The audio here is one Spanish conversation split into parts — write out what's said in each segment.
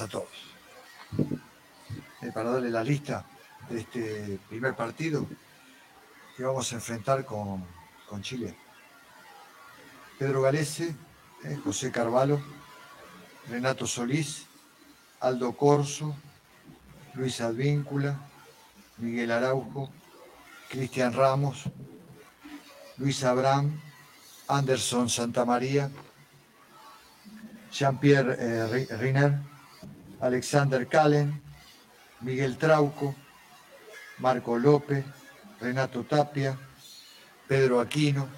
a todos. Eh, para darle la lista de este primer partido que vamos a enfrentar con, Chile. Pedro Galese, eh, José Carvalho, Renato Solís, Aldo Corso, Luis Advíncula, Miguel Araujo, Cristian Ramos, Luis Abraham, Anderson Santamaría, Jean-Pierre eh, Riner, Alexander Calen, Miguel Trauco, Marco López, Renato Tapia, Pedro Aquino,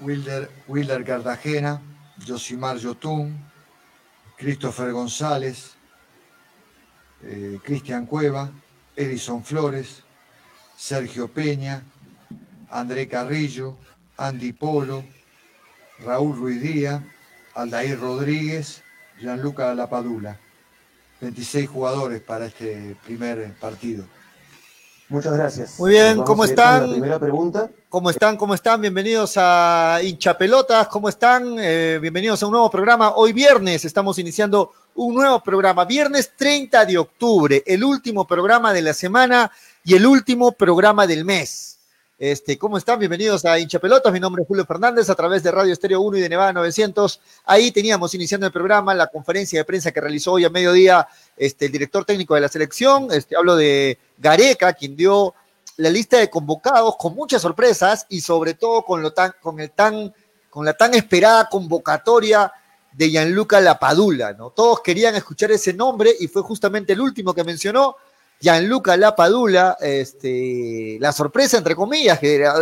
Wilder, Wilder Cartagena, Josimar Yotun, Christopher González, eh, Cristian Cueva, Edison Flores, Sergio Peña, André Carrillo, Andy Polo, Raúl Ruiz Díaz, Aldair Rodríguez, Gianluca Lapadula. 26 jugadores para este primer partido. Muchas gracias. Muy bien, ¿cómo están? La primera pregunta. ¿Cómo están? ¿Cómo están? Bienvenidos a Hinchapelotas. ¿Cómo están? Eh, bienvenidos a un nuevo programa. Hoy viernes estamos iniciando un nuevo programa. Viernes 30 de octubre, el último programa de la semana y el último programa del mes. Este, ¿Cómo están? Bienvenidos a Hincha Pelotas. Mi nombre es Julio Fernández a través de Radio Estéreo 1 y de Nevada 900. Ahí teníamos iniciando el programa la conferencia de prensa que realizó hoy a mediodía este, el director técnico de la selección. Este, hablo de Gareca, quien dio la lista de convocados con muchas sorpresas y sobre todo con, lo tan, con, el tan, con la tan esperada convocatoria de Gianluca Lapadula. ¿no? Todos querían escuchar ese nombre y fue justamente el último que mencionó Gianluca Lapadula, este, la sorpresa, entre comillas, que era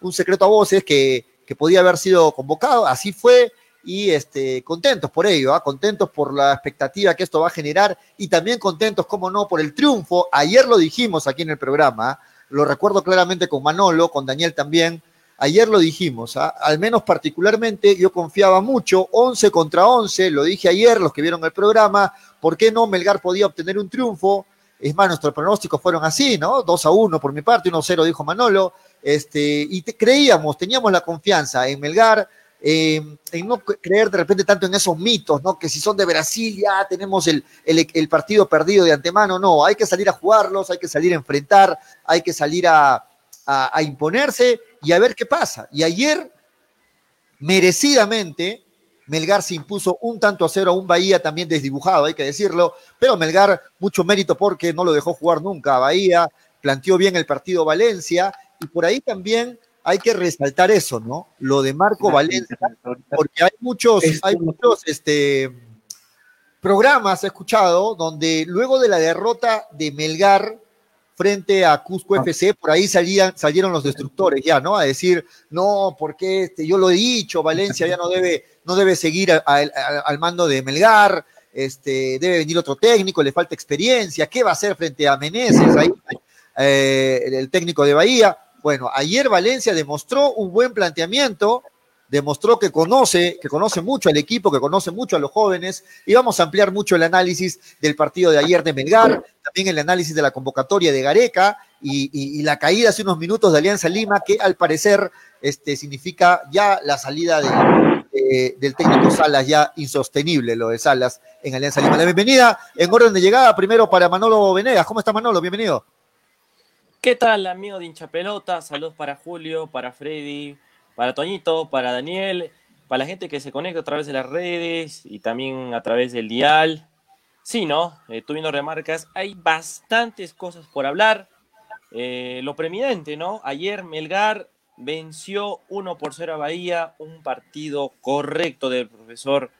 un secreto a voces que, podía haber sido convocado, así fue, y este, contentos por ello, ¿ah? contentos por la expectativa que esto va a generar y también contentos, como no, por el triunfo. Ayer lo dijimos aquí en el programa, ¿ah? lo recuerdo claramente con Manolo, con Daniel también. Ayer lo dijimos, ¿ah? al menos particularmente yo confiaba mucho, 11 contra 11, lo dije ayer, los que vieron el programa, ¿por qué no Melgar podía obtener un triunfo? Es más, nuestros pronósticos fueron así, ¿no? 2 a 1 por mi parte, 1 a 0 dijo Manolo. Este, y creíamos, teníamos la confianza en Melgar, en no creer de repente tanto en esos mitos, ¿no? Que si son de Brasil ya tenemos el, el, partido perdido de antemano. No, hay que salir a jugarlos, hay que salir a enfrentar, hay que salir a, a imponerse y a ver qué pasa. Y ayer, merecidamente, Melgar se impuso un tanto a cero a un Bahía también desdibujado, hay que decirlo, pero Melgar mucho mérito porque no lo dejó jugar nunca a Bahía, planteó bien el partido Valencia y por ahí también hay que resaltar eso, ¿no? Lo de Marco Valencia, porque hay muchos, hay muchos este, programas, he escuchado, donde luego de la derrota de Melgar, frente a Cusco ah. FC, por ahí salían, salieron los destructores ya, ¿no? A decir, no, porque este, yo lo he dicho, Valencia ya no debe, no debe seguir al mando de Melgar, este, debe venir otro técnico, le falta experiencia, ¿qué va a hacer frente a Meneses, ahí, eh, el técnico de Bahía? Bueno, ayer Valencia demostró un buen planteamiento, demostró que conoce, que conoce mucho al equipo, que conoce mucho a los jóvenes, y vamos a ampliar mucho el análisis del partido de ayer de Melgar, también el análisis de la convocatoria de Gareca y, la caída hace unos minutos de Alianza Lima, que al parecer este, significa ya la salida del técnico Salas, ya insostenible lo de Salas en Alianza Lima. La bienvenida en orden de llegada, primero para Manolo Venegas. ¿Cómo está Manolo? Bienvenido. ¿Qué tal, amigo de hincha pelota? Saludos para Julio, para Freddy, para Toñito, para Daniel, para la gente que se conecta a través de las redes y también a través del dial. Sí, ¿no? Eh, tú viendo remarcas, hay bastantes cosas por hablar. Eh, lo preeminente, ¿no? Ayer Melgar venció 1 por 0 a Bahía, un partido correcto del profesor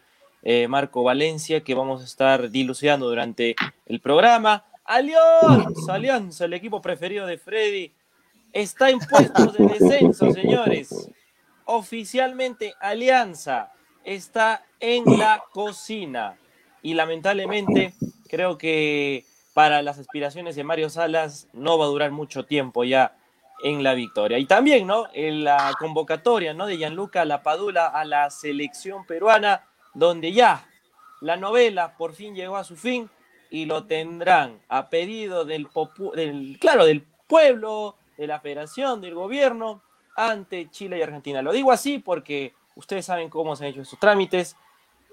eh, Marco Valencia que vamos a estar dilucidando durante el programa. Alianza, Alianza, el equipo preferido de Freddy, está en puestos de descenso, señores oficialmente Alianza está en la cocina y lamentablemente creo que para las aspiraciones de Mario Salas no va a durar mucho tiempo ya en la victoria. Y también, ¿no? En la convocatoria, ¿no? De Gianluca Lapadula a la selección peruana, donde ya la novela por fin llegó a su fin y lo tendrán a pedido del, del claro, del pueblo, de la federación, del gobierno, ante Chile y Argentina. Lo digo así porque Ustedes saben cómo se han hecho esos trámites.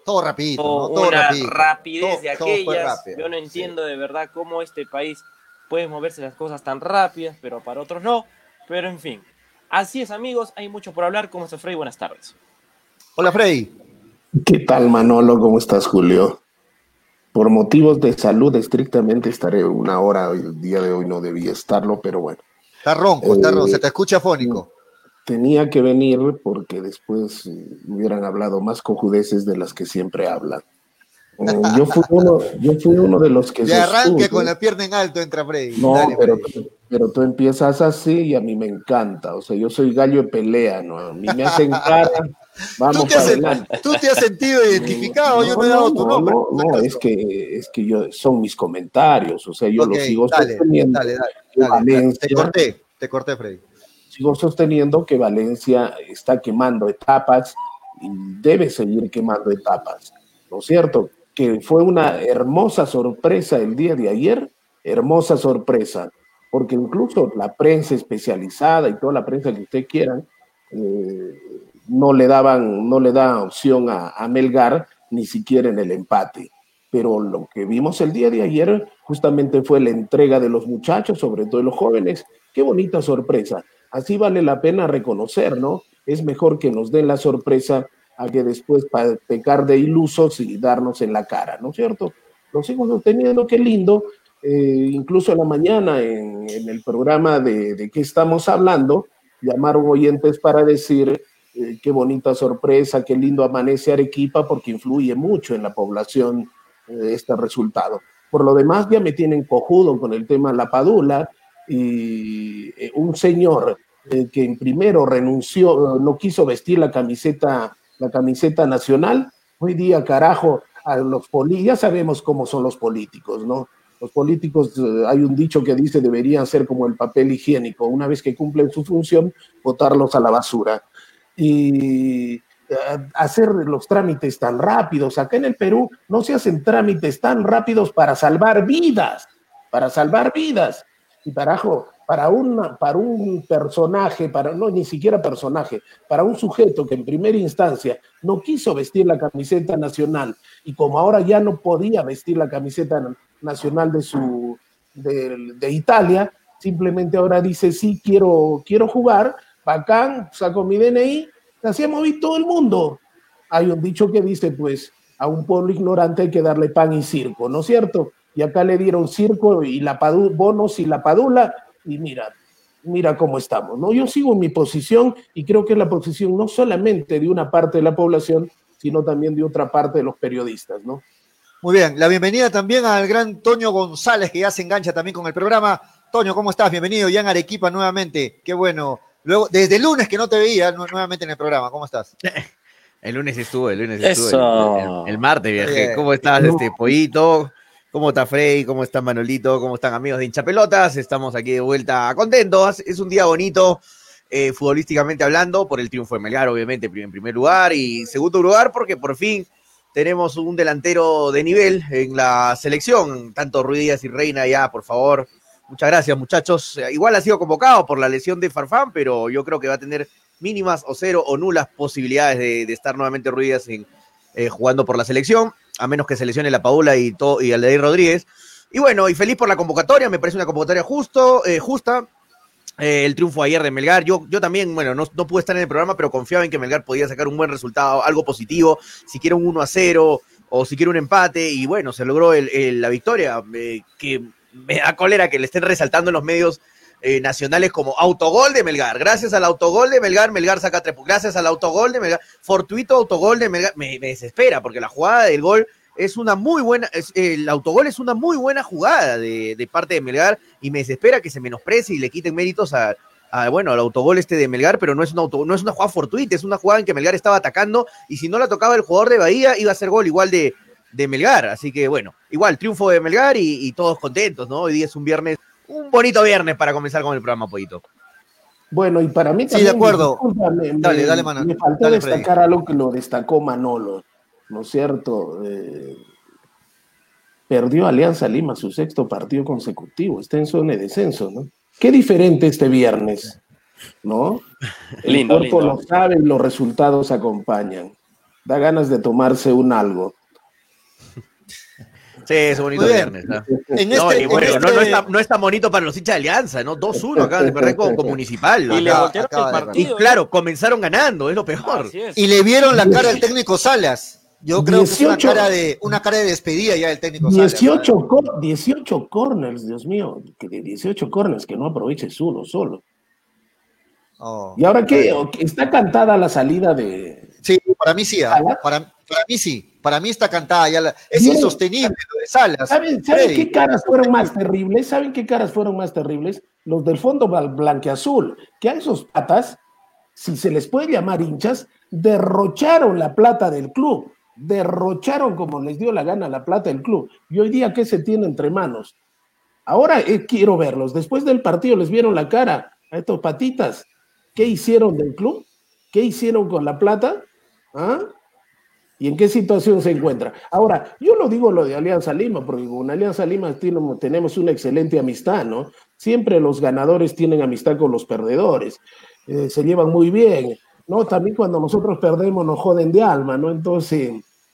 Todo rapidito, ¿no? Todo una rapidito. rapidez Todo- de aquellas. Yo no sí. entiendo de verdad cómo este país puede moverse las cosas tan rápidas, pero para otros no. Pero en fin, así es amigos, hay mucho por hablar. ¿Cómo está Freddy? Buenas tardes. Hola, Freddy. ¿Qué tal, Manolo? ¿Cómo estás, Julio? Por motivos de salud estrictamente estaré una hora, el día de hoy no debía estarlo, pero bueno, Está ronco, está Eh, ronco. Se te escucha fónico. tenía que venir porque después eh, hubieran hablado más cojudeces de las que siempre hablan. Eh, yo, fui uno, yo fui uno de los que... De arranque con la pierna en alto entra Freddy. No, Dale, pero, Freddy. pero tú empiezas así y a mí me encanta. O sea, yo soy gallo de pelea, ¿no? A mí me hacen cara, vamos ¿Tú te, has, tú te has sentido identificado, yo no, he dado tu no, nombre. No, no, es que, es que yo, son mis comentarios, o sea, yo Ok, lo sigo dale, sosteniendo. dale, dale, que dale, dale. Valencia- Te corté, te corté, Freddy. Sigo sosteniendo que Valencia está quemando etapas y debe seguir quemando etapas, ¿no es cierto? Que fue una hermosa sorpresa el día de ayer, hermosa sorpresa, porque incluso la prensa especializada y toda la prensa que usted quiera, eh, no le daban, no le da opción a, a Melgar ni siquiera en el empate. Pero lo que vimos el día de ayer justamente fue la entrega de los muchachos, sobre todo de los jóvenes. Qué bonita sorpresa. Así vale la pena reconocer, ¿no? Es mejor que nos den la sorpresa a que después pa- pecar de ilusos y darnos en la cara, ¿no es cierto? Lo sigo sosteniendo, qué lindo. Eh, incluso en la mañana en, el programa de, de qué estamos hablando, llamaron oyentes para decir eh, qué bonita sorpresa, qué lindo amanece Arequipa, porque influye mucho en la población eh, este resultado. Por lo demás, ya me tienen cojudo con el tema La Padula y un señor que primero renunció, no quiso vestir la camiseta, la camiseta nacional. Hoy día, carajo, a los poli ya sabemos cómo son los políticos, ¿no? Los políticos, eh, hay un dicho que dice, deberían ser como el papel higiénico. Una vez que cumplen su función, botarlos a la basura. Y eh, hacer los trámites tan rápidos. Acá en el Perú no se hacen trámites tan rápidos para salvar vidas, para salvar vidas. Y carajo, para, una, para un personaje, para no ni siquiera personaje, para un sujeto que en primera instancia no quiso vestir la camiseta nacional y como ahora ya no podía vestir la camiseta na- nacional de su de, de Italia, simplemente ahora dice sí quiero quiero jugar, bacán, saco mi DNI, así ha movido todo el mundo. Hay un dicho que dice pues a un pueblo ignorante hay que darle pan y circo, ¿no es cierto? Y acá le dieron circo y la bonos y la padula y mira, mira cómo estamos, ¿no? Yo sigo en mi posición y creo que es la posición no solamente de una parte de la población, sino también de otra parte de los periodistas, ¿no? Muy bien, la bienvenida también al gran Toño González, que ya se engancha también con el programa. Toño, ¿cómo estás? Bienvenido ya en Arequipa nuevamente. Qué bueno. Luego, desde el lunes que no te veía nu- nuevamente en el programa. ¿Cómo estás? El lunes estuve, el lunes Eso. estuve. El, el- el martes viajé. ¿Cómo estás, este pollito? ¿Cómo está Frey? ¿Cómo está Manolito? ¿Cómo están amigos de hinchapelotas? Estamos aquí de vuelta contentos. Es un día bonito, eh, futbolísticamente hablando, por el triunfo de Melgar, obviamente, en primer lugar. Y segundo lugar, porque por fin tenemos un delantero de nivel en la selección. Tanto Ruiz Díaz y Reina ya, por favor. Muchas gracias, muchachos. Eh, Igual ha sido convocado por la lesión de Farfán, pero yo creo que va a tener mínimas o cero o nulas posibilidades de, estar nuevamente Ruiz Díaz en, eh, jugando por la selección, a menos que se lesione la Paula y, to- y Aldair Rodríguez. Y bueno, y feliz por la convocatoria, me parece una convocatoria justo, eh, justa. Eh, el triunfo ayer de Melgar, yo, yo también, bueno, no, no pude estar en el programa, pero confiaba en que Melgar podía sacar un buen resultado, algo positivo, siquiera un 1 a 0 o siquiera un empate, y bueno, se logró la victoria, eh, que me da cólera que le estén resaltando en los medios eh, nacionales como autogol de Melgar. Gracias al autogol de Melgar, Melgar saca tres. Gracias al autogol de Melgar, fortuito autogol de Melgar. Me, desespera porque la jugada del gol es una muy buena, es- el autogol es una muy buena jugada de, parte de Melgar y me desespera que se menosprecie y le quiten méritos a, bueno, al autogol este de Melgar, pero no es, una no es una jugada fortuita, es una jugada en que Melgar estaba atacando y si no la tocaba el jugador de Bahía iba a ser gol igual de, de Melgar. Así que bueno, igual, triunfo de Melgar y, y todos contentos, ¿no? Hoy día es un viernes, un bonito viernes para comenzar con el programa, Pollito. Bueno, y para mí Sí, también, de acuerdo. me, Dale, me- dale, Manuel. me faltó Dale, Freddy. destacar algo que lo destacó Manolo, ¿no es cierto? Eh, perdió Alianza Lima su sexto partido consecutivo, está en zona de descenso, ¿no? Qué diferente este viernes. ¿no? El Lindo, cuerpo lindo. lo sabe y los resultados acompañan. Da ganas de tomarse un algo. Sí, es un bonito viernes. ¿no? En No, este, y bueno, en no, no, este- está, no está bonito para los hinchas de Alianza, ¿no? 2-1 acaban de perder con, con Municipal. Y le Acaba- voltearon acaba el de Y claro, comenzaron ganando, es lo peor. Es. y le vieron la cara al técnico Salas. Yo creo que es una 18. cara de una cara de despedida ya del técnico Salas. 18, cor- 18 corners, Dios mío, que de 18 corners que no aproveches uno solo. Oh. ¿Y ahora qué? ¿Está cantada la salida de... Sí, para mí sí, ¿ah? Para mí sí. Para mí está cantada ya. la- es insostenible lo de Salas. ¿Saben, ¿saben Freddy. qué caras fueron más terribles? ¿Saben qué caras fueron más terribles? Los del fondo blanqueazul, que a esos patas, si se les puede llamar hinchas, derrocharon la plata del club, derrocharon como les dio la gana la plata del club. Y hoy día, ¿qué se tiene entre manos? Ahora eh, quiero verlos. Después del partido les vieron la cara a estos patitas. ¿Qué hicieron del club? ¿Qué hicieron con la plata? ¿Ah? ¿Y en qué situación se encuentra? Ahora, yo lo digo lo de Alianza Lima, porque con Alianza Lima tenemos una excelente amistad, ¿no? Siempre los ganadores tienen amistad con los perdedores, eh, se llevan muy bien, ¿no? También cuando nosotros perdemos nos joden de alma, ¿no? Entonces,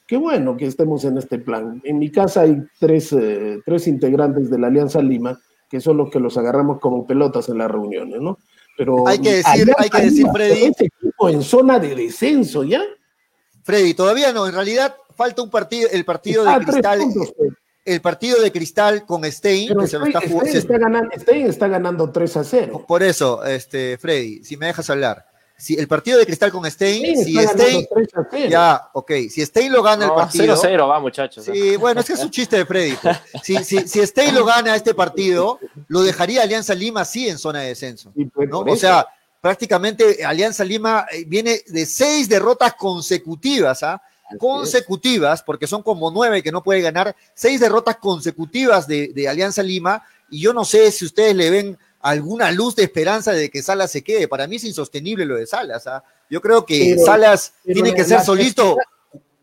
qué bueno que estemos en este plan. En mi casa hay tres, eh, tres integrantes de la Alianza Lima, que son los que los agarramos como pelotas en las reuniones, ¿no? Pero Hay que decir- hay que decir, Freddy- Este equipo en zona de descenso, ¿ya? Freddy, todavía no. En realidad falta un partido, el partido Está de Cristal, puntos, pues. el partido de Cristal con Stein, Pero que se lo Stein, está jugando. Stein está ganando, Stein está ganando 3 a 0. Por eso, este, Freddy, si me dejas hablar. Si el partido de Cristal con Stein, Stein si Stein, 3 a 0. ya, ok, si Stein lo gana el No, partido. 0-0 va, muchachos. Sí, bueno, es que es un chiste de Freddy. pues. Si, si, si Stein lo gana este partido, lo dejaría Alianza Lima sí en zona de descenso. Pues, ¿no? O eso. sea, prácticamente Alianza Lima eh, viene de seis derrotas consecutivas, ¿ah? Consecutivas, porque son como nueve que no puede ganar, seis derrotas consecutivas de, de Alianza Lima, y yo no sé si ustedes le ven alguna luz de esperanza de que Salas se quede. Para mí es insostenible lo de Salas, ¿ah? Yo creo que Pero- Salas pero tiene que ser solito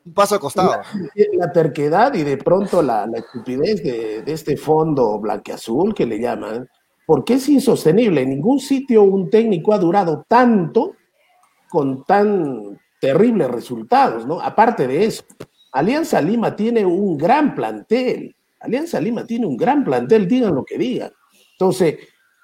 un paso al costado. la, la terquedad y de pronto la, la estupidez de, de este fondo blanqueazul que le llaman, porque es insostenible. En ningún sitio un técnico ha durado tanto con tan terribles resultados, ¿no? Aparte de eso, Alianza Lima tiene un gran plantel. Alianza Lima tiene un gran plantel, digan lo que digan. Entonces,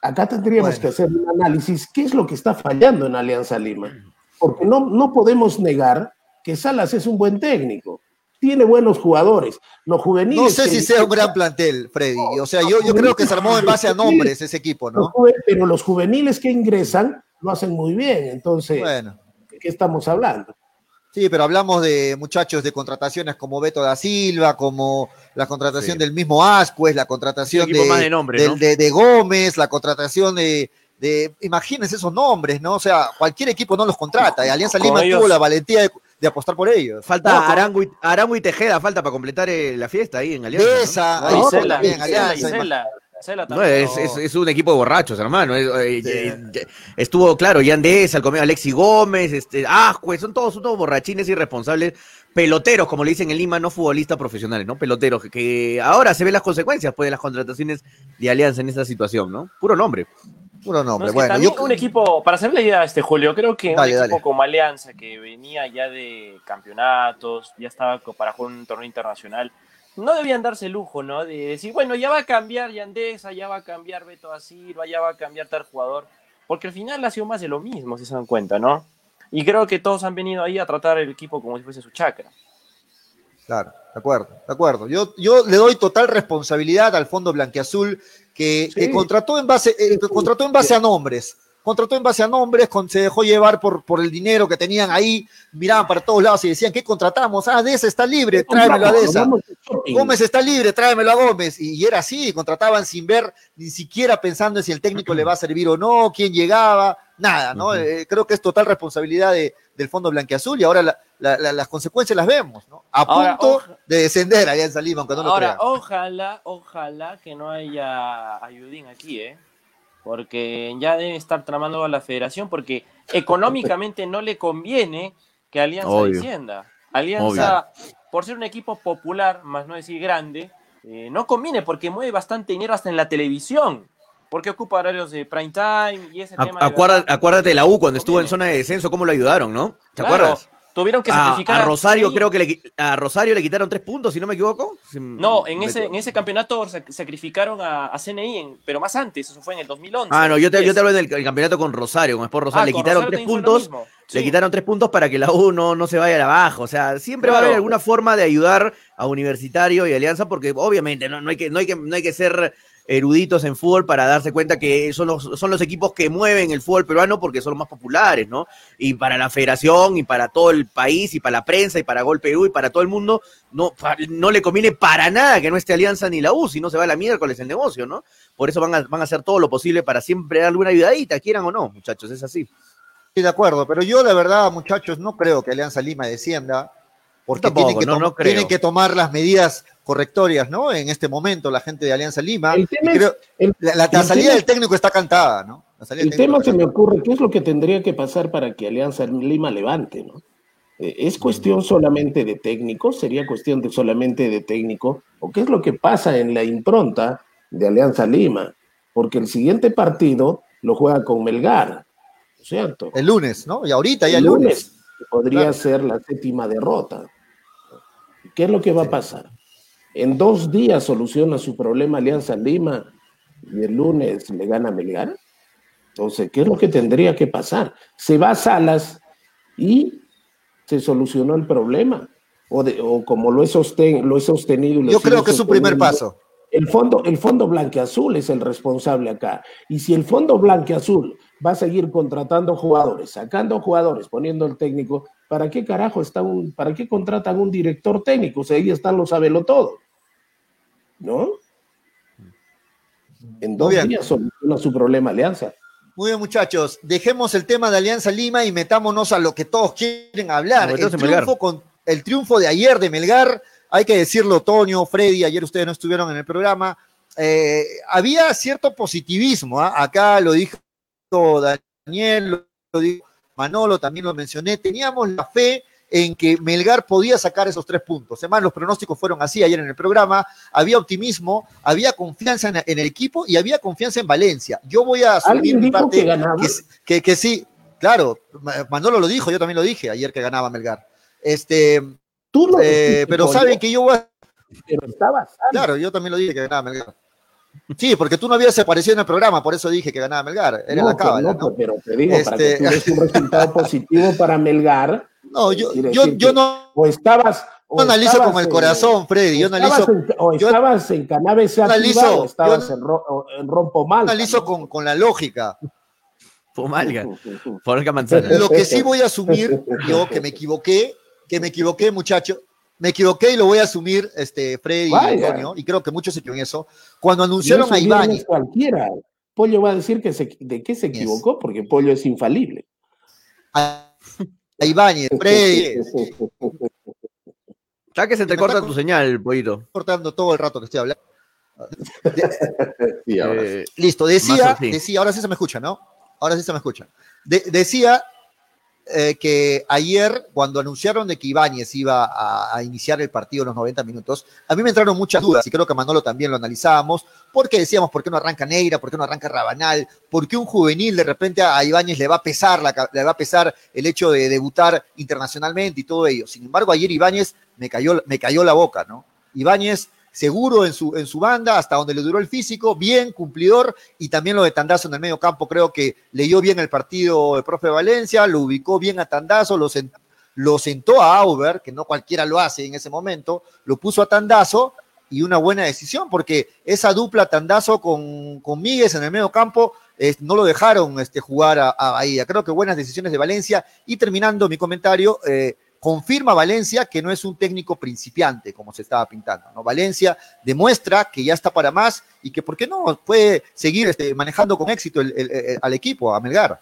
acá tendríamos Bueno. que hacer un análisis, ¿qué es lo que está fallando en Alianza Lima? Porque no, no podemos negar que Salas es un buen técnico, tiene buenos jugadores. Los juveniles. No sé que- si sea un gran plantel, Freddy. O sea, yo, yo creo que se armó en base a nombres ese equipo, ¿no? Pero los juveniles que ingresan lo hacen muy bien. Entonces, Bueno. ¿de qué estamos hablando? Sí, pero hablamos de muchachos de contrataciones como Beto da Silva, como la contratación Sí. del mismo Ascuez, la contratación de, más de nombre, del- ¿no? de, de Gómez, la contratación de, de- imagínense esos nombres, ¿no? O sea, cualquier equipo no los contrata. Y Alianza Lima ellos- tuvo la valentía de, de apostar por ellos. Falta No, Arango, y, Arango y Tejeda, falta para completar eh, la fiesta ahí en Alianza. ¿no? Besa, No, Isela, también, Isela, Alianza. Isela, No, es, es- es un equipo de borrachos, hermano. Es- eh, Sí. eh, estuvo, claro, Yandés, al comienzo Alexi Gómez, este, Ascue, son todos, son todos borrachines irresponsables, peloteros, como le dicen en Lima, no futbolistas profesionales, ¿no? Peloteros, que, que ahora se ven las consecuencias pues, de las contrataciones de Alianza en esta situación, ¿no? Puro nombre. Puro No, nombre. es que bueno, también yo, un equipo, para hacer la idea, este Julio, creo que Dale, un equipo dale. como Alianza, que venía ya de campeonatos, ya estaba para jugar un torneo internacional, no debían darse el lujo, ¿no? De decir, bueno, ya va a cambiar Yandesa, ya va a cambiar Beto da Silva, ya va a cambiar tal jugador, porque al final ha sido más de lo mismo, si se dan cuenta, ¿no? Y creo que todos han venido ahí a tratar el equipo como si fuese su chakra. Claro, de acuerdo, de acuerdo. Yo, yo le doy total responsabilidad al Fondo Blanquiazul que, contrató en base, eh, que contrató en base a nombres. Contrató en base a nombres, con- se dejó llevar por, por el dinero que tenían ahí, miraban para todos lados y decían, ¿qué contratamos? Ah, Deza está libre, tráemelo a Deza. Gómez está libre, tráemelo a Gómez. Y, y era así, contrataban sin ver, ni siquiera pensando en si el técnico le va a servir o no, quién llegaba, nada, ¿no? Eh, creo que es total responsabilidad de- del Fondo Blanquiazul y ahora la- la- la- las consecuencias las vemos, ¿no? A Ahora, punto oja- de descender allá en Salima, aunque no lo Ahora, crean. ojalá, ojalá que no haya ayudín aquí, ¿eh? Porque ya deben estar tramando a la federación, porque económicamente no le conviene que Alianza Obvio. descienda. Alianza, por ser un equipo popular, más no decir grande, eh, no conviene porque mueve bastante dinero hasta en la televisión. Porque ocupa horarios de prime time y ese tema. de acuérdate, verdad, acuérdate de la U cuando estuvo en zona de descenso, cómo lo ayudaron, ¿no? ¿Te Claro, acuerdas? Tuvieron que A, sacrificar a Rosario sí. creo que le, a Rosario le quitaron tres puntos, si no me equivoco. No, en me- ese, en ese campeonato sac- sacrificaron a, a CNI, en- pero más antes, eso fue en el 2011. Ah, no, yo te, yo te 2010. hablo del el campeonato con Rosario, con Sport Rosario. Ah, le quitaron Rosario tres puntos. Le quitaron tres puntos para que la U no, no se vaya abajo. O sea, siempre va a haber alguna forma de ayudar a Universitario y Alianza, porque obviamente no, no, hay, que, no, hay, que, no hay que ser eruditos en fútbol para darse cuenta que son los, son los equipos que mueven el fútbol peruano porque son los más populares, ¿no? Y para la federación y para todo el país y para la prensa y para Gol Perú y para todo el mundo, no, no le conviene para nada que no esté Alianza ni la U, si no se va la miércoles el negocio, ¿no? Por eso van a, van a hacer todo lo posible para siempre darle una ayudadita, quieran o no, muchachos, es así. Estoy de acuerdo, pero yo la verdad, muchachos, no creo que Alianza Lima descienda, porque Tampoco, tienen, que no, tom- no creo. tienen que tomar las medidas correctorias, ¿no? En este momento, la gente de Alianza Lima. El tema es- el- la, la- la el salida tema- del técnico está cantada, ¿no? El tema que me ocurre, ¿qué es lo que tendría que pasar para que Alianza Lima levante? ¿no? Eh, ¿Es cuestión solamente de técnico? ¿Sería cuestión de solamente de técnico? ¿O qué es lo que pasa en la impronta de Alianza Lima? Porque el siguiente partido lo juega con Melgar, ¿no es ¿cierto? El lunes, ¿no? Y ahorita ya El el lunes. podría Claro. ser la séptima derrota. ¿Qué es lo que va a pasar? En dos días soluciona su problema Alianza Lima y el lunes le gana Melgar. Entonces, ¿qué es lo que tendría que pasar? Se va a Salas y se solucionó el problema. O, de- o como lo he, sosten- lo he sostenido. Yo creo que es su primer paso. el fondo, el fondo blanqueazul es el responsable acá. Y si el fondo blanqueazul va a seguir contratando jugadores, sacando jugadores, poniendo el técnico, ¿para qué carajo está un, para qué contratan un director técnico? O sea, ahí están los sabelo todo. ¿No? En dos días soluciona su problema Alianza. Muy bien, muchachos, dejemos el tema de Alianza Lima y metámonos a lo que todos quieren hablar. El triunfo, con, el triunfo de ayer de Melgar, hay que decirlo, Toño, Freddy, ayer ustedes no estuvieron en el programa. eh, había cierto positivismo, ¿ah? acá lo dijo Daniel, lo dijo Manolo, también lo mencioné. Teníamos la fe en que Melgar podía sacar esos tres puntos. Además, los pronósticos fueron así ayer en el programa. Había optimismo, había confianza en, en el equipo y había confianza en Valencia. Yo voy a asumir ¿Alguien mi parte que ganaba? que, que, sí, claro, Ma- Manolo lo dijo, yo también lo dije ayer que ganaba Melgar. Este, Tú lo eh, pero saben que yo voy a- pero estaba claro, yo también lo dije que ganaba Melgar. Sí, porque tú no habías aparecido en el programa, por eso dije que ganaba Melgar. Era No, la cábala, no, ¿no? Pero te digo, para que Este- un resultado positivo para Melgar, No, yo, quiere yo, yo que no o estabas. o analizo estabas con el en- corazón, Freddy. Yo o estabas analizo, en- o yo- estabas en Cannabis analizo- o estabas yo- en, ro, en Rompo Mal. analizo con, con la lógica. Pomalga, Forja Manzana. Lo que sí voy a asumir, yo que me equivoqué, que me equivoqué, muchacho, me equivoqué y lo voy a asumir, este, Freddy y. Antonio, y creo que muchos se en eso. Cuando anunciaron a Ibáñez, cualquiera. Pollo va a decir que se, de qué se equivocó, porque Pollo es infalible. A, Ibáñez, Freddy, Ya que se te Me corta tu señal, pollito. cortando todo el rato que estoy hablando. Sí, ahora sí. Eh, Listo, decía, decía, ahora sí se me escucha, ¿no? Ahora sí se me escucha. De- decía eh, que ayer, cuando anunciaron de que Ibáñez iba a, iniciar el partido en los 90 minutos, a mí me entraron muchas dudas, y creo que Manolo también lo analizábamos, porque decíamos, ¿por qué no arranca Neira? ¿Por qué no arranca Rabanal? ¿Por qué un juvenil de repente a Ibáñez le va a pesar, la le va a pesar el hecho de debutar internacionalmente y todo ello? Sin embargo, ayer Ibáñez me cayó, me cayó la boca, ¿no? Ibáñez seguro en su, en su banda, hasta donde le duró el físico, bien, cumplidor, y también lo de Tandazo en el medio campo, creo que leyó bien el partido el profe Valencia, lo ubicó bien a Tandazo, lo, sen- lo sentó a Auber, que no cualquiera lo hace en ese momento, lo puso a Tandazo, y una buena decisión, porque esa dupla Tandazo con, con Míguez en el medio campo, no lo dejaron este, jugar a, a Bahía. Creo que buenas decisiones de Valencia, y terminando mi comentario, eh, confirma Valencia que no es un técnico principiante, como se estaba pintando. ¿no? Valencia demuestra que ya está para más y que, ¿por qué no? Puede seguir este, manejando con éxito el- el- el- al equipo, a Melgar.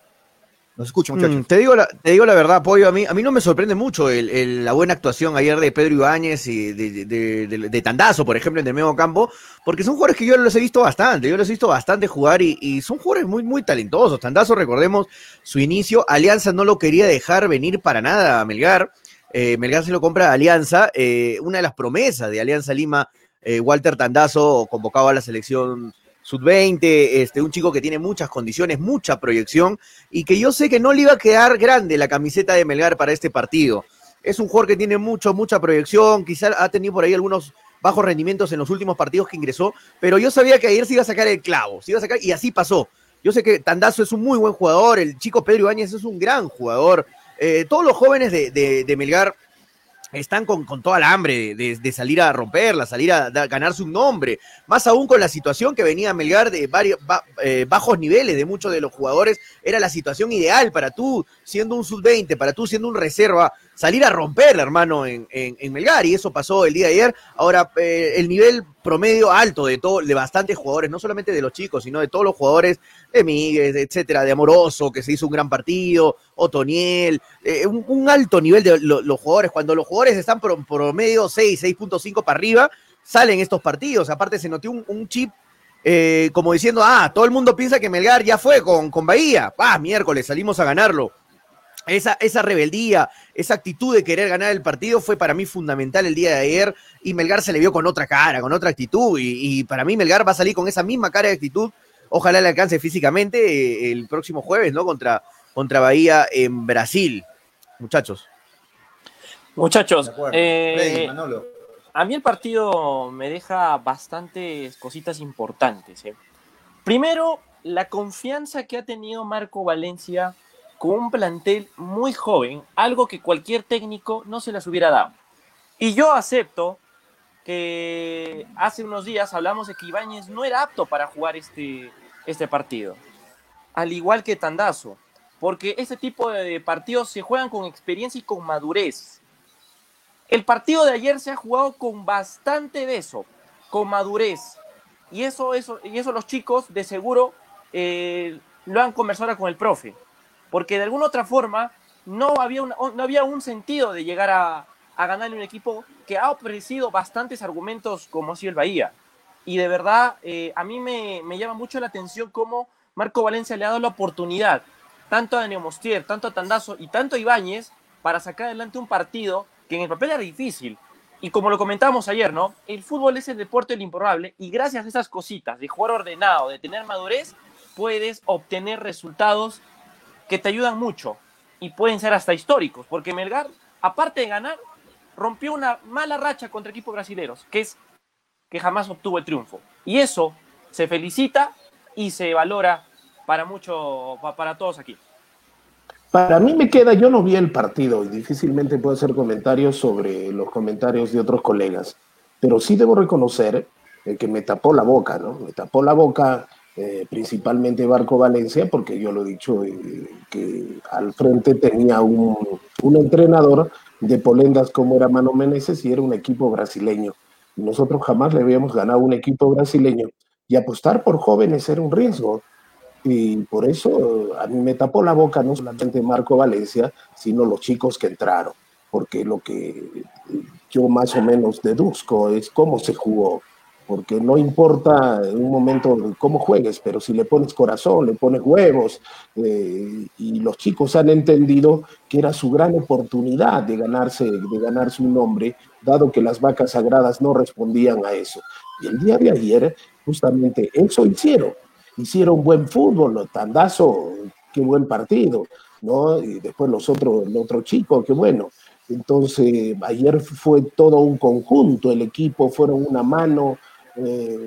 Nos escucho, muchachos. Mm, te, digo la, te digo la verdad, Pollo, a mí, a mí no me sorprende mucho la buena actuación ayer de Pedro Ibáñez y de, de- de- de Tandazo, por ejemplo, en el medio campo, porque son jugadores que yo los he visto bastante, yo los he visto bastante jugar y, y son jugadores muy, muy talentosos. Tandazo, recordemos su inicio, Alianza no lo quería dejar venir para nada a Melgar, eh, Melgar se lo compra a Alianza, eh, una de las promesas de Alianza Lima, eh, Walter Tandazo, convocado a la selección sub-20, este, un chico que tiene muchas condiciones, mucha proyección, y que yo sé que no le iba a quedar grande la camiseta de Melgar para este partido. Es un jugador que tiene mucho, mucha proyección, quizás ha tenido por ahí algunos bajos rendimientos en los últimos partidos que ingresó, pero yo sabía que ayer se iba a sacar el clavo, se iba a sacar, y así pasó. Yo sé que Tandazo es un muy buen jugador, el chico Pedro Ibáñez es un gran jugador. Eh, todos los jóvenes de, de, Melgar están con, con, toda la hambre de, salir a romperla, salir a, ganarse un nombre, más aún con la situación que venía Melgar de varios, eh, bajos niveles de muchos de los jugadores, era la situación ideal para tú, siendo un sub-20, para tú siendo un reserva, salir a romperla, hermano, en, en, en, Melgar, y eso pasó el día de ayer. Ahora, eh, el nivel promedio alto de todo, de bastantes jugadores, no solamente de los chicos, sino de todos los jugadores, de Miguel, etcétera, de Amoroso, que se hizo un gran partido, Otoniel, eh, un, alto nivel de lo, los jugadores. Cuando los jugadores están por, promedio 6, 6.5 para arriba, salen estos partidos. Aparte, se notó un, un chip eh, como diciendo, ah, todo el mundo piensa que Melgar ya fue con, con Bahía. Ah, miércoles, salimos a ganarlo. Esa, esa, rebeldía, esa actitud de querer ganar el partido fue para mí fundamental el día de ayer y Melgar se le vio con otra cara, con otra actitud y, y para mí Melgar va a salir con esa misma cara de actitud, ojalá le alcance físicamente eh, el próximo jueves, ¿no? Contra, contra Bahía en Brasil, muchachos. Muchachos, eh, a mí el partido me deja bastantes cositas importantes. ¿eh? Primero, la confianza que ha tenido Marco Valencia con un plantel muy joven, algo que cualquier técnico no se las hubiera dado. Y yo acepto que hace unos días hablamos de que Ibáñez no era apto para jugar este, este partido, al igual que Tandazo, porque este tipo de partidos se juegan con experiencia y con madurez. El partido de ayer se ha jugado con bastante beso, con madurez, y eso, eso, y eso los chicos de seguro eh, lo han conversado con el profe porque de alguna otra forma no había, no había un sentido de llegar a, a ganarle un equipo que ha ofrecido bastantes argumentos como ha sido el Bahía. Y de verdad, eh, a mí me, me, llama mucho la atención cómo Marco Valencia le ha dado la oportunidad, tanto a Neomostier, tanto a Tandazo y tanto a Ibáñez, para sacar adelante un partido que en el papel era difícil. Y como lo comentamos ayer, ¿no? El fútbol es el deporte del improbable y gracias a esas cositas de jugar ordenado, de tener madurez, puedes obtener resultados que te ayudan mucho y pueden ser hasta históricos, porque Melgar, aparte de ganar, rompió una mala racha contra equipos brasileños, que es que jamás obtuvo el triunfo. Y eso se felicita y se valora para mucho, para todos aquí. Para mí me queda, yo no vi el partido y difícilmente puedo hacer comentarios sobre los comentarios de otros colegas, pero sí debo reconocer eh, que me tapó la boca, ¿no? Me tapó la boca eh, principalmente Barco Valencia, porque yo lo he dicho, eh, que al frente tenía un, un, entrenador de polendas como era Mano Meneses y era un equipo brasileño. Nosotros jamás le habíamos ganado un equipo brasileño y apostar por jóvenes era un riesgo. Y por eso a mí me tapó la boca no solamente Marco Valencia, sino los chicos que entraron, porque lo que yo más o menos deduzco es cómo se jugó porque no importa en un momento cómo juegues, pero si le pones corazón, le pones huevos, eh, y los chicos han entendido que era su gran oportunidad de ganarse, de ganarse un nombre, dado que las vacas sagradas no respondían a eso. Y el día de ayer, justamente eso hicieron. Hicieron buen fútbol, Tandazo, qué buen partido, ¿no? Y después los otros, el otro chico, qué bueno. Entonces, ayer fue todo un conjunto, el equipo fueron una mano, eh,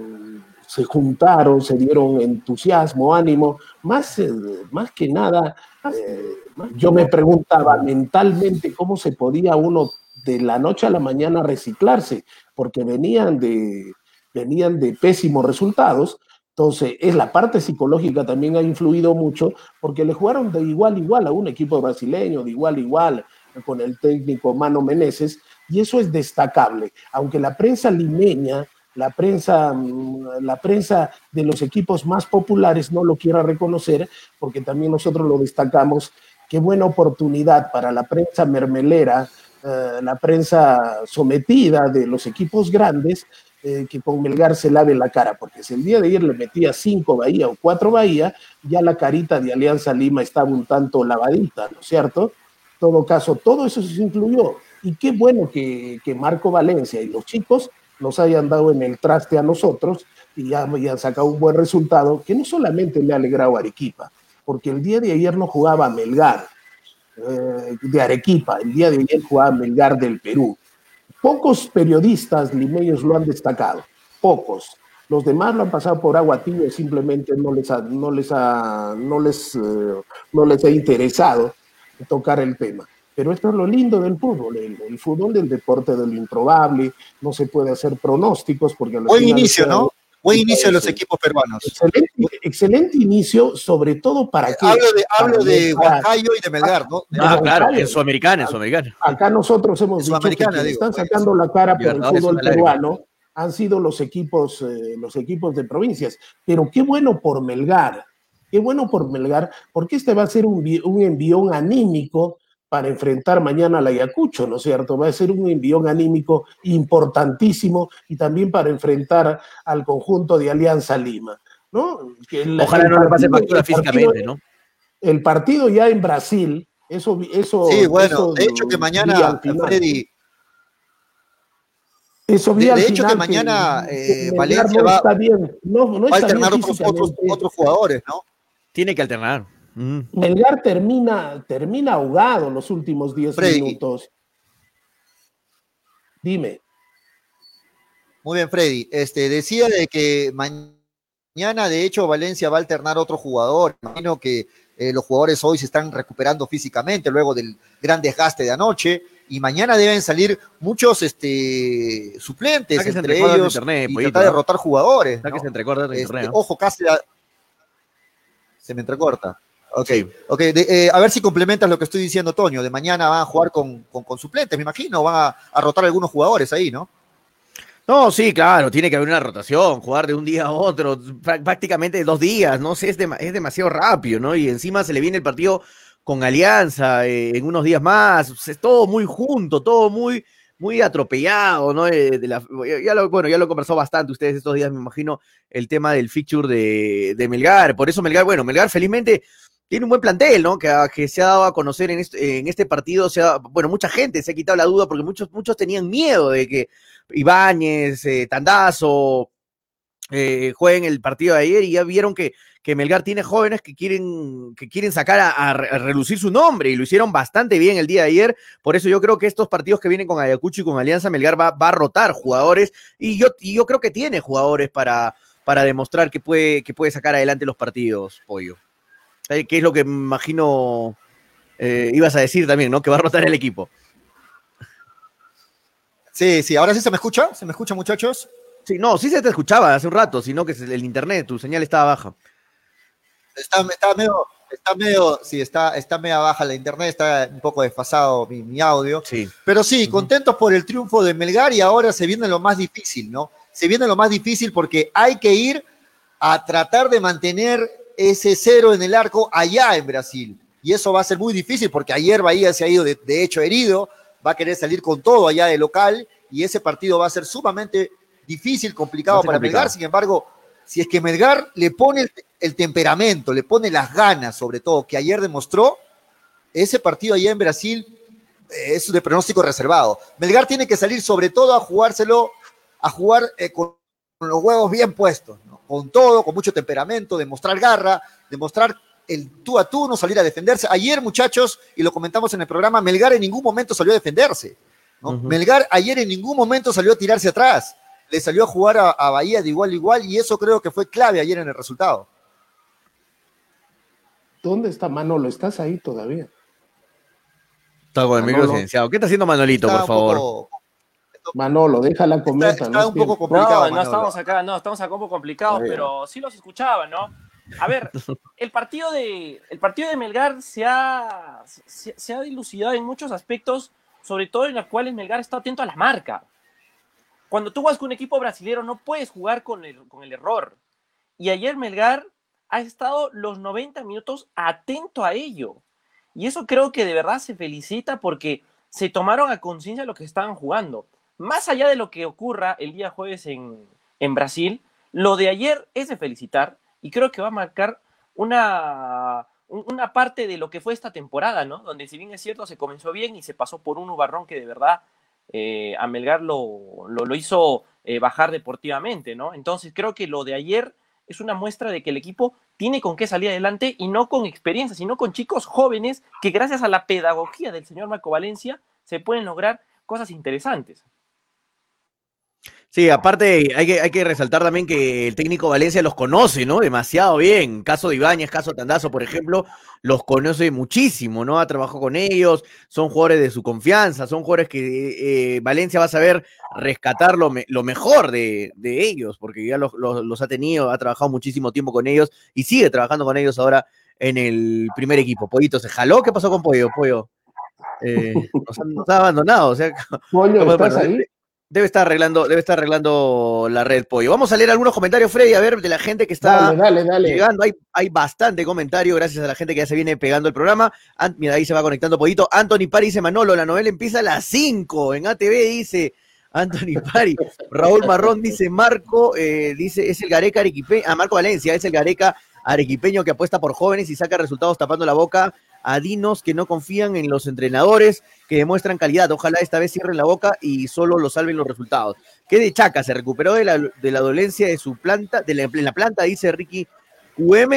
se juntaron, se dieron entusiasmo, ánimo, más, eh, más que nada, eh, yo me preguntaba mentalmente cómo se podía uno de la noche a la mañana reciclarse, porque venían de, venían de pésimos resultados. Entonces, es la parte psicológica también ha influido mucho, porque le jugaron de igual a igual a un equipo brasileño, de igual a igual con el técnico Mano Meneses, y eso es destacable. Aunque la prensa limeña la prensa, la prensa de los equipos más populares no lo quiera reconocer, porque también nosotros lo destacamos. Qué buena oportunidad para la prensa mermelera, eh, la prensa sometida de los equipos grandes, eh, que con Melgar se lave la cara, porque si el día de ayer le metía cinco Bahía o cuatro Bahía, ya la carita de Alianza Lima estaba un tanto lavadita, ¿no es cierto? En todo caso, todo eso se incluyó. Y qué bueno que, que Marco Valencia y los chicos nos hayan dado en el traste a nosotros y, ya, han sacado un buen resultado que no solamente le ha alegrado a Arequipa, porque el día de ayer no jugaba Melgar eh, de Arequipa, el día de ayer jugaba Melgar del Perú. Pocos periodistas limeños lo han destacado, pocos. Los demás lo han pasado por agua tibia, simplemente no les ha, no les ha, no les, eh, no les ha interesado tocar el tema. Pero esto es lo lindo del fútbol, el, fútbol del deporte del improbable, no se puede hacer pronósticos porque... Buen inicio, ¿no? Buen inicio de los equipos peruanos. Excelente, inicio, sobre todo para que... Hablo de, hablo de Huancayo y de Melgar, ¿no? Ah, claro, en Sudamericana, en Sudamericana. Acá nosotros hemos dicho que están sacando la cara por el fútbol peruano han sido los equipos, eh, los equipos de provincias. Pero qué bueno por Melgar, qué bueno por Melgar, porque este va a ser un, un envión anímico para enfrentar mañana a la Ayacucho, ¿no es cierto? Va a ser un envión anímico importantísimo y también para enfrentar al conjunto de Alianza Lima, ¿no? Ojalá no le pase factura físicamente, ¿no? El partido ya en Brasil, eso... eso sí, bueno, de hecho que mañana, Freddy... Eso de, de hecho que mañana eh, Valencia va, está bien. No, no va a alternar otros, otros, otros jugadores, ¿no? Tiene que alternar. Melgar termina, termina ahogado los últimos 10 minutos. Dime. Muy bien, Freddy. Este, decía de que mañana, de hecho, Valencia va a alternar otro jugador. Imagino que eh, los jugadores hoy se están recuperando físicamente luego del gran desgaste de anoche. Y mañana deben salir muchos este, suplentes, entre ellos, internet, y tratar de rotar jugadores. ¿no? Que se entrecorta el este, ojo, casi se me entrecorta. Ok, ok. Eh, a ver si complementas lo que estoy diciendo, Toño. De mañana van a jugar con, con, suplentes, me imagino. Van a, rotar algunos jugadores ahí, ¿no? No, sí, claro, tiene que haber una rotación, jugar de un día a otro, prácticamente dos días, no sé, es, demasiado rápido, ¿no? Y encima se le viene el partido con Alianza eh, en unos días más, es todo muy junto, todo muy, muy atropellado, ¿no? Eh, ya lo, bueno, ya lo conversó bastante ustedes estos días, me imagino, el tema del feature de, de Melgar, por eso Melgar, bueno, Melgar felizmente tiene un buen plantel, ¿no? Que, se ha dado a conocer en este, partido. Se bueno, mucha gente se ha quitado la duda porque muchos, muchos tenían miedo de que Ibáñez, eh, Tandazo eh, jueguen el partido de ayer y ya vieron que, que Melgar tiene jóvenes que quieren, que quieren sacar a, relucir su nombre y lo hicieron bastante bien el día de ayer. Por eso yo creo que estos partidos que vienen con Ayacucho y con Alianza, Melgar va, va a rotar jugadores y yo, y yo creo que tiene jugadores para, para demostrar que puede, que puede sacar adelante los partidos, Pollo. ¿Qué es lo que imagino eh, ibas a decir también, ¿no? Que va a rotar el equipo. Sí, sí, ahora sí se me escucha, ¿se me escucha, muchachos? Sí, no, sí se te escuchaba hace un rato, sino que el internet, tu señal estaba baja. Está, medio, está medio, sí, está, está medio baja la internet, está un poco desfasado mi, audio. Sí. Pero sí, contentos por el triunfo de Melgar y ahora se viene lo más difícil, ¿no? Se viene lo más difícil porque hay que ir a tratar de mantener ese cero en el arco allá en Brasil. Y eso va a ser muy difícil porque ayer Bahía se ha ido de, hecho herido, va a querer salir con todo allá de local y ese partido va a ser sumamente difícil, complicado para Melgar. Sin embargo, si es que Melgar le pone el, temperamento, le pone las ganas, sobre todo, que ayer demostró, ese partido allá en Brasil es de pronóstico reservado. Melgar tiene que salir sobre todo a jugárselo, a jugar eh, con los huevos bien puestos con todo, con mucho temperamento, demostrar garra, demostrar el tú a tú, no salir a defenderse. Ayer, muchachos, y lo comentamos en el programa, Melgar en ningún momento salió a defenderse. Melgar ayer en ningún momento salió a tirarse atrás. Le salió a jugar a, Bahía de igual a igual y eso creo que fue clave ayer en el resultado. ¿Dónde está Manolo? ¿Estás ahí todavía? Está con el micro silenciado. ¿Qué está haciendo Manolito, por favor? Manolo, deja la cometa. Está, un poco complicado. No, no estamos acá, no, estamos acá un poco complicados, pero sí los escuchaba, ¿no? A ver, el partido de, el partido de Melgar se ha, se, ha dilucidado en muchos aspectos, sobre todo en los cuales Melgar está atento a la marca. Cuando tú vas con un equipo brasileño no puedes jugar con el, con el error. Y ayer Melgar ha estado los 90 minutos atento a ello. Y eso creo que de verdad se felicita porque se tomaron a conciencia lo que estaban jugando más allá de lo que ocurra el día jueves en, Brasil, lo de ayer es de felicitar y creo que va a marcar una, una parte de lo que fue esta temporada, ¿no? Donde si bien es cierto, se comenzó bien y se pasó por un Ubarrón que de verdad eh, a Melgar lo, lo, hizo eh, bajar deportivamente, ¿no? Entonces creo que lo de ayer es una muestra de que el equipo tiene con qué salir adelante y no con experiencia, sino con chicos jóvenes que gracias a la pedagogía del señor Marco Valencia se pueden lograr cosas interesantes. Sí, aparte hay que, hay que resaltar también que el técnico Valencia los conoce, ¿no? Demasiado bien. Caso de Ibáñez, caso Tandazo, por ejemplo, los conoce muchísimo, ¿no? Ha trabajado con ellos, son jugadores de su confianza, son jugadores que eh, Valencia va a saber rescatar lo, lo mejor de, de, ellos, porque ya los, los, los, ha tenido, ha trabajado muchísimo tiempo con ellos y sigue trabajando con ellos ahora en el primer equipo. Pollito, ¿se jaló? ¿Qué pasó con Pollo? Pollo. Eh, nos, han, nos ha abandonado, o sea, Pollo, ¿estás ahí? Debe estar arreglando, debe estar arreglando la red pollo. Vamos a leer algunos comentarios, Freddy, a ver, de la gente que está dale, dale, dale. llegando. Hay, hay bastante comentario, gracias a la gente que ya se viene pegando el programa. Ant, mira, ahí se va conectando Pollito. Anthony Pari dice Manolo, la novela empieza a las 5 en ATV, dice Anthony Pari. Raúl Marrón dice Marco, eh, dice, es el Gareca Arequipeño, ah, Marco Valencia, es el Gareca Arequipeño que apuesta por jóvenes y saca resultados tapando la boca a dinos que no confían en los entrenadores que demuestran calidad. Ojalá esta vez cierren la boca y solo lo salven los resultados. Que de Chaca se recuperó de la, de la dolencia de su planta, de la, en la planta, dice Ricky UM.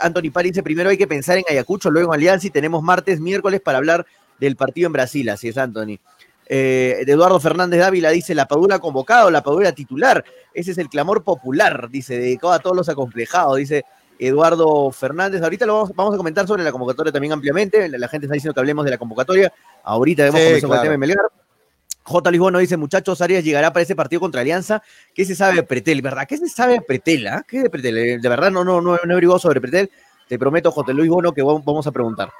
Anthony Pari dice: primero hay que pensar en Ayacucho, luego en Alianza y tenemos martes, miércoles para hablar del partido en Brasil. Así es, Anthony. Eh, Eduardo Fernández Dávila dice: La Padula convocado, la Padula titular. Ese es el clamor popular, dice, dedicado a todos los acomplejados. Dice Eduardo Fernández. Ahorita lo vamos, vamos, a comentar sobre la convocatoria también ampliamente. La, la, gente está diciendo que hablemos de la convocatoria. Ahorita vemos sí, claro. con el tema de Melgar. J. Luis Bono dice, muchachos, Arias llegará para ese partido contra Alianza. ¿Qué se sabe de Pretel? ¿Verdad? ¿Qué se sabe de Pretel? ¿ah? ¿Qué de Pretel? De verdad no, no, no, no he averiguado sobre Pretel. Te prometo, J. Luis Bono, que vamos a preguntar.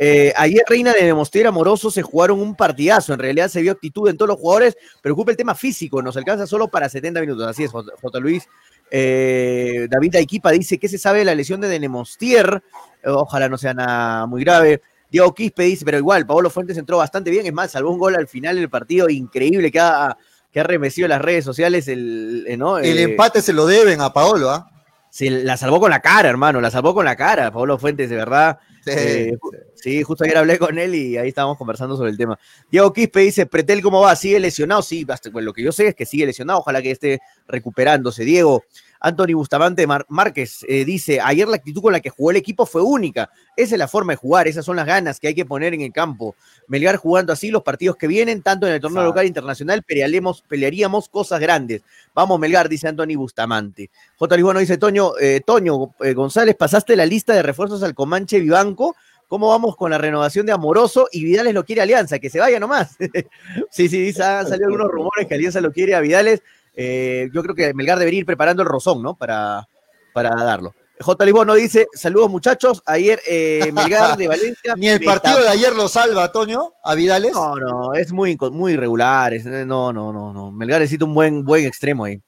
Eh, ayer Reina de Demostier Amoroso se jugaron un partidazo. En realidad se vio actitud en todos los jugadores. Preocupa el tema físico. Nos alcanza solo para 70 minutos. Así es, J. Luis. Eh, David Aiquipa dice, ¿qué se sabe de la lesión de Demostier? Ojalá no sea nada muy grave. Diego Quispe dice, pero igual, Paolo Fuentes entró bastante bien, es más, salvó un gol al final del partido increíble que ha, que ha remecido las redes sociales. El, ¿no? el eh, empate se lo deben a Paolo, ¿ah? ¿eh? Se la salvó con la cara, hermano, la salvó con la cara, Paolo Fuentes, de verdad. Sí, eh, sí, justo ayer hablé con él y ahí estábamos conversando sobre el tema. Diego Quispe dice, Pretel, ¿cómo va? ¿Sigue lesionado? Sí, hasta, bueno, lo que yo sé es que sigue lesionado, ojalá que esté recuperándose. Diego, Anthony Bustamante Mar Márquez eh, dice, ayer la actitud con la que jugó el equipo fue única. Esa es la forma de jugar, esas son las ganas que hay que poner en el campo. Melgar jugando así los partidos que vienen, tanto en el torneo local e internacional, pelearemos, pelearíamos cosas grandes. Vamos, Melgar, dice Anthony Bustamante. J. Lisbono dice, Toño, eh, Toño eh, González, pasaste la lista de refuerzos al Comanche Vivanco. ¿Cómo vamos con la renovación de Amoroso? Y Vidales lo quiere Alianza, que se vaya nomás. sí, sí, han salido algunos rumores que Alianza lo quiere a Vidales. Eh, yo creo que Melgar debería ir preparando el rozón, ¿no? Para, para darlo. J. Lisbono dice, saludos muchachos, ayer eh, Melgar de Valencia. Ni el partido de ayer lo salva, Toño, a Vidales. No, no, es muy, muy irregular, es, no, no, no, no. Melgar necesita un buen, buen extremo ahí.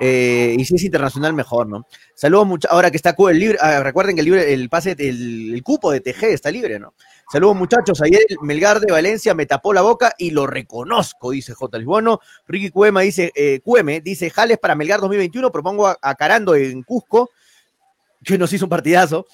Eh, y si es internacional, mejor, ¿no? Saludos mucho, ahora que está el libre, ah, recuerden que el libre, el pase, el, cupo de TG está libre, ¿no? Saludos muchachos, ayer Melgar de Valencia me tapó la boca y lo reconozco, dice J. Lisbono. Ricky Cuema dice, eh, Cueme, dice, Jales para Melgar 2021, propongo a, a Carando en Cusco, que nos hizo un partidazo.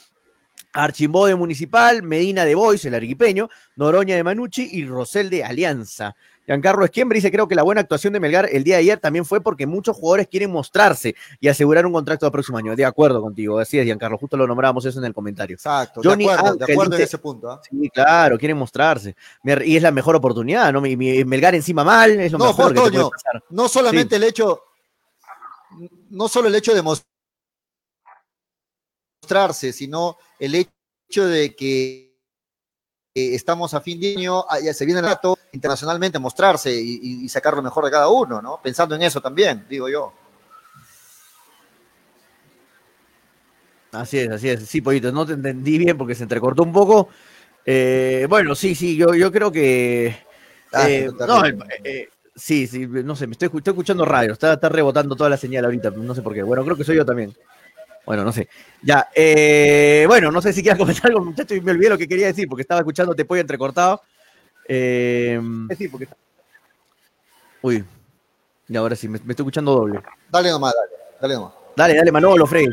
Archimbó de Municipal, Medina de Boys, el arequipeño, Noroña de Manucci y Rosel de Alianza. Giancarlo Esquiembre dice, creo que la buena actuación de Melgar el día de ayer también fue porque muchos jugadores quieren mostrarse y asegurar un contrato el próximo año. De acuerdo contigo, así es, Giancarlo, justo lo nombramos eso en el comentario. Exacto, Johnny de acuerdo, Ángel de acuerdo en ese punto. ¿eh? Sí, claro, quieren mostrarse. Y es la mejor oportunidad, ¿no? Melgar encima mal, es lo no, mejor que Toño, No solamente sí. el hecho, no solo el hecho de mostrarse, sino el hecho de que eh, estamos a fin de año, ah, ya se viene el rato internacionalmente a mostrarse y, y, sacar lo mejor de cada uno, ¿no? Pensando en eso también, digo yo. Así es, así es. Sí, Pollito, no te entendí bien porque se entrecortó un poco. Eh, bueno, sí, sí, yo, yo creo que. Ah, eh, no, eh, sí, sí, no sé, me estoy, estoy escuchando radio, está, está, rebotando toda la señal ahorita, no sé por qué. Bueno, creo que soy yo también. Bueno, no sé. Ya, eh, bueno, no sé si quieras comentar algo, muchachos, y me olvidé lo que quería decir porque estaba escuchando Te Pollo entrecortado. Eh, sí, porque... Uy, y ahora sí, me, me, estoy escuchando doble. Dale nomás, dale, dale nomás. Dale, dale, Manolo, Frey.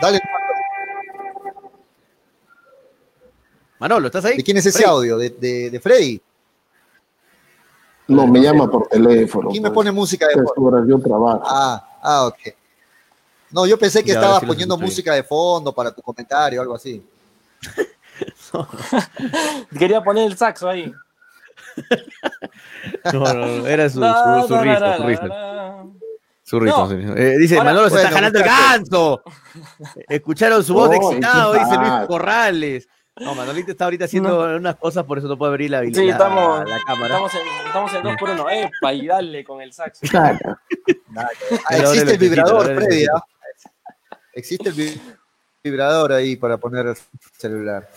Dale. Manolo, ¿estás ahí? ¿De quién es ese Freddy? audio? ¿De, de, de Freddy? No, me llama por teléfono. ¿Quién me pues. pone música de yo trabajo. Ah, ah, ok. No, yo pensé que Ya, estabas poniendo música de fondo para tu comentario o algo así. Quería poner el saxo ahí. No, no, no, era su, su, su da, risa, da, su da, risa. da. Su risa, No. su risa. Eh, dice, Ahora, Manolo se está jalando el ganso. Escucharon su voz de No, excitado, ¿qué dice Luis? Corrales. No, Manolito está ahorita haciendo unas cosas, por eso no puede abrir la, Sí, la- estamos, la cámara. estamos en, estamos en 2 por 1 Epa, y dale con el saxo. Claro. Ah, existe el vibrador, necesito, ahora lo Freddy. ¿ah? Existe el vi- vibrador ahí para poner el celular.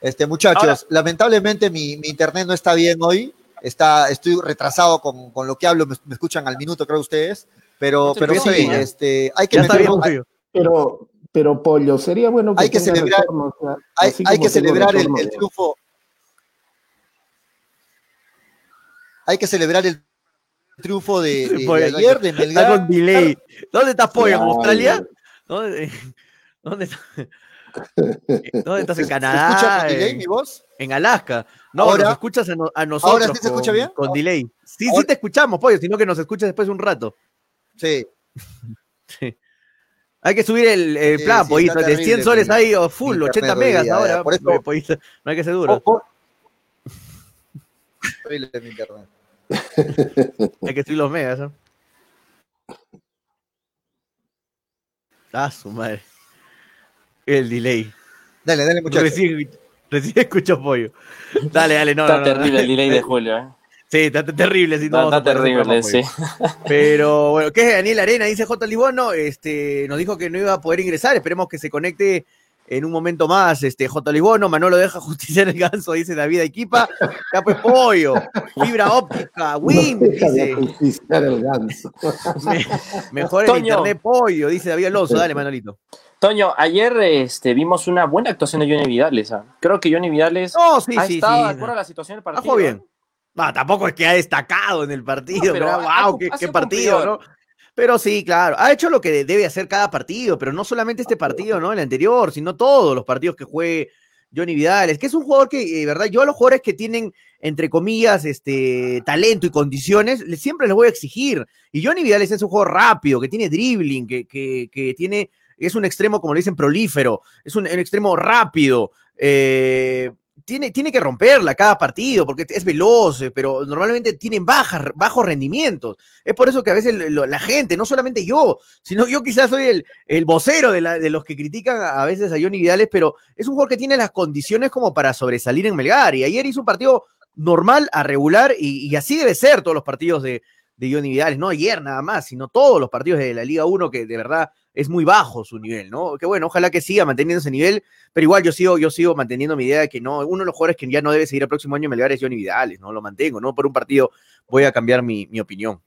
Este, muchachos, Ahora- lamentablemente mi, mi internet no está bien hoy. Está, estoy retrasado con, con lo que hablo, me, me escuchan al minuto, creo ustedes. Pero, pero sí, este, hay que está meter- hay-. Pero, pero Pollo, sería bueno que Hay que celebrar- retorno, o sea, hay, que celebrar el, retorno el de- triunfo. Hay que celebrar el triunfo de, de- de Pollo, ayer de Está Melgar. con delay. ¿Dónde estás, pollo? ¿En. Australia? ¿Dónde, dónde, está- ¿Dónde estás? ¿En ¿Se escucha Canadá? con delay ¿En- mi voz? En Alaska. No, Ahora- nos escuchas a, no- a nosotros. ¿Ahora sí se con- escucha bien? Con delay. Sí, sí te escuchamos, pollo, sino que nos escuchas después de un rato. Sí. Hay que subir el, el Sí, plan, sí, pollito. De 100 terrible soles mi- ahí, o full, 80 internet hoy megas día, ahora. por eso- pollito, no hay que ser duro. Oh, oh. Hay que subir los megas, ¿no? Ah, su madre. El delay. Dale, dale, muchachos. Recién, recién escucho pollo. Dale, dale, no. Está no, no, terrible no. el delay de Julio, ¿eh? Sí, está está terrible. Sí, no Está, terrible, sí. Pero bueno, ¿qué es Daniel Arena? Dice J. Libono, este, nos dijo que no iba a poder ingresar. Esperemos que se conecte en un momento más. Este, J. Libono, Manolo deja justiciar el ganso, dice David Equipa. Ya pues pollo, fibra óptica, Win, No deja de dice. justiciar el ganso. Me- mejor el internet pollo, dice David Alonso. Dale, Manolito. Toño, ayer este, vimos una buena actuación de Johnny Vidales. ¿ah? Creo que Johnny Vidales No, sí, ha sí, estado de sí. acuerdo a la situación del partido. jugó bien. ¿eh? No, tampoco es que ha destacado en el partido, No, pero pero ha- wow, ha- qué, ha qué sido partido, cumplidor. ¿no? Pero sí, claro, ha hecho lo que debe hacer cada partido, pero no solamente este partido, ¿no? El anterior, sino todos los partidos que juegue Johnny Vidal. Es que es un jugador que, de verdad, yo a los jugadores que tienen, entre comillas, este talento y condiciones, siempre les voy a exigir. Y Johnny Vidal es un jugador rápido, que tiene dribbling, que, que, que tiene, es un extremo, como le dicen, prolífero, es un, un extremo rápido. eh, tiene, tiene que romperla cada partido porque es veloz, eh, pero normalmente tienen bajas, bajos rendimientos. Es por eso que a veces la gente, no solamente yo, sino yo quizás soy el, el vocero de, la- de los que critican a, veces a Johnny Vidales, pero es un jugador que tiene las condiciones como para sobresalir en Melgar. Y ayer hizo un partido normal a regular y, y así debe ser todos los partidos de, de Johnny Vidales, no ayer nada más, sino todos los partidos de la Liga 1 que de verdad es muy bajo su nivel, ¿no? Que bueno, ojalá que siga manteniendo ese nivel, pero igual yo sigo, yo sigo manteniendo mi idea de que no, uno de los jugadores que ya no debe seguir el próximo año en Melgar es Johnny Vidales, ¿no? Lo mantengo, ¿no? Por un partido voy a cambiar mi, mi opinión.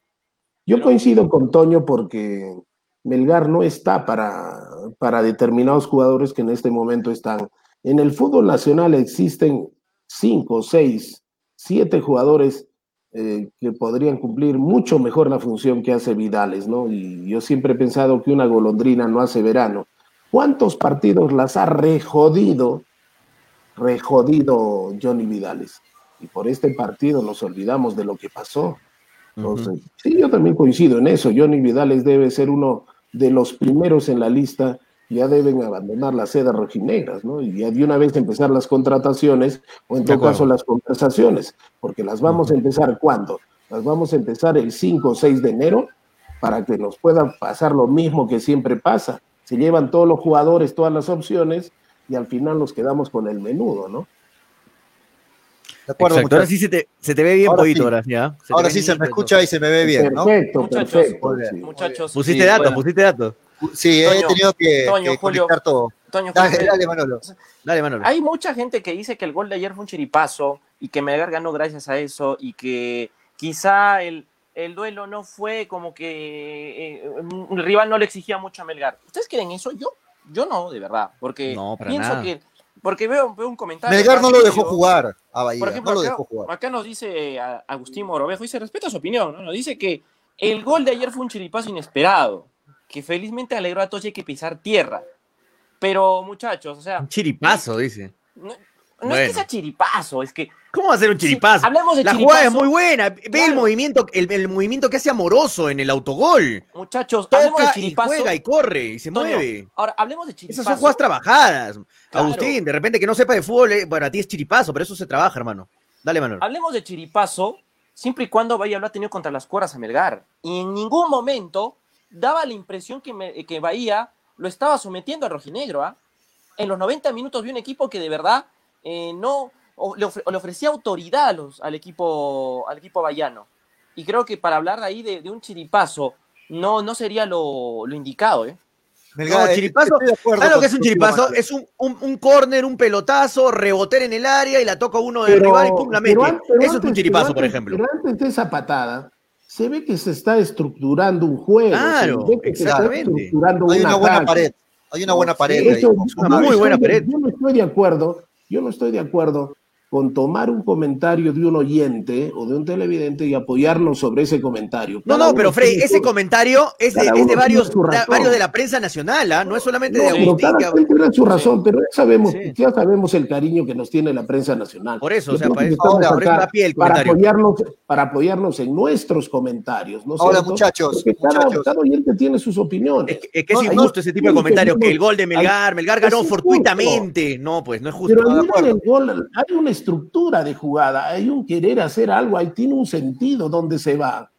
Yo coincido con Toño porque Melgar no está para, para determinados jugadores que en este momento están. En el fútbol nacional existen cinco, seis, siete jugadores eh, que podrían cumplir mucho mejor la función que hace Vidales, ¿no? Y yo siempre he pensado que una golondrina no hace verano. ¿Cuántos partidos las ha rejodido, rejodido Johnny Vidales? Y por este partido nos olvidamos de lo que pasó. Entonces, sí, yo también coincido en eso. Johnny Vidales debe ser uno de los primeros en la lista. Ya deben abandonar las sedas rojinegras, ¿no? Y ya de una vez empezar las contrataciones o en todo caso las conversaciones, porque las vamos a empezar ¿cuándo? Las vamos a empezar el 5 o 6 de enero para que nos pueda pasar lo mismo que siempre pasa. Se llevan todos los jugadores, todas las opciones y al final nos quedamos con el menudo, ¿no? De acuerdo, Exacto, ahora sí se te, se te ve bien, Ahora poquito, sí. ahora sí, ¿ah? Ahora sí se me escucha y se me ve bien, ¿no? Perfecto, Muchachos, perfecto. sí. Muchachos, Pusiste sí, datos, bueno. pusiste datos. Sí, he tenido que, Toño, que Julio. conectar todo. Toño, Dale, dale, Manolo. Dale, Manolo. Hay mucha gente que dice que el gol de ayer fue un chiripazo y que Melgar ganó gracias a eso y que quizá el, el duelo no fue como que eh, un rival no le exigía mucho a Melgar. ¿Ustedes creen eso? Yo, yo no, de verdad, porque No, pienso nada. que porque veo, veo un comentario. Melgar no lo dejó digo, jugar a Bahía, Por ejemplo, no lo acá, dejó jugar. acá nos dice a- Agustín Morovejo y se respeta su opinión, ¿no? Nos dice que el gol de ayer fue un chiripazo inesperado, que felizmente alegró a todos y hay que pisar tierra. Pero muchachos, o sea, Un chiripazo, dice. no- No es que sea chiripazo, es que ¿Cómo va a ser un chiripazo? hablemos de la jugada es chiripazo. muy buena. Ve el movimiento, el, el movimiento que hace amoroso en el autogol. muchachos, hablemos de Toca y chiripazo. juega y corre y se mueve. Ahora, hablemos de chiripazo. Esas son jugadas trabajadas. Claro. Agustín, de repente que no sepa de fútbol, eh, bueno, a ti es chiripazo, pero eso se trabaja, hermano. Dale, Manuel. Hablemos de chiripazo siempre y cuando Bahía lo ha tenido contra las cuerdas a Melgar. Y en ningún momento daba la impresión que, me- que Bahía lo estaba sometiendo al rojinegro. ¿ah? En los 90 minutos vi un equipo que de verdad eh, no o- le, ofre- le ofrecía autoridad a los- al equipo al equipo bahiano. Y creo que para hablar ahí de, de un chiripazo no, no sería lo, lo indicado. ¿eh? Melgar, No, eh, chiripazo, estoy de acuerdo ¿Sabes lo que es un chiripazo? Es un, un, un córner, un pelotazo, reboter en el área y la toca uno del rival y pum, la mete. Eso es un chiripazo, por ejemplo. Pero antes de esa patada, se ve que se está estructurando un juego. Claro, se ve que se está estructurando Hay un una buena pared. Hay una buena pared. Sí, ahí. eso- una muy buena pared. Yo no estoy de acuerdo, yo no estoy de acuerdo con tomar un comentario de un oyente o de un televidente y apoyarnos sobre ese comentario. No, Cada no, uno pero Freddy, tiene ese su- comentario es de, cada es de varios, varios de la prensa nacional, ¿ah? No es solamente No, de pero Agustín. cada que- quien tiene su razón, pero ya sabemos, Sí. ya sabemos el cariño que nos tiene la prensa nacional. Por eso, Yo o sea, para eso- estamos por eso acá da pie el para apoyarnos, para apoyarnos en nuestros comentarios, ¿no Ahora, cierto? muchachos, cada, muchachos. cada oyente tiene sus opiniones. Es que, es que es No, injusto ese tipo de comentarios, que el gol de Melgar, Melgar ganó fortuitamente. No, pues no es justo. Pero hay una estructura de jugada, hay un querer hacer algo, ahí tiene un sentido donde se va.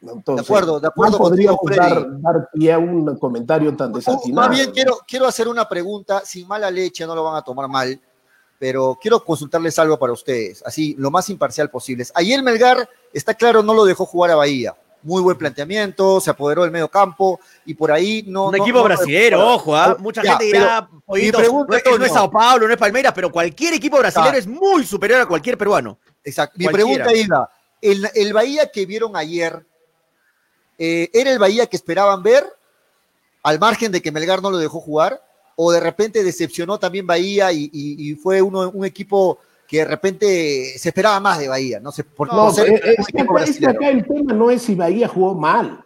Entonces, De acuerdo, de acuerdo no contigo, dar, dar pie a un comentario tan desatinado. Más bien quiero, quiero hacer una pregunta, sin mala leche, no lo van a tomar mal, pero quiero consultarles algo para ustedes, así lo más imparcial posible. Ayer Melgar, está claro, no lo dejó jugar a Bahía. Muy buen planteamiento, se apoderó del medio campo y por ahí no. un no- equipo no brasilero, ojo, ¿ah? mucha Ya, gente dirá, "Pollito, pregunta, no, es, no es. Sao Paulo, no es Palmeiras, pero cualquier equipo brasilero es muy superior a cualquier peruano. Exacto. Mi Cualquiera. pregunta iba, ¿el, el Bahía que vieron ayer, eh, ¿era el Bahía que esperaban ver al margen de que Melgar no lo dejó jugar? ¿O de repente decepcionó también Bahía y, y- y fue uno, un equipo que de repente se esperaba más de Bahía? No sé, por, No, ser es, que acá, es que brasilero. acá el tema no es si Bahía jugó mal.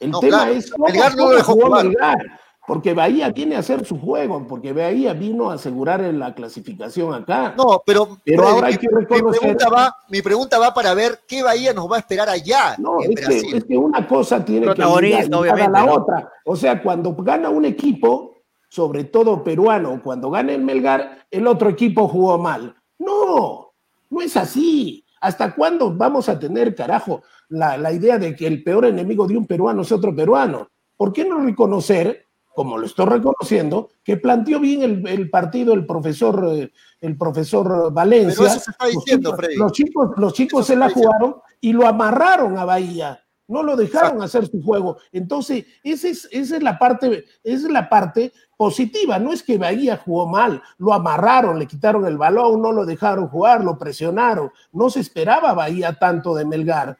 El No, tema claro, es cómo, Melgar no lo cómo dejó jugó jugar. Melgar. Porque Bahía viene a hacer su juego, porque Bahía vino a asegurar la clasificación acá. No, pero, Pero ahora hay mi- que mi, reconocer- pregunta va, mi pregunta va para ver qué Bahía nos va a esperar allá No, en es que, Brasil. es que una cosa tiene que obviamente, a la ¿no? otra. O sea, cuando gana un equipo, sobre todo peruano, cuando gana el Melgar, el otro equipo jugó mal. No, no es así. ¿Hasta cuándo vamos a tener, carajo, la, la idea de que el peor enemigo de un peruano es otro peruano? ¿Por qué no reconocer, como lo estoy reconociendo, que planteó bien el, el partido el profesor, eh, el profesor Valencia? Pero eso se está Los diciendo, chicos- Freddy. Los chicos, los chicos Eso se se la diciendo. jugaron y lo amarraron a Bahía. No lo dejaron hacer su juego. Entonces, esa es, esa es la parte, esa es la parte positiva. No es que Bahía jugó mal, lo amarraron, le quitaron el balón, no lo dejaron jugar, lo presionaron. No se esperaba Bahía tanto de Melgar.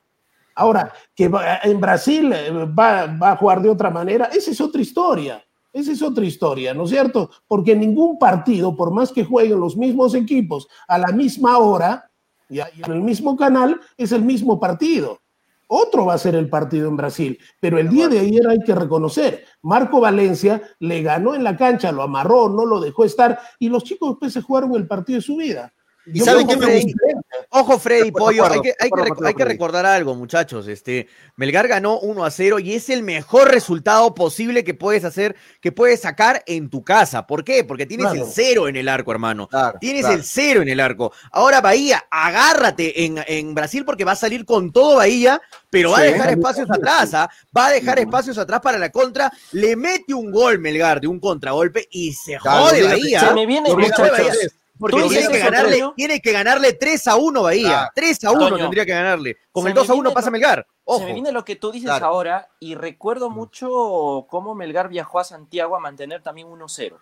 Ahora, que en Brasil eh, va, va a jugar de otra manera, esa es otra historia. Esa es otra historia, ¿no es cierto? Porque ningún partido, por más que jueguen los mismos equipos a la misma hora y en el mismo canal, es el mismo partido. Otro va a ser el partido en Brasil, pero el día de ayer hay que reconocer, Marco Valencia le ganó en la cancha, lo amarró, no lo dejó estar y los chicos después se jugaron el partido de su vida. ¿Y Yo saben creo qué me gusta? Ojo, Freddy Pollo, hay que, hay hay recordar algo, muchachos. Este, Melgar ganó 1 a 0 y es el mejor resultado posible que puedes hacer, que puedes sacar en tu casa. ¿Por qué? Porque tienes Claro. el cero en el arco, hermano. Claro, Tienes claro. el cero en el arco. Ahora, Bahía, agárrate en, en Brasil porque va a salir con todo Bahía, pero va a dejar espacios atrás, ¿ah? Va a dejar espacios atrás para la contra. Le mete un gol Melgar de un contragolpe y se Claro, jode Bahía. Se me viene, Porque tiene que, ganarle, tiene que ganarle 3 a 1 Bahía. Claro. 3 a 1 Toño. tendría que ganarle. Con el me 2 a 1 viene pasa lo- Melgar. Ojo. Se me viene lo que tú dices Claro. ahora y recuerdo mucho cómo Melgar viajó a Santiago a mantener también 1-0.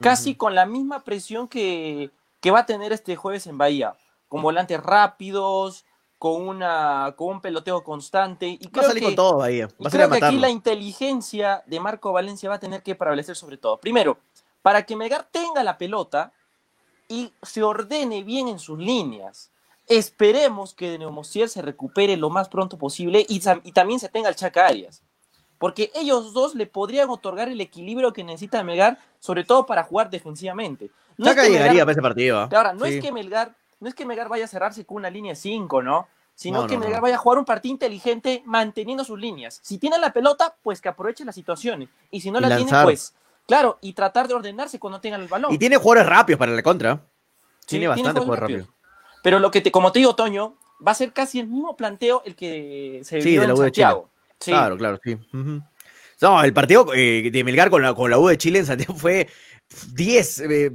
Casi con la misma presión que, que va a tener este jueves en Bahía. Con volantes rápidos, con, una, con un peloteo constante. Y Va a creo salir que, con todo Bahía. y Va a salir a creo que aquí la inteligencia de Marco Valencia va a tener que prevalecer sobre todo. Primero, para que Melgar tenga la pelota y se ordene bien en sus líneas. Esperemos que de Neumosier se recupere lo más pronto posible y, también se tenga el Chaca Arias. porque ellos dos le podrían otorgar el equilibrio que necesita Melgar, sobre todo para jugar defensivamente. No Chaca es que llegaría Melgar- para ese partido. ¿ah? Ahora, no Sí. es que Melgar, no es que Melgar vaya a cerrarse con una línea 5, ¿no? Sino No, que no, no. Melgar vaya a jugar un partido inteligente manteniendo sus líneas. Si tiene la pelota, pues que aproveche las situaciones. Y si no la tiene, pues, claro, y tratar de ordenarse cuando tengan el balón. Y tiene jugadores rápidos para la contra. Sí, tiene bastante jugadores jugadores rápidos. Pero lo que te, como te digo, Toño, va a ser casi el mismo planteo el que se Sí, vio de la en U de Chile. Sí. Claro, claro, sí. No, el partido eh, de Melgar con la, con la U de Chile en Santiago fue 10, eh,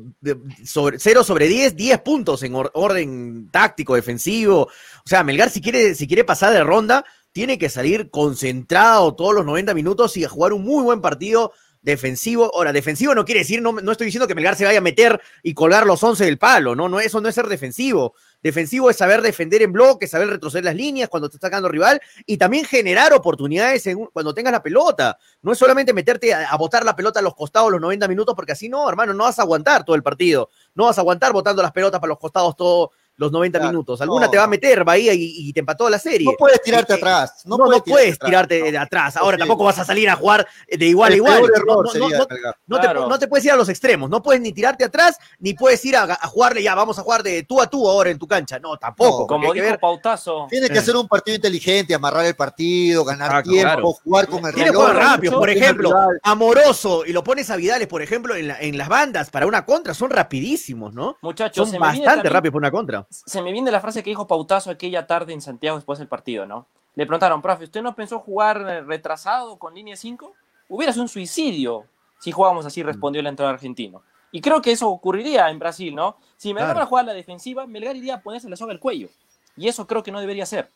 sobre, 0 sobre 10, 10 puntos en or- orden táctico, defensivo. O sea, Melgar si quiere, si quiere pasar de ronda, tiene que salir concentrado todos los 90 minutos y a jugar un muy buen partido defensivo. Ahora, defensivo no quiere decir, no, no estoy diciendo que Melgar se vaya a meter y colgar los 11 del palo, no, no, eso no es ser defensivo. Defensivo es saber defender en bloque, saber retroceder las líneas cuando te está sacando rival y también generar oportunidades en- cuando tengas la pelota. No es solamente meterte a, a botar la pelota a los costados los 90 minutos, porque así no, hermano, no vas a aguantar todo el partido. No vas a aguantar botando las pelotas para los costados todos los 90 Claro, minutos. Alguna no. te va a meter, Bahía, y, y te empató la serie. No puedes tirarte atrás. No, No, no, puedes puedes tirarte atrás, de atrás. Ahora tampoco vas a salir a jugar de igual a igual. No, sería te, Claro. no te puedes ir a los extremos, no puedes ni tirarte atrás, ni puedes ir a, a jugarle, ya, vamos a jugar de tú a tú ahora en tu cancha. No, tampoco. Como dijo ver- Pautazo, Tienes que hacer un partido inteligente, amarrar el partido, ganar Ah, tiempo, claro. jugar con el Tiene reloj. rápidos, por ejemplo, amoroso, y lo pones a Vidales, por ejemplo, en, la- en las bandas para una contra, son rapidísimos, ¿no? muchachos, Son bastante rápidos para una contra. Se me viene la frase que dijo Pautazo aquella tarde en Santiago después del partido, ¿no? Le preguntaron, profe, ¿usted no pensó jugar eh, retrasado con línea 5? Hubiera sido un suicidio si jugábamos así, respondió el entrenador argentino. Y creo que eso ocurriría en Brasil, ¿no? Si Melgar Claro. va a jugar la defensiva, Melgar iría a ponerse la soga al cuello. Y eso creo que no debería ser.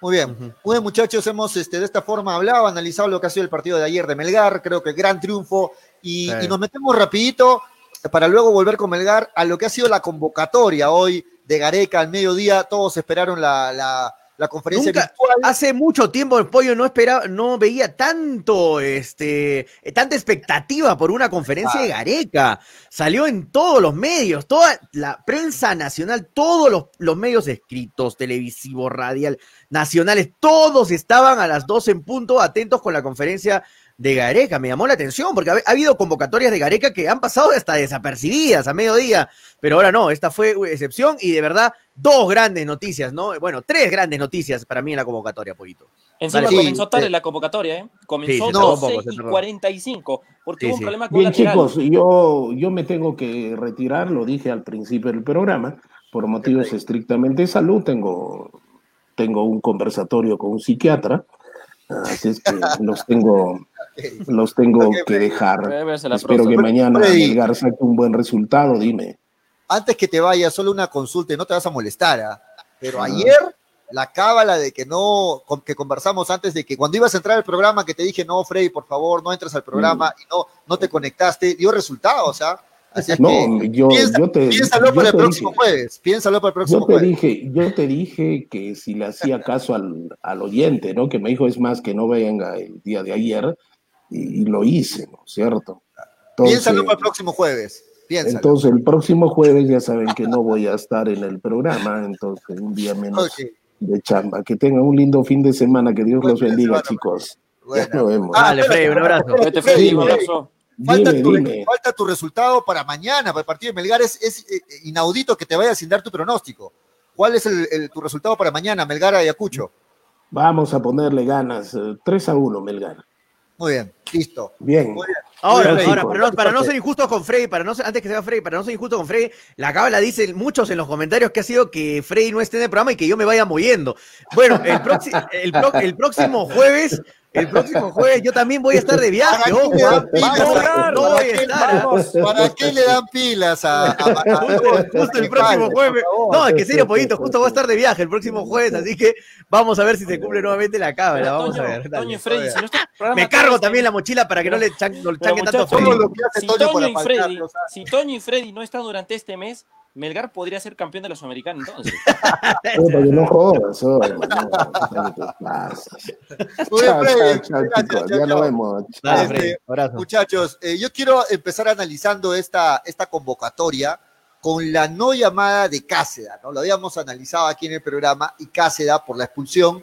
Muy bien. Muy bien, muchachos, hemos este, de esta forma hablado, analizado lo que ha sido el partido de ayer de Melgar, creo que gran triunfo, y, Sí. y nos metemos rapidito para luego volver con Melgar a lo que ha sido la convocatoria hoy de Gareca al mediodía, todos esperaron la, la- la conferencia Nunca- virtual. Hace mucho tiempo el pollo no esperaba, no veía tanto, este, tanta expectativa por una conferencia de Gareca. Salió en todos los medios, toda la prensa nacional, todos los, los medios escritos, televisivos, radial, nacionales, todos estaban a las 12 en punto atentos con la conferencia de Gareca. Me llamó la atención porque ha, ha habido convocatorias de Gareca que han pasado hasta desapercibidas a mediodía, pero ahora no, esta fue excepción y de verdad dos grandes noticias, ¿no? Bueno, tres grandes noticias para mí en la convocatoria, Pollito. Encima Vale. comenzó Sí, tarde sí. la convocatoria, ¿eh? Comenzó Sí, se tardó un 12 poco, y tardó. 45, porque Sí, hubo un problema con Bien, lateral. chicos, yo, yo me tengo que retirar, lo dije al principio del programa, por motivos estrictamente de salud, tengo, tengo un conversatorio con un psiquiatra, así es que los tengo, los tengo que dejar. Espero que mañana Freddy. Melgar saque un buen resultado, dime. Antes que te vayas, solo una consulta y no te vas a molestar, ¿ah? pero Ah. ayer la cábala de que no, que conversamos antes de que cuando ibas a entrar al programa, que te dije, no, Freddy, por favor, no entres al programa y no, no te conectaste, dio resultados, ¿ah? Así es No, que yo, piensa- yo te, piénsalo yo para el próximo dije- jueves, piénsalo para el próximo Yo te jueves. dije, yo te dije que si le hacía caso al, al oyente, ¿no? Que me dijo es más que no venga el día de ayer y, y lo hice, ¿no es cierto? piénsalo para el próximo jueves, piénsalo. entonces el próximo jueves ya saben que no voy a estar en el programa, entonces un día menos de chamba. Que tengan un lindo fin de semana, que Dios Buen los bendiga, semana, chicos. bueno. Ya nos vemos. Dale, Freddy, un abrazo. Vete, Freddy, un abrazo. Falta, dime, tu, dime. falta tu resultado para mañana, para el partido de Melgar. Es, es, eh, inaudito que te vayas sin dar tu pronóstico. ¿Cuál es el, el- tu resultado para mañana, Melgar Ayacucho? Vamos a ponerle ganas. eh, 3 a 1, Melgar. Muy bien, listo. Bien. Muy bien. Ahora, bien, para no, para no ser injustos con Freddy, para no ser- antes que sea Freddy, para no ser injusto con Freddy, la cábala dice muchos en los comentarios que ha sido que Freddy no esté en el programa y que yo me vaya moviendo. Bueno, el, próximo el, pro- el próximo jueves, el próximo jueves yo también voy a estar de viaje, ¿Para qué ojo, le dan pilas? no, ¿Para no voy a qué- estar. Vamos. ¿Para qué le dan pilas a, a- a- Justo, justo el próximo jueves. No, es que serio, Pollito, justo voy a estar de viaje el próximo jueves, así que vamos a ver si se cumple nuevamente la cábala. Vamos a ver. dale. Toño y Freddy, si nuestro programa Me cargo también la este- mochila para que no le chan- no le Pero, chanque tanto Si Toño y Freddy, sabe. si Toño y Freddy no están durante este mes, Melgar podría ser campeón de la Sudamericana entonces. Jodas, oye, no, Ya nos vemos. Dale, Este. Muchachos, eh, yo quiero empezar analizando esta, esta convocatoria con la no llamada de Cáceda, ¿no? Lo habíamos analizado aquí en el programa y Cáceda por la expulsión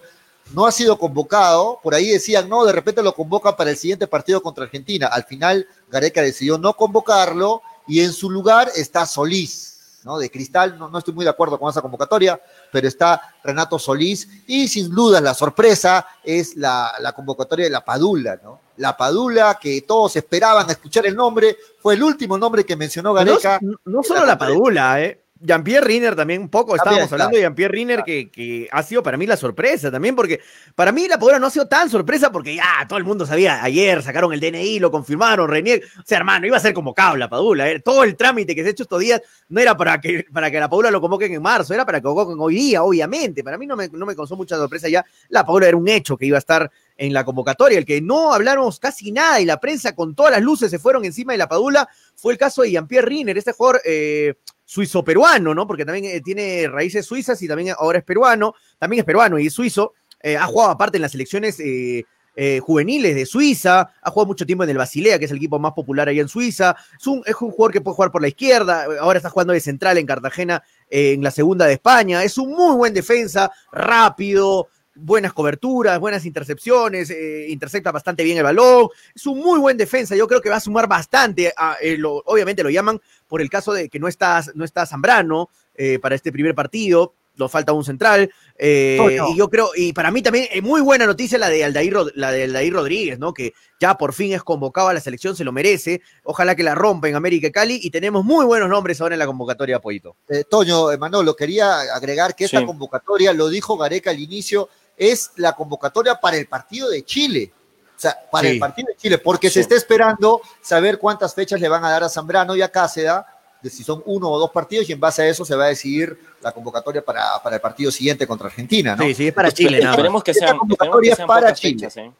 no ha sido convocado, por ahí decían, no, de repente lo convocan para el siguiente partido contra Argentina. Al final, Gareca decidió no convocarlo y en su lugar está Solís, ¿no? De Cristal, no, no estoy muy de acuerdo con esa convocatoria, pero está Renato Solís y sin duda la sorpresa es la, la convocatoria de la Padula, ¿no? La Padula, que todos esperaban escuchar el nombre, fue el último nombre que mencionó Gareca. No, no solo la Padula, ¿eh? Jean-Pierre Riner también un poco, estábamos hablando de Jean-Pierre Riner que, que ha sido para mí la sorpresa también, porque para mí la Padula no ha sido tan sorpresa porque ya todo el mundo sabía, ayer sacaron el DNI, lo confirmaron, Renier, o sea, hermano, iba a ser convocado la Padula, ¿eh? todo el trámite que se ha hecho estos días no era para que, para que la Padula lo convoquen en marzo, era para que lo convoquen hoy día, obviamente, para mí no me, no me causó mucha sorpresa ya, la Padula era un hecho que iba a estar en la convocatoria, el que no hablamos casi nada y la prensa con todas las luces se fueron encima de la Padula fue el caso de Jean-Pierre Riner, este jugador... Eh, suizo-peruano, ¿no? Porque también eh, tiene raíces suizas y también ahora es peruano, también es peruano y es suizo, eh, ha jugado aparte en las selecciones eh, juveniles de Suiza, ha jugado mucho tiempo en el Basilea, que es el equipo más popular allá en Suiza, es un, es un jugador que puede jugar por la izquierda, ahora está jugando de central en Cartagena, en la segunda de España, es un muy buen defensa, rápido, buenas coberturas, buenas intercepciones, eh, intercepta bastante bien el balón, es un muy buen defensa, yo creo que va a sumar bastante, a, eh, lo- obviamente lo llaman por el caso de que no está, no está Zambrano eh, para este primer partido, nos falta un central, eh, y yo creo, y para mí también es muy buena noticia la de Aldair, la de Aldair Rodríguez, ¿no? Que ya por fin es convocado a la selección, se lo merece, ojalá que la rompa en América y Cali, y tenemos muy buenos nombres ahora en la convocatoria, Pollito. Eh, Toño, Manolo, quería agregar que esta Sí. convocatoria, lo dijo Gareca al inicio, es la convocatoria para el partido de Chile. O sea, para Sí. el partido de Chile, porque Sí. se está esperando saber cuántas fechas le van a dar a Zambrano y a Cáceda, de si son uno o dos partidos, y en base a eso se va a decidir la convocatoria para, para el partido siguiente contra Argentina, ¿no? Sí, sí, es para Chile. Esperemos que Esta sean, convocatoria esperemos que sean para Chile. fechas, ¿eh?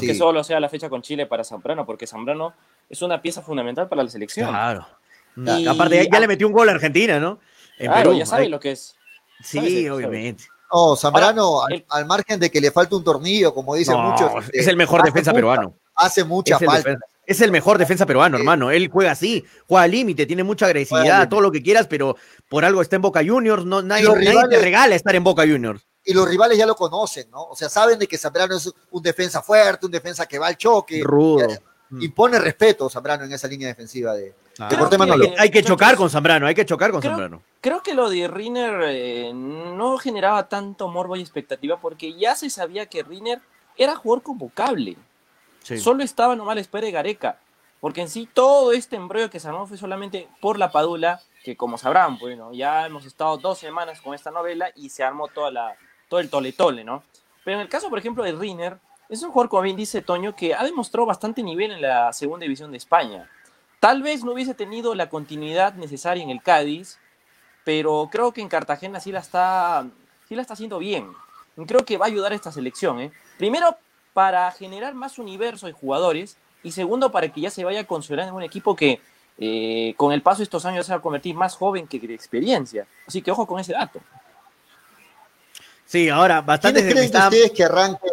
Sí. que solo sea la fecha con Chile para Zambrano, porque Zambrano es una pieza fundamental para la selección. Claro. Y- Aparte, ya, ya le metió un gol a Argentina, ¿no? En Claro, Perú. ya sabe Ay, lo que es. Sí, sabe. No, Zambrano, Ahora, al, el- al margen de que le falta un tornillo, como dicen No, muchos. es eh, el mejor defensa mucha- peruano. Hace mucha Es falta. es el mejor defensa peruano, Sí. hermano. Él juega así, juega al límite, tiene mucha agresividad, todo lo que quieras, pero por algo está en Boca Juniors. No, nadie, los nadie te rivales- regala estar en Boca Juniors. y los rivales ya lo conocen, ¿no? O sea, saben de que Zambrano es un defensa fuerte, un defensa que va al choque. Rudo. Ya- Impone respeto Zambrano en esa línea defensiva de. Corté, que- Manolo. Hay que, hay que chocar con Zambrano, hay que chocar con Creo- Zambrano. Creo que lo de Riner eh, no generaba tanto morbo y expectativa porque ya se sabía que Riner era jugador convocable. Sí. Solo estaba nomás a la espera de Gareca. Porque en sí todo este embrollo que se armó fue solamente por la Padula, que como sabrán, bueno, ya hemos estado dos semanas con esta novela y se armó toda la, todo el tole tole, ¿no? Pero en el caso, por ejemplo, de Riner, es un jugador, como bien dice Toño, que ha demostrado bastante nivel en la segunda división de España. Tal vez no hubiese tenido la continuidad necesaria en el Cádiz, pero creo que en Cartagena sí la está, sí la está haciendo bien. Creo que va a ayudar a esta selección. ¿eh? Primero, para generar más universo de jugadores, y segundo, para que ya se vaya consolidando en un equipo que eh, con el paso de estos años se va a convertir más joven que de experiencia. Así que ojo con ese dato. Sí, ahora, bastante ¿Quiénes me creen ustedes que arranque?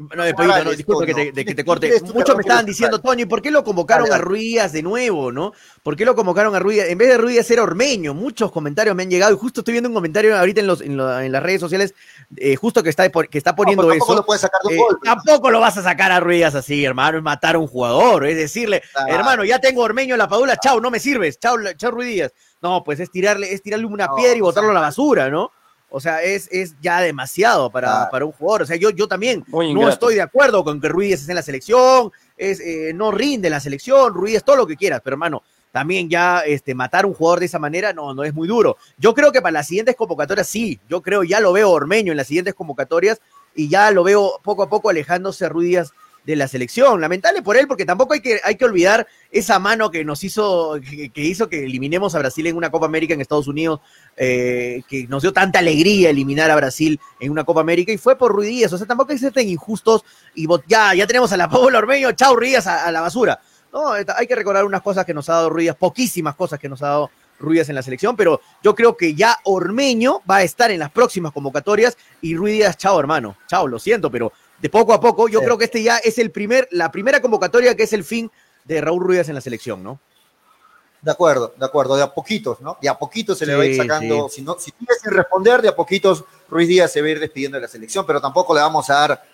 No, de no, disculpa que te, de que te ¿Quién corte. Muchos me estaban diciendo? Toño, ¿y por qué lo convocaron a. Ruiz de nuevo, no? ¿Por qué lo convocaron a Ruiz? En vez de Ruiz era Ormeño. Muchos comentarios me han llegado y justo estoy viendo un comentario ahorita en, los, en, lo- en las redes sociales, eh, justo que está, que está poniendo No, tampoco eso. lo puedes sacar de Eh, tampoco lo vas a sacar a Ruiz así, hermano, es matar a un jugador, es decirle, Claro. hermano, ya tengo Ormeño en la padula, chao, no me sirves, chao, chao Ruiz Díaz. No, pues es tirarle, es tirarle una No, piedra y o botarlo a la basura, ¿no? O sea, es, es ya demasiado para, Claro. para un jugador. O sea, yo, yo también Muy no estoy de acuerdo con que Ruiz esté en la selección, es, eh, no rinde en la selección, Ruiz todo lo que quieras, pero hermano, también ya este, matar a un jugador de esa manera no, no es muy duro. Yo creo que para las siguientes convocatorias sí, yo creo, ya lo veo Ormeño en las siguientes convocatorias y ya lo veo poco a poco alejándose a Ruiz de la selección. Lamentable por él, porque tampoco hay que, hay que olvidar esa mano que nos hizo, que, hizo que eliminemos a Brasil en una Copa América en Estados Unidos, eh, que nos dio tanta alegría eliminar a Brasil en una Copa América y fue por Ruiz. O sea, tampoco hay que ser tan injustos y ya, ya tenemos a la Paula Ormeño, chao Ruiz a, la basura. No, hay que recordar unas cosas que nos ha dado Ruiz poquísimas cosas que nos ha dado Ruiz en la selección, pero yo creo que ya Ormeño va a estar en las próximas convocatorias y Ruiz Díaz, chao hermano, chao, lo siento, pero de poco a poco yo Sí. creo que este ya es el primer, la primera convocatoria que es el fin de Raúl Ruiz en la selección, ¿no? De acuerdo, de acuerdo, de a poquitos, ¿no? De a poquitos se le va a ir Sí, sacando, si no, si sigue sin responder, de a poquitos Ruiz Díaz se va a ir despidiendo de la selección, pero tampoco le vamos a dar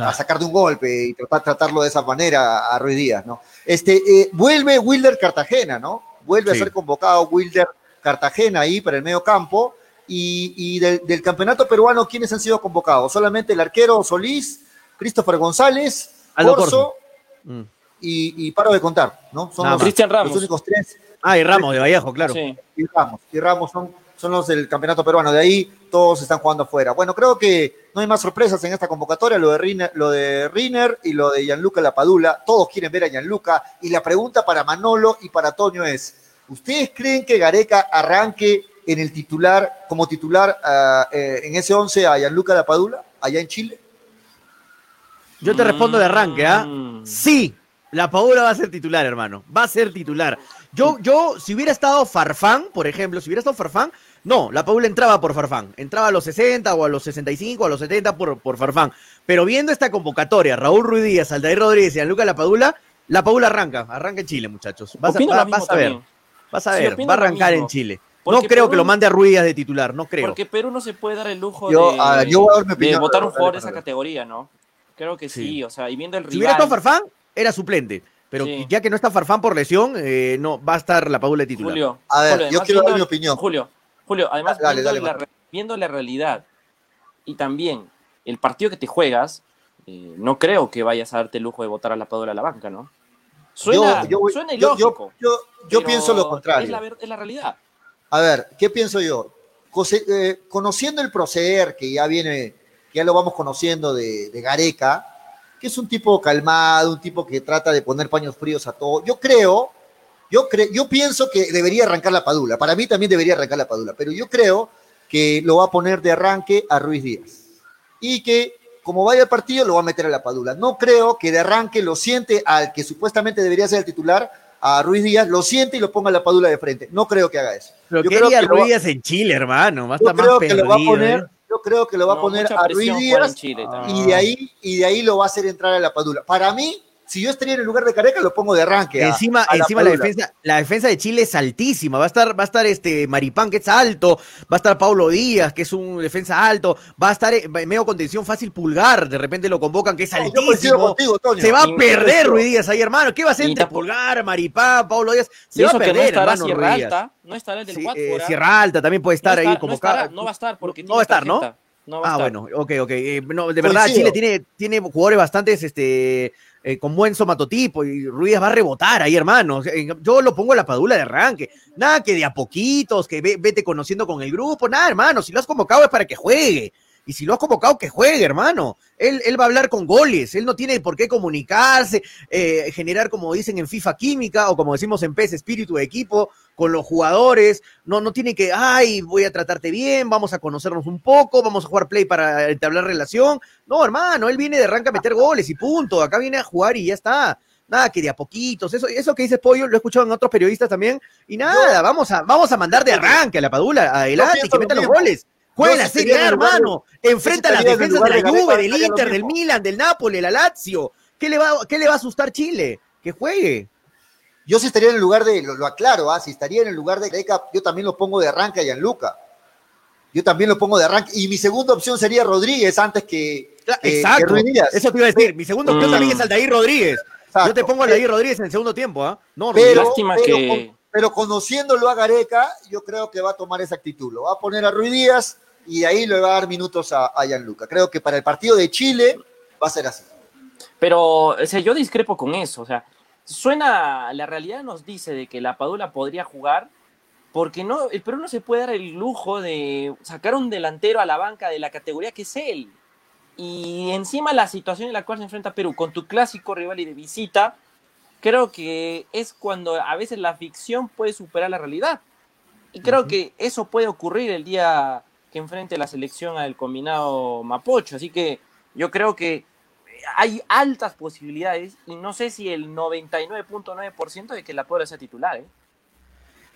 a sacar de un golpe y tratar tratarlo de esa manera a Ruiz Díaz, ¿no? Este, eh, vuelve Wilder Cartagena, ¿no? Vuelve a ser convocado Wilder Cartagena ahí para el medio campo. Y, y del, del campeonato peruano, ¿quiénes han sido convocados? Solamente el arquero Solís, Christopher González, Aldo Corso Mm. y, y paro de contar, ¿no? Son los. Cristian Ramos. los únicos tres Ah, y Ramos de Vallejo, claro. Sí. y Ramos. Y Ramos son, son los del campeonato peruano. De ahí todos están jugando afuera. Bueno, creo que no hay más sorpresas en esta convocatoria. Lo de Riner, lo de Riner y lo de Gianluca Lapadula. Todos quieren ver a Gianluca. Y la pregunta para Manolo y para Toño es: ¿Ustedes creen que Gareca arranque en el titular, como titular ah, eh, en ese 11 a Gianluca Lapadula, allá en Chile? Yo te respondo de arranque, ¿ah? Mm. Sí, la Paula va a ser titular, hermano. Va a ser titular. Yo, yo, si hubiera estado Farfán, por ejemplo, si hubiera estado Farfán, no, la Paula entraba por Farfán. Entraba a los 60 o a los 65 o a los 70 por, por Farfán. Pero viendo esta convocatoria, Raúl Ruiz Díaz, Aldair Rodríguez y Luca La Padula, la Paula arranca. Arranca en Chile, muchachos. Vas a, va- vas ver. Vas a ver. Va a arrancar en Chile. Porque no creo Perú- que lo mande a Ruiz de titular, no creo. Porque Perú no se puede dar el lujo Yo, de, a ver, yo voy a dar mi de opinión. votar un jugador de esa categoría, ¿no? Creo que sí, Sí. o sea, y viendo el Si hubiera estado Farfán, era suplente. Pero Sí. ya que no está Farfán por lesión, eh, no, va a estar la Paula de titular. Julio, A ver, Julio, yo además quiero dar viendo- mi opinión. Julio, Julio, además Dale, viendo, dale, la, viendo realidad y también el partido que te juegas, eh, no creo que vayas a darte el lujo de votar a la Padula a la banca, ¿no? Suena, Yo- yo voy- suena yo- yo- ilógico. yo- pienso lo contrario. Es la, es la realidad. A ver, ¿qué pienso yo? Eh, conociendo el proceder que ya viene, que ya lo vamos conociendo de, Gareca, que es un tipo calmado, un tipo que trata de poner paños fríos a todo. Yo creo, yo yo pienso que debería arrancar la Padula. Para mí también debería arrancar la Padula, pero yo creo que lo va a poner de arranque a Ruiz Díaz. Y que como vaya el partido lo va a meter a la Padula. No creo que de arranque lo siente al que supuestamente debería ser el titular, a Ruiz Díaz, lo siente y lo ponga a la Padula de frente. No creo que haga eso. Pero Yo ¿qué creo haría que lo va- Ruiz Díaz en Chile, hermano? Va a yo estar más creo que lo va a perdido, poner, ¿eh? yo creo que lo va a No, poner mucha a Ruiz Díaz Chile Ah. y de ahí y de ahí lo va a hacer entrar a la Padula. Para mí, si yo estaría en el lugar de Careca, lo pongo de arranque. Encima, a encima la, defensa, la defensa de Chile es altísima. Va a estar, va a estar este Maripán, que es alto, va a estar Paulo Díaz, que es un defensa alto, va a estar en medio contención fácil pulgar, de repente lo convocan, que es No, altísimo. contigo, Toño. Se va a perder Ruiz Díaz ahí, hermano. ¿Qué va a hacer entre Pulgar, Maripán, Paulo Díaz? Se va a no perder, estará hermano, Sierra Ruiz. Alta, no estará el del Sí, Watford. eh. Sierra Alta también puede estar no ahí está- como no, estará, no va a estar porque no va a estar, ¿no? tarjeta. No va a Ah, estar. bueno, ok, ok. Eh, no, de verdad, Coincido. Chile tiene, tiene jugadores bastantes este, eh, con buen somatotipo y Ruiz va a rebotar ahí, hermano. Yo lo pongo a la padula de arranque. Nada que de a poquitos, que ve- vete conociendo con el grupo. Nada, hermano. Si lo has convocado es para que juegue. Y si lo has convocado, que juegue, hermano. Él, él va a hablar con goles. Él no tiene por qué comunicarse, eh, generar, como dicen en FIFA, química o como decimos en PES, espíritu de equipo con los jugadores. No, no tiene que, ay, voy a tratarte bien, vamos a conocernos un poco, vamos a jugar play para entablar relación. No, hermano, él viene de arranca a meter goles y punto. Acá viene a jugar y ya está. Nada que de a poquitos. Eso, eso que dice Pollo lo he escuchado en otros periodistas también. Y nada, vamos, a, vamos a mandar de arranque a la Padula adelante que lo metan los goles. Juega la sí Serie estaría A, en el lugar de- hermano. Enfrenta las defensas de la Juve, del Inter, del. Milan, del Napoli, del Lazio. ¿Qué le, va, ¿Qué le va a asustar Chile? Que juegue. Yo sí estaría en el lugar de, lo, lo aclaro, ¿ah? si estaría en el lugar de Gareca, yo también lo pongo de arranque a Gianluca. Yo también lo pongo de arranque. Y mi segunda opción sería Rodríguez antes que, Exacto. Ruiz Díaz. Eso te iba a decir. Mi segundo opción Mm. también es Aldair Rodríguez. Yo te pongo a Aldair Rodríguez en el segundo tiempo, ¿ah? No, Pero. Lástima pero, que- con- pero conociéndolo a Gareca, yo creo que va a tomar esa actitud. Lo va a poner a Ruiz Díaz y de ahí le va a dar minutos a, a Gianluca. Creo que para el partido de Chile va a ser así. Pero, o sea, yo discrepo con eso. O sea, suena, la realidad nos dice de que la Padula podría jugar, porque no, el Perú no se puede dar el lujo de sacar un delantero a la banca de la categoría que es él. Y encima la situación en la cual se enfrenta Perú con tu clásico rival y de visita, creo que es cuando a veces la ficción puede superar la realidad. Y creo que eso puede ocurrir el día que enfrente la selección al combinado Mapocho. Así que yo creo que hay altas posibilidades y no sé si el 99.9% de que la Puebla sea titular. ¿eh?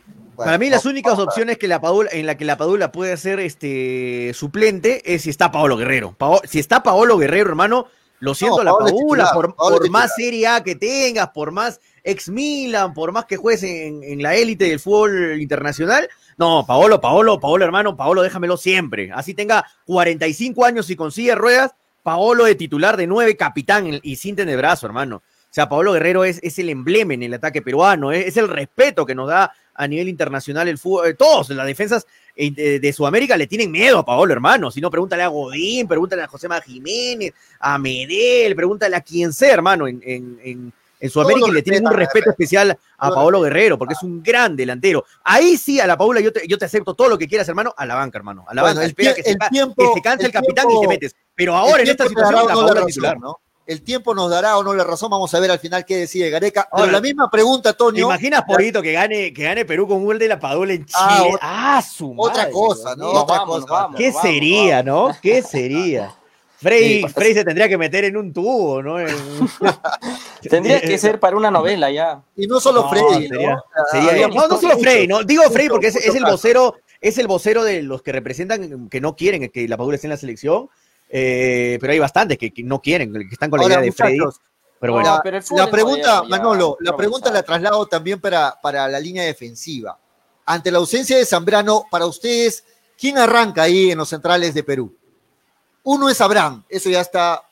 Bueno, Para mí las únicas opciones que la Padula, en la que la Padula puede ser este suplente es si está Paolo Guerrero. Si está Paolo Guerrero, hermano, Lo siento, No, la titular, por, más. Serie A que tengas, por más ex Milan, por más que juegues en, en la élite del fútbol internacional. No, Paolo, Paolo, Paolo, hermano, Paolo, déjamelo siempre. Así tenga 45 años y consigue ruedas, Paolo de titular de nueve, capitán y sin tener brazo, hermano. O sea, Paolo Guerrero es, es el emblema en el ataque peruano, es, el respeto que nos da a nivel internacional el fútbol. eh, Todos, las defensas eh, de, de Sudamérica le tienen miedo a Paolo, hermano. Si no, pregúntale a Godín, pregúntale a José Jiménez, a Medel, pregúntale a quien sea, hermano, en, en Sudamérica y le tienen un respeto especial a Paolo. Guerrero, porque es un gran delantero. Ahí sí, a la Paula, yo te, yo te acepto todo lo que quieras, hermano, a la banca, hermano. A la Bueno, banca. el Espera que, se, el ca- tiempo- que se canse el, el capitán y te metes. Pero ahora, en esta te situación, la Paula razón, titular. ¿no? El tiempo nos dará o no la razón. Vamos a ver al final qué decide Gareca. Pero Ahora, la misma pregunta, ¿Te Toño. imaginas, Porito, que gane, que gane Perú con un gol de la Padula en Chile? Ah, Ah, su Otra madre, cosa, Dios ¿no? Otra vamos, cosa. vamos. ¿Qué sería, no? ¿Qué sería? Frey, Frey se tendría que meter en un tubo, ¿no? En- Tendría que ser para una novela ya. Y no solo No, sería- ¿no? No, solo Frey, no, digo Frey porque es, el vocero, es el vocero de los que representan que no quieren que la Padula esté en la selección, eh, pero hay bastantes que, que no quieren, que están con la Ahora, idea de muchachos, Pero No, bueno, la, pero pregunta, ya, Manolo, la pregunta la traslado también para, para la línea defensiva. Ante la ausencia de Zambrano, para ustedes, ¿quién arranca ahí en los centrales de Perú? Uno es Abraham, eso ya está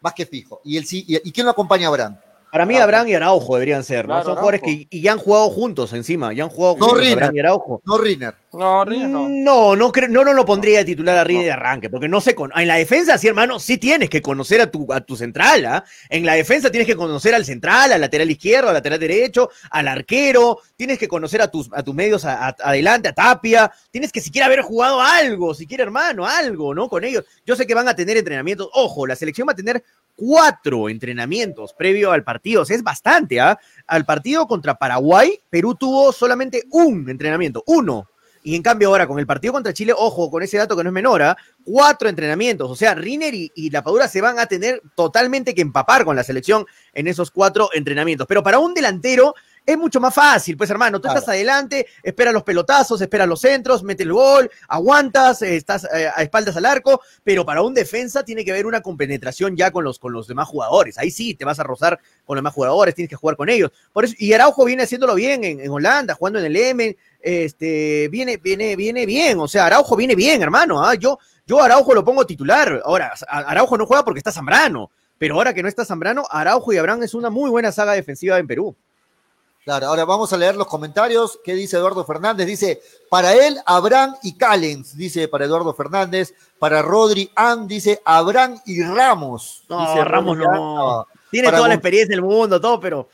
más que fijo. ¿Y, el, sí- y, y quién lo acompaña a Abraham? Para mí Abraham y Araujo deberían ser, ¿no? Claro, Son jugadores que y ya han jugado juntos encima, ya han jugado No, juntos. Abraham y Araujo. No Riner. No, Ríos no. No, no, creo, no, no lo pondría de titular a Rini de arranque, porque no sé, con, en la defensa, sí, hermano, sí tienes que conocer a tu, a tu central, ¿ah? En la defensa tienes que conocer al central, al lateral izquierdo, al lateral derecho, al arquero, tienes que conocer a tus, a tus medios a- a- adelante, a Tapia, tienes que siquiera haber jugado algo, siquiera, hermano, algo, ¿no? Con ellos. Yo sé que van a tener entrenamientos, ojo, la selección va a tener cuatro entrenamientos previo al partido, o sea, es bastante, ¿ah? Al partido contra Paraguay, Perú tuvo solamente un entrenamiento, uno. Y en cambio ahora con el partido contra Chile, ojo, con ese dato que no es menor, ¿ah? cuatro entrenamientos. O sea, Riner y, y La Padura se van a tener totalmente que empapar con la selección en esos cuatro entrenamientos. Pero para un delantero es mucho más fácil, pues hermano, tú Claro. estás adelante, esperas los pelotazos, esperas los centros, metes el gol, aguantas, eh, estás eh, a espaldas al arco, pero para un defensa tiene que haber una compenetración ya con los, con los demás jugadores. Ahí sí te vas a rozar con los demás jugadores, tienes que jugar con ellos. Por eso, y Araujo viene haciéndolo bien en, en Holanda, jugando en el Emen, este, viene, viene, viene bien, o sea, Araujo viene bien, hermano. ¿ah? Yo, yo Araujo lo pongo titular. Ahora, Araujo no juega porque está Zambrano, pero ahora que no está Zambrano, Araujo y Abraham es una muy buena saga defensiva en Perú. Claro, ahora vamos a leer los comentarios. ¿Qué dice Eduardo Fernández? Dice, para él, Abraham y Callens, dice para Eduardo Fernández. Para Rodri Am, dice Abraham y Ramos. No, Dice Ramos Rodri no. Tiene Para toda la experiencia del mundo, todo, pero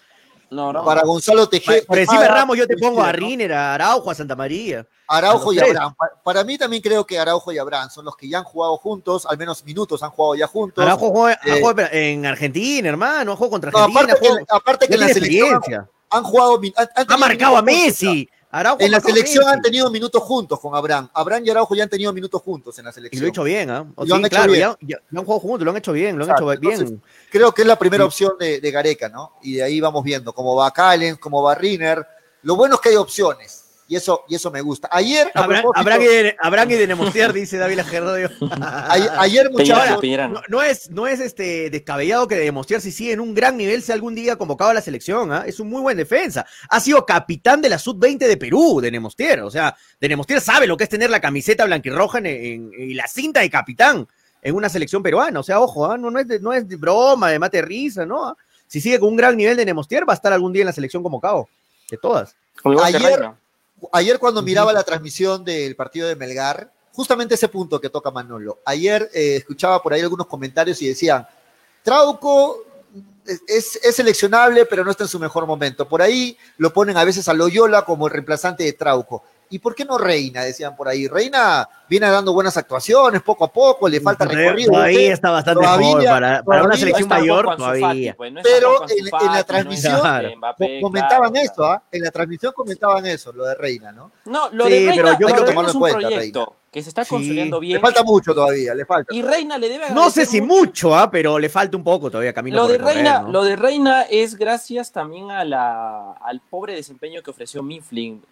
No, no. Para Gonzalo Tejeda. por encima de Ramos yo te pongo a Riner, a Araujo, a Santa María. Araujo y. Abraham. Pa- Para mí también creo que Araujo y Abraham son los que ya han jugado juntos, al menos minutos han jugado ya juntos. Araujo juega, eh, juega en Argentina, hermano, juega contra No, Argentina. aparte, que, juega- aparte que ya en la selección experiencia. Han jugado. han- han Ha marcado a. Messi. Araujo En la selección Messi. han tenido minutos juntos con Abraham. Abraham y Araujo ya han tenido minutos juntos en la Y selección. lo han hecho bien, ¿ah? Lo han sí, hecho claro, bien. Ya, ya- ya han jugado juntos, lo han hecho bien, lo han Exacto, hecho bien. entonces, Creo que es la primera Sí. opción de, de Gareca, ¿no? Y de ahí vamos viendo cómo va Callens, cómo va Riner. Lo bueno es que hay opciones. Y eso, y eso me gusta. Ayer, Abraham y de Nemostier, dice David Ajerdodio. a- ayer, muchachos. No, no es, no es este descabellado que de Demostier si sigue en un gran nivel sea algún día convocado a la selección, ¿ah? es un muy buen defensa. Ha sido capitán de la sub-20 de Perú, de Nemostier. O sea, de Nemostier sabe lo que es tener la camiseta blanquirroja en, en- y la cinta de capitán en una selección peruana. O sea, ojo, ¿ah? no, no, es de, no es de broma, de mate de risa, ¿no? Si sigue con un gran nivel de Nemostier, va a estar algún día en la selección convocado. De todas. Como igual que Ayer- cuando miraba la transmisión del partido de Melgar, justamente ese punto que toca Manolo, ayer eh, escuchaba por ahí algunos comentarios y decían, Trauco es, es- es seleccionable, pero no está en su mejor momento. Por ahí lo ponen a veces a Loyola como el reemplazante de Trauco. ¿Y por qué no Reina? Decían por ahí. Reina viene dando buenas actuaciones poco a poco, le falta Todavía- recorrido. Todavía está bastante todavía- joven para, para una selección mayor. Fati, Todavía. pues, no Pero en- la no transmisión, Mbappé, comentaban claro, eso, ¿ah? En la transmisión comentaban eso, lo de Reina, ¿no? No, lo Sí, de Reina, pero yo de que Reina tomarlo es en un cuenta, proyecto que se está Sí. construyendo Le bien. falta mucho todavía, le falta. Y Reina le debe No sé si mucho. mucho, ¿ah? pero le falta un poco todavía camino Lo de, recorrer, Reina, ¿no? lo de Reina es gracias también a la, al pobre desempeño que ofreció Mifflin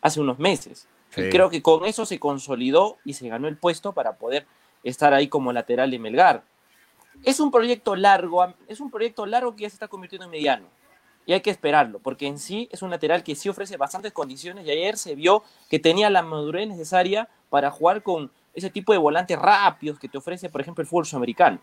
hace unos meses. Sí. Y creo que con eso se consolidó y se ganó el puesto para poder estar ahí como lateral de Melgar. Es un proyecto largo, es un proyecto largo que ya se está convirtiendo en mediano. Y hay que esperarlo, porque en sí es un lateral que sí ofrece bastantes condiciones y ayer se vio que tenía la madurez necesaria para jugar con ese tipo de volantes rápidos que te ofrece, por ejemplo, el fútbol sudamericano.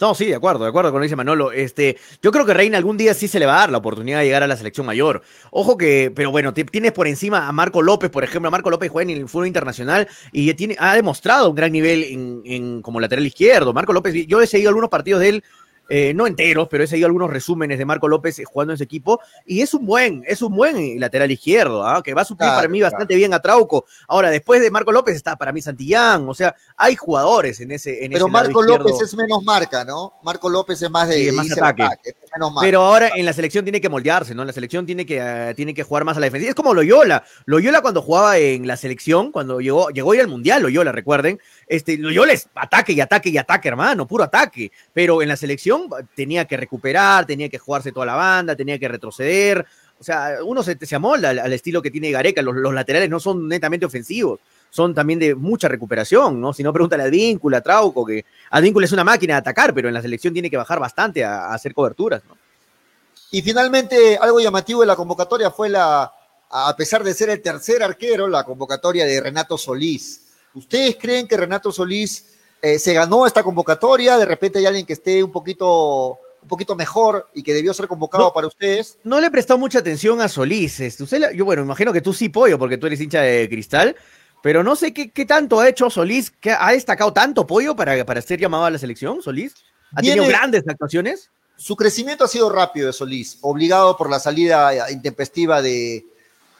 No, sí, de acuerdo, de acuerdo con lo dice Manolo. Este, yo creo que Reina algún día sí se le va a dar la oportunidad de llegar a la selección mayor. Ojo que, pero bueno, tienes por encima a Marco López, por ejemplo. Marco López juega en el fútbol internacional y tiene, ha demostrado un gran nivel en, en, como lateral izquierdo. Marco López, yo he seguido algunos partidos de él eh, no enteros, pero he seguido algunos resúmenes de Marco López eh, jugando en ese equipo, y es un buen, es un buen eh, lateral izquierdo, ¿ah? que va a suplir para mí bastante bien a Trauco. Ahora, después de Marco López está para mí Santillán, o sea, hay jugadores en ese en Pero Marco López es menos marca, ¿no? Marco López es más de, más ataque. Pero ahora en la selección tiene que moldearse, ¿no? En la selección tiene que, tiene que jugar más a la defensa. Es como Loyola. Loyola cuando jugaba en la selección, cuando llegó, llegó a ir al Mundial, Loyola, recuerden, este, Loyola es ataque y ataque y ataque, hermano, puro ataque. Pero en la selección tenía que recuperar, tenía que jugarse toda la banda, tenía que retroceder. O sea, uno se, se amolda al, estilo que tiene Gareca. Los, laterales no son netamente ofensivos, son también de mucha recuperación, ¿no? Si no, pregúntale a Advíncula, a Trauco, que Advíncula es una máquina de atacar, pero en la selección tiene que bajar bastante a, hacer coberturas, ¿no? Y finalmente, algo llamativo de la convocatoria fue la, a pesar de ser el tercer arquero, la convocatoria de Renato Solís. ¿Ustedes creen que Renato Solís eh, se ganó esta convocatoria? De repente hay alguien que esté un poquito, un poquito mejor y que debió ser convocado para ustedes. No le he prestado mucha atención a Solís. Este, usted, yo, bueno, imagino que tú sí, Pollo, porque tú eres hincha de cristal. Pero no sé qué, qué tanto ha hecho Solís, que ha destacado tanto Pollo para, para ser llamado a la selección, Solís. ¿Ha tenido grandes actuaciones? Su crecimiento ha sido rápido de Solís, obligado por la salida intempestiva de,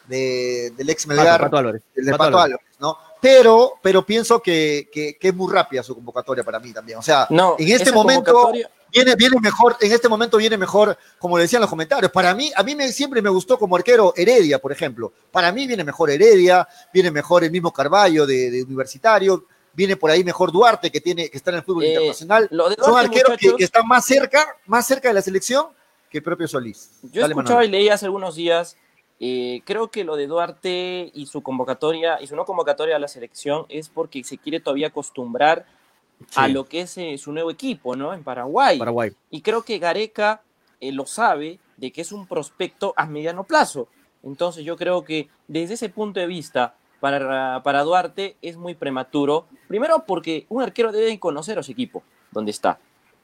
del ex Melgar, Pato, Álvarez. de Pato, Álvarez, ¿no? Pero, pero pienso que, que, es muy rápida su convocatoria para mí también. O sea, en este momento viene, viene mejor, en este momento viene mejor, como le decían los comentarios. Para mí, a mí me, siempre me gustó como arquero Heredia, por ejemplo. Para mí viene mejor Heredia, viene mejor el mismo Carballo de, Universitario, viene por ahí mejor Duarte, que tiene, que está en el fútbol eh, internacional. Son arqueros que, están más cerca, más cerca de la selección que el propio Solís. Yo escuchaba y leí hace algunos días eh, creo que lo de Duarte y su convocatoria, y su no convocatoria a la selección es porque se quiere todavía acostumbrar a lo que es eh, su nuevo equipo, ¿no? En Paraguay. Paraguay. Y creo que Gareca eh, lo sabe de que es un prospecto a mediano plazo. Entonces yo creo que desde ese punto de vista, para, para Duarte es muy prematuro. Primero porque un arquero debe conocer a su equipo, donde está.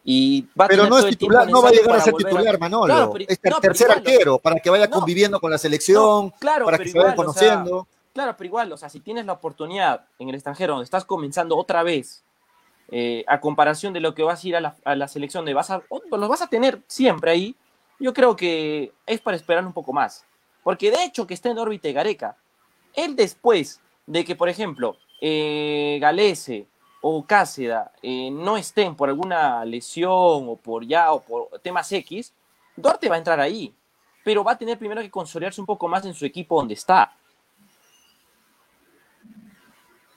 Y pero no es titular, no va a llegar a ser titular, Manolo. es el tercer arquero, para que vaya conviviendo con la selección, claro, para que se vayan conociendo. claro, pero igual, o sea, si tienes la oportunidad en el extranjero donde estás comenzando otra vez, eh, a comparación de lo que vas a ir a la, selección, de vas a, los vas a tener siempre ahí, yo creo que es para esperar un poco más. Porque de hecho que está en órbita Gareca, él después de que, por ejemplo, eh, Galese, o Cáceda eh, no estén por alguna lesión o por ya o por temas X, Duarte va a entrar ahí, pero va a tener primero que consolidarse un poco más en su equipo donde está.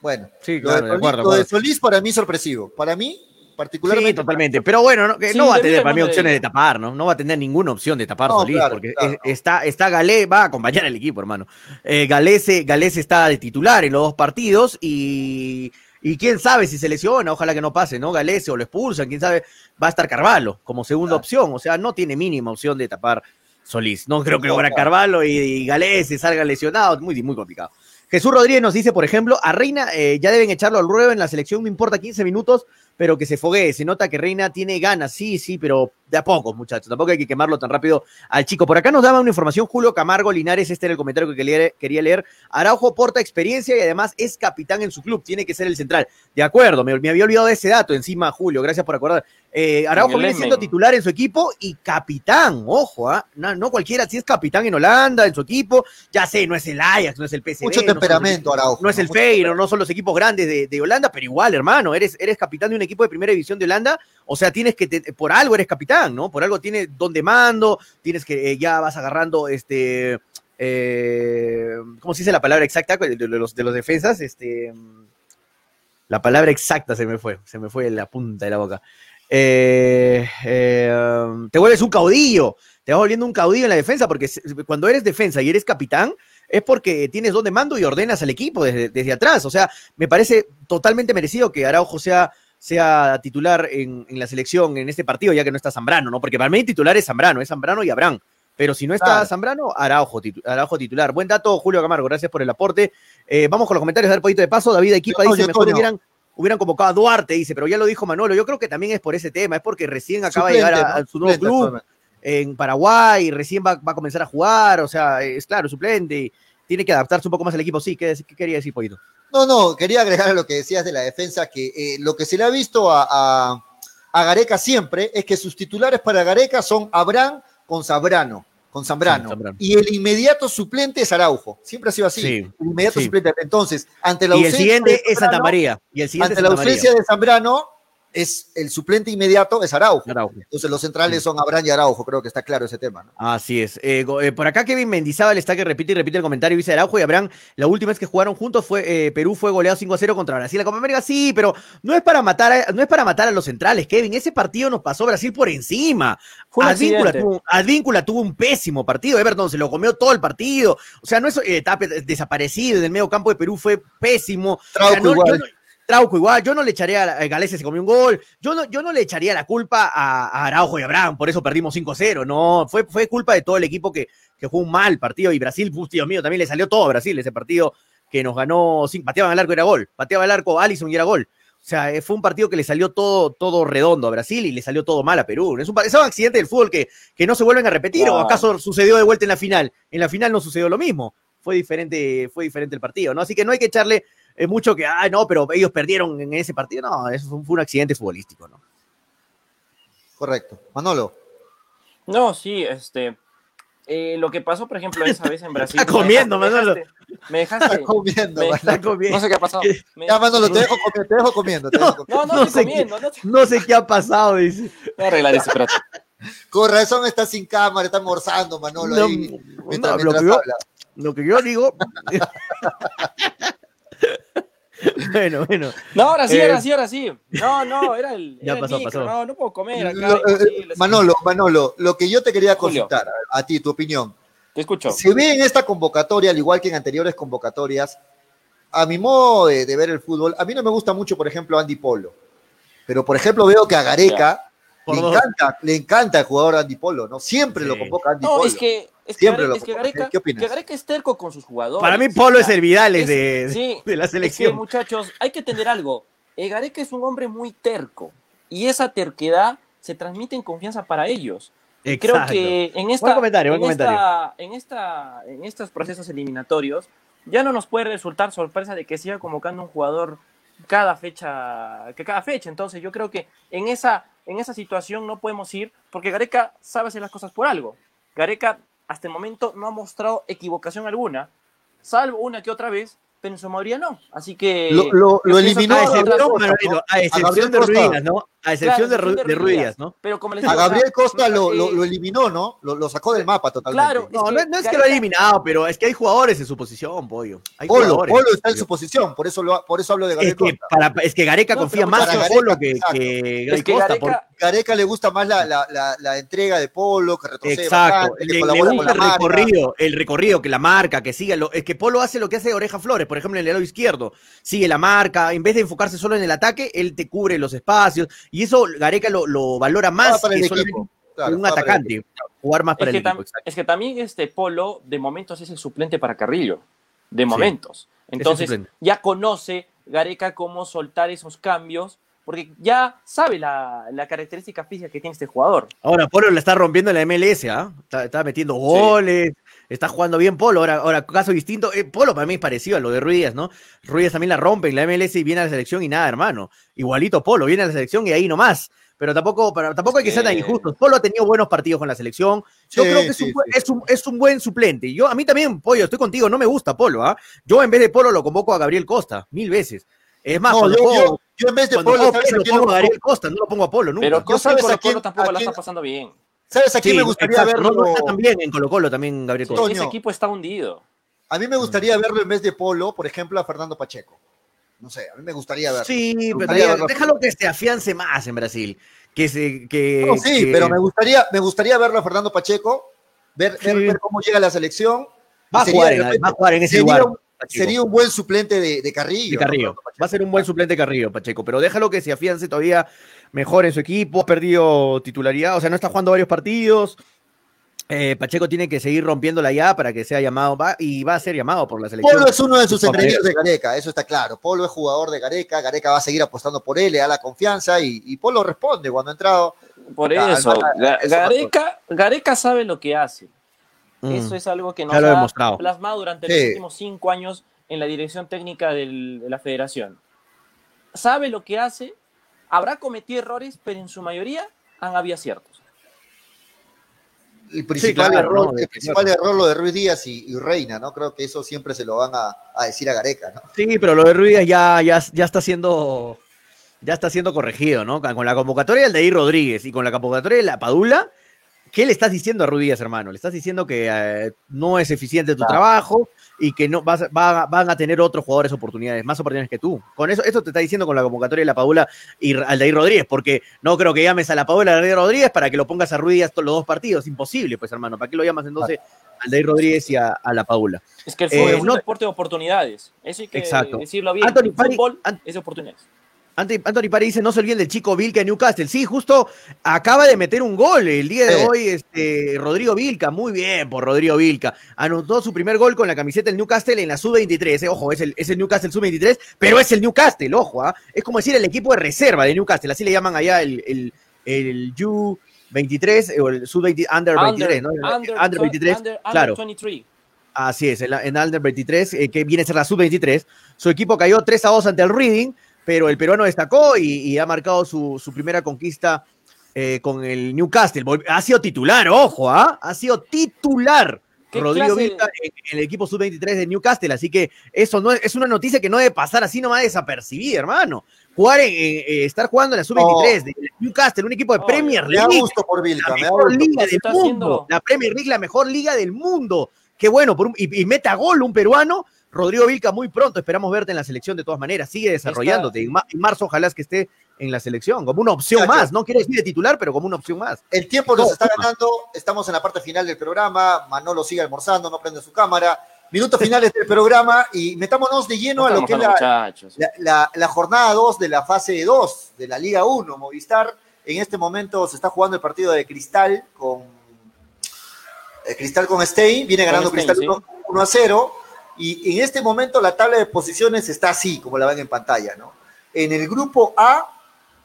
Bueno, sí, lo, de, acuerdo, de Solís para mí sorpresivo. Para mí, particularmente. Sí, totalmente. Pero bueno, no, no va a tener para mí opciones de tapar, ¿no? No va a tener ninguna opción de tapar Solís, porque está, está Galé, va a acompañar al equipo, hermano. Eh, Galese, Galese está de titular en los dos partidos y y quién sabe si se lesiona, ojalá que no pase, ¿no? Galese o lo expulsan, quién sabe, va a estar Carvalho como segunda opción, o sea, no tiene mínima opción de tapar Solís. No creo que ahora Carvalho y, y Galese salgan lesionados, muy, muy complicado. Jesús Rodríguez nos dice, por ejemplo, a Reina eh, ya deben echarlo al ruedo en la selección, no importa 15 minutos, pero que se foguee. Se nota que Reina tiene ganas, sí, sí, pero de a poco, muchachos. Tampoco hay que quemarlo tan rápido al chico. Por acá nos daba una información Julio Camargo Linares, este era el comentario que quería leer. Araujo porta experiencia y además es capitán en su club, tiene que ser el central. De acuerdo, me, me había olvidado de ese dato encima, Julio, gracias por acordar. Eh, Araujo viene siendo titular en su equipo y capitán, ojo, ¿ah? no, cualquiera, si es capitán en Holanda, en su equipo, ya sé, no es el Ajax, no es el PSV. Mucho temperamento, Araujo. No es el Feyenoord, no son los equipos grandes de, Holanda, pero igual, hermano, eres, eres capitán de un equipo de primera división de Holanda, o sea, tienes que, por algo eres capitán, ¿no? Por algo tienes donde mando, tienes que, eh, ya vas agarrando, este, eh, ¿cómo se dice la palabra exacta de, los, de los defensas? Este, la palabra exacta se me fue, se me fue en la punta de la boca. Eh, eh, te vuelves un caudillo, te vas volviendo un caudillo en la defensa, porque cuando eres defensa y eres capitán, es porque tienes donde mando y ordenas al equipo desde, atrás. O sea, me parece totalmente merecido que Araujo sea sea titular en, en la selección en este partido, ya que no está Zambrano, ¿no? Porque para mí titular es Zambrano, es Zambrano y Abraham. Pero si no está Claro. Zambrano, Araujo, titu- Araujo titular. Buen dato, Julio Camargo, gracias por el aporte. Eh, vamos con los comentarios, a ver, poquito de paso. David Equipa dice, mejor hubieran, hubieran convocado a Duarte, dice, pero ya lo dijo Manolo. Yo creo que también es por ese tema, es porque recién acaba de llegar a, a su nuevo Suplente, club en Paraguay, recién va, va a comenzar a jugar, o sea, es claro, suplente, tiene que adaptarse un poco más al equipo. Sí, ¿qué, qué quería decir, Pollito? No, no, quería agregar a lo que decías de la defensa, que eh, lo que se le ha visto a, a, a Gareca siempre es que sus titulares para Gareca son Abraham con Zambrano, con Zambrano. Sí. Y el inmediato suplente es Araujo. Siempre ha sido así. Sí, el inmediato sí. suplente. Entonces, ante la Y el ausencia siguiente de es Santa María. Y el siguiente Ante es la ausencia María. de Zambrano, es el suplente inmediato es Araujo. Araujo. Entonces, los centrales son Abraham y Araujo. Creo que está claro ese tema. ¿no? Así es. Eh, eh, por acá Kevin Mendizábal está que repite y repite el comentario. Dice Araujo y Abraham, la última vez que jugaron juntos fue eh, Perú fue goleado 5 a 0 contra Brasil. La Copa América sí, pero no es para matar a, no es para matar a los centrales, Kevin. Ese partido nos pasó Brasil por encima. Fue un Advíncula tuvo, Advíncula tuvo un pésimo partido. Everton se lo comió todo el partido. O sea, no es eh, está desaparecido en el medio campo de Perú, fue pésimo. O sea, Trauco no- igual. yo no- Trauco igual, yo no le echaría a Galese se comió un gol, yo no, yo no le echaría la culpa a, a Araujo y Abraham, por eso perdimos 5-0, no, fue, fue culpa de todo el equipo que, que jugó un mal partido y Brasil, uf, Dios mío, también le salió todo a Brasil ese partido que nos ganó, sin, pateaban al arco y era gol, pateaba al arco Allison y era gol. O sea, eh, fue un partido que le salió todo, todo redondo a Brasil y le salió todo mal a Perú. Es un, es un accidente del fútbol que, que no se vuelven a repetir, o acaso sucedió de vuelta en la final. En la final no sucedió lo mismo. Fue diferente, fue diferente el partido, ¿no? Así que no hay que echarle eh, mucho que, ah, no, pero ellos perdieron en ese partido. No, eso fue, fue un accidente futbolístico, ¿no? Correcto. Manolo. No, sí, este. eh, lo que pasó, por ejemplo, esa vez en Brasil. Está me comiendo, dejaste- Manolo. Me dejaste. Está comiendo, me-. Está comiendo. no sé qué ha pasado. Me- Ya, Manolo, te dejo comiendo. Te dejo comiendo, te dejo comiendo. no, no, No estoy sé comiendo. No, No sé qué ha pasado, dice. voy a arreglar eso, espérate. Con razón está sin cámara, está almorzando, Manolo. No, ahí, no, mientras, lo, mientras que yo, habla. lo que yo digo. bueno, bueno. No, ahora sí, Eh, ahora sí, ahora sí. No, no, era el. Ya era el pasó, micro, pasó. No, no puedo comer acá. Lo- eh, sí. Manolo, Manolo, lo que yo te quería consultar a, a ti, tu opinión. Te escucho. Se ve en esta convocatoria, al igual que en anteriores convocatorias, a mi modo de, de ver el fútbol, a mí no me gusta mucho, por ejemplo, Andy Polo. Pero, por ejemplo, veo que a Gareca le encanta, le encanta el jugador Andy Polo, ¿no? Siempre Sí. lo convoca Andy No, Polo. es que. Es que, Siempre Gare- lo es que convoca. Gareca, ¿Qué opinas? que Gareca es terco con sus jugadores. Para mí, Polo O es el Vidales es- de, sí, de la Es que, selección. muchachos, hay que entender algo. Eh, Gareca es un hombre muy terco. Y esa terquedad se transmite en confianza para ellos. Y Creo Exacto. que en Buen esta, comentario, buen en, comentario. esta, en esta, en estos procesos eliminatorios, ya no nos puede resultar sorpresa de que siga convocando un jugador cada fecha, que cada fecha. Entonces, yo creo que en esa, en esa situación no podemos ir, porque Gareca sabe hacer las cosas por algo. Gareca hasta el momento no ha mostrado equivocación alguna, salvo una que otra vez, pero en su mayoría no. Así que Lo- eliminó A excepción, de. Ruinas, ¿no? A excepción Claro, de, de Ruinas. ¿no? Pero como les A digo, Gabriel o sea, Costa lo, lo- lo eliminó, ¿no? Lo, lo sacó del mapa totalmente. Claro, No, Es que no es que lo Gareca- ha eliminado, pero es que hay jugadores en su posición, pollo. Hay Polo, jugadores. Polo está en su posición, por eso, lo, por eso hablo de Gabriel Es que, Costa. para, es que Gareca No, confía más en Polo que, que Gabriel Costa. Gareca, por- Gareca le gusta más la, la, la, la entrega de Polo, que retrocede Exacto, bastante, le, gusta el recorrido, el recorrido, que la marca, que siga. Lo, es que Polo hace lo que hace Oreja Flores, por ejemplo, en el lado izquierdo. Sigue la marca, en vez de enfocarse solo en el ataque, él te cubre los espacios. Y eso Gareca lo, lo valora más para el que equipo. solamente Claro, un el atacante. Jugar más para es, que el equipo. tam- exacto. es que también este Polo de momentos es el suplente para Carrillo. De momentos. Entonces ya conoce Gareca cómo soltar esos cambios. Porque ya sabe la, la característica física que tiene este jugador. Ahora, Polo la está rompiendo en la MLS, ¿ah? Está, está metiendo goles, está jugando bien Polo. Ahora, ahora caso distinto. eh, Polo para mí es parecido a lo de Ruiz, ¿no? Ruiz también la rompe en la MLS y viene a la selección y nada, hermano. Igualito Polo, viene a la selección y ahí nomás. Pero tampoco, pero tampoco hay que ser tan injustos. Polo ha tenido buenos partidos con la selección. Yo Sí, creo que es, sí, un, sí. es, un, es un buen suplente. Yo, a mí también, Pollo, estoy contigo, no me gusta Polo, ¿ah? Yo en vez de Polo lo convoco a Gabriel Costa, mil veces. Es más, No, cuando yo, juego- yo, yo en vez de Polo, juego ¿sabes PES a lo quién pongo a Gabriel Costa, no lo pongo a Polo nunca. Pero Costa en sabes a quién- Colo tampoco a la quién- está pasando bien. ¿Sabes a quién Sí, me gustaría exacto, no, verlo? no está tan bien en Colo Colo también Gabriel ese equipo está hundido. A mí me gustaría verlo en vez de Polo, por ejemplo, a Fernando Pacheco. No sé, a mí me gustaría verlo. Sí, pero gustaría verlo. déjalo que se afiance más en Brasil. Que se, que, No, sí, que- pero me gustaría, me gustaría verlo a Fernando Pacheco, ver, ver, Sí. ver cómo llega a la selección. va, a Sería jugar de en, repente- va a jugar en ese sería lugar. Pacheco. sería un buen suplente de, de Carrillo. De ¿no? Carrillo. Va a ser un buen suplente Carrillo, Pacheco, pero déjalo que se afiance todavía mejor en su equipo. Ha perdido titularidad, o sea, no está jugando varios partidos. Eh, Pacheco tiene que seguir rompiéndola ya para que sea llamado va, y va a ser llamado por la selección. Polo es uno de sus enemigos de Gareca, eso está claro. Polo es jugador de Gareca, Gareca va a seguir apostando por él, le da la confianza y, y Polo responde cuando ha entrado. Por eso, Ga- eso Gareca, Gareca sabe lo que hace. Mm. Eso es algo que nos ha demostrado. plasmado durante Sí. los últimos cinco años en la dirección técnica del- de la federación. Sabe lo que hace, habrá cometido errores, pero en su mayoría han habido aciertos. El principal, claro, error, no, el principal error lo de Ruiz Díaz y, y Reina, ¿no? Creo que eso siempre se lo van a, a decir a Gareca, ¿no? Sí, pero lo de Ruiz ya, ya, ya está siendo ya está siendo corregido, ¿no? Con la convocatoria del Deir Rodríguez y con la convocatoria de la Padula, ¿qué le estás diciendo a Ruiz Díaz, hermano? Le estás diciendo que eh, no es eficiente tu Claro. trabajo y que no vas, va- van a tener otros jugadores oportunidades, más oportunidades que tú. Con eso, esto te está diciendo con la convocatoria de la Padula y Aldair Rodríguez, porque no creo que llames a la Padula y a Aldair Rodríguez para que lo pongas a Ruiz los dos partidos. Imposible, pues, hermano. ¿Para qué lo llamas entonces a Aldair Rodríguez y a, a la Padula? Es que el Eh, fútbol es un no- deporte de oportunidades. Eso hay que Exacto. decirlo bien. Anthony el fútbol es de oportunidades. Anthony Pari dice, no se olviden del chico Vilca en Newcastle. Sí, justo acaba de meter un gol el día de hoy, este, Rodrigo Vilca, muy bien por Rodrigo Vilca. Anotó su primer gol con la camiseta del Newcastle en la Sub-23. eh, Ojo, es el, es el Newcastle Sub-23, pero es el Newcastle, ojo, ¿ah? es como decir el equipo de reserva de Newcastle, así le llaman allá el, el, el U23 eh, o el Sub-20, Under 23, ¿no? under, Under 23, under- under claro. 23. Así es, en, la- en Under 23, eh, que viene a ser la Sub-23. Su equipo cayó 3 a 2 ante el Reading, pero el peruano destacó y, y ha marcado su, su primera conquista eh, con el Newcastle. Ha sido titular, ojo, ¿ah? Ha sido titular. ¿Qué Rodrigo Vilca en, en el equipo sub-23 de Newcastle, así que eso no es, es una noticia que no debe pasar así nomás desapercibida, hermano. Jugar en, eh, estar jugando en la sub-23 de Newcastle, un equipo de Oh, Premier Me da League, gusto por Vilca, la me mejor gusto. liga del mundo. haciendo- La Premier League, la mejor liga del mundo. Qué bueno, por un- y, y meta gol un peruano. Rodrigo Vilca, muy pronto esperamos verte en la selección de todas maneras. Sigue desarrollándote. En, ma- en marzo, ojalá es que esté en la selección, como una opción más. No quiero decir de titular, pero como una opción más. El tiempo nos No, está ganando, estamos en la parte final del programa, Manolo sigue almorzando, no prende su cámara. Minutos finales del programa y metámonos de lleno a lo que es la, muchachos. la, la- la jornada 2 de la fase 2 de la Liga 1. Movistar en este momento se está jugando el partido de Cristal con eh, Cristal con Stein, viene Con ganando Stein, Cristal sí. 1, 1 a 0 y en este momento la tabla de posiciones está así, como la ven en pantalla, ¿no? En el grupo A,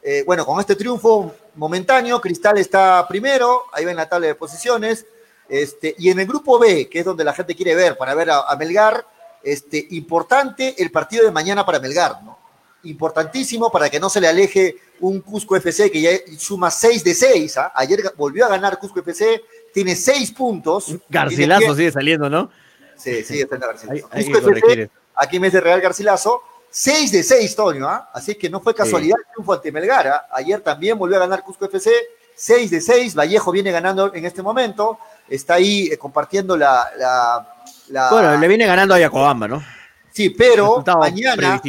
eh, bueno, con este triunfo momentáneo, Cristal está primero, ahí ven la tabla de posiciones, este, y en el grupo B, que es donde la gente quiere ver, para ver a, a Melgar, este, importante el partido de mañana para Melgar, ¿no? Importantísimo para que no se le aleje un Cusco FC que ya suma 6 de 6. ¿ah? Ayer volvió a ganar Cusco FC, tiene 6 puntos. Garcilazo Tiene- sigue saliendo, ¿no? Sí, sí, está en la Ahí, Garcilaso. ahí FC, corregir. aquí en vez de Real Garcilaso, 6 de 6, Toño, ¿ah? Así que no fue casualidad el triunfo ante Melgar. ¿ah? Ayer también volvió a ganar Cusco FC, 6 de 6. Vallejo viene ganando en este momento, está ahí eh, compartiendo la. la, la- Bueno, le viene ganando a Yacobamba, ¿no? Sí, pero mañana,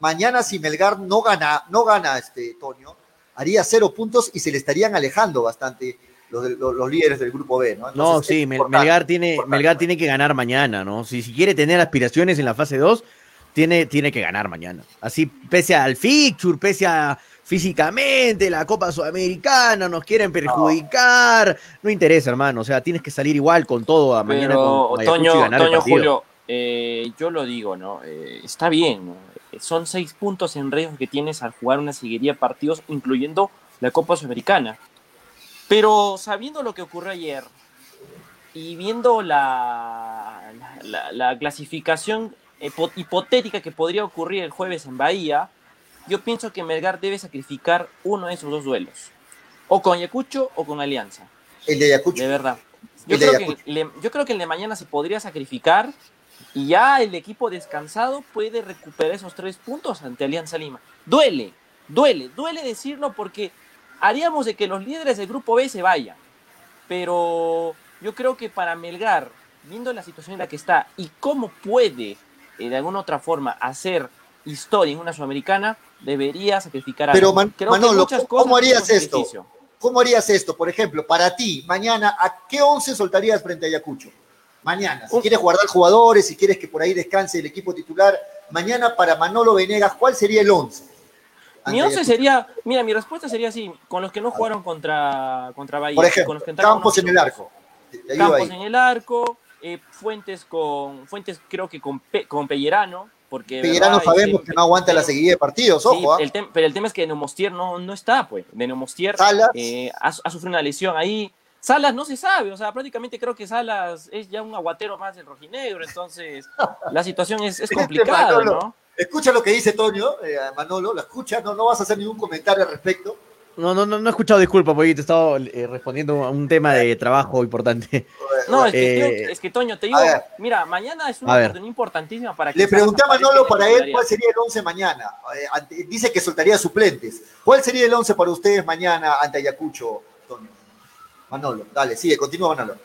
mañana si Melgar no gana, no gana este Toño, haría cero puntos y se le estarían alejando bastante los, de- los, los líderes del grupo B, ¿no? No, sí, Melgar tiene, importante. Melgar tiene que ganar mañana, ¿no? Si, si quiere tener aspiraciones en la fase 2, tiene, tiene que ganar mañana. Así, pese al fixture, pese a físicamente, la Copa Sudamericana, nos quieren perjudicar. No, interesa, hermano. O sea, tienes que salir igual con todo a mañana Pero, con y Toño, ganar. Julio, eh, yo lo digo, ¿no? Eh, está bien, ¿no? Son seis puntos en riesgo que tienes al jugar una seguiría de partidos, incluyendo la Copa Sudamericana. Pero sabiendo lo que ocurrió ayer y viendo la, la, la- la clasificación hipo- hipotética que podría ocurrir el jueves en Bahía, yo pienso que Melgar debe sacrificar uno de esos dos duelos. O con Ayacucho o con Alianza. El de Ayacucho. De verdad. Yo creo, que le- yo creo que el de mañana se podría sacrificar y ya el equipo descansado puede recuperar esos tres puntos ante Alianza Lima. Duele, duele, duele decirlo porque haríamos de que los líderes del grupo B se vayan. Pero yo creo que para Melgar, viendo la situación en la que está y cómo puede eh, de alguna otra forma hacer historia en una sudamericana, debería sacrificar Pero, algo. Man- Creo que Manolo, muchas ¿cómo harías esto? ¿Cómo harías esto? Por ejemplo, para ti, mañana, ¿a qué once soltarías frente a Ayacucho? Mañana, si quieres guardar jugadores, si quieres que por ahí descanse el equipo titular, mañana para Manolo Venegas, ¿cuál sería el 11? Mi 11 sería, mira, mi respuesta sería así, con los que no jugaron contra, contra Bahía. Por con los que Campos en el arco. Campos ahí. en el arco, eh, Fuentes con Fuentes creo que con, Pe- con Pellerano, porque Pellerano sabemos que no aguanta la seguida de partidos, sí, ojo. ¿ah? el tem- pero el tema es que Neumostier no, no está, pues. De Neumostier eh, ha, ha sufrido una lesión ahí. Salas no se sabe, o sea, prácticamente creo que Salas es ya un aguatero más del rojinegro, entonces la situación es, es Este complicada. ¿no? Escucha lo que dice Toño, eh, Manolo, lo escucha, no, no vas a hacer ningún comentario al respecto. No, no, no, no he escuchado disculpa, porque te he estado eh, respondiendo a un tema de trabajo importante. No, es que, Eh, tío, es que Toño, te digo, mira, mañana es una oportunidad importantísima para que Le pregunté a Manolo para él cuál sería el 11 mañana. Eh, ante- dice que soltaría suplentes. ¿Cuál sería el 11 para ustedes mañana ante Ayacucho, Toño? Manolo, dale, sigue, continúa Manolo.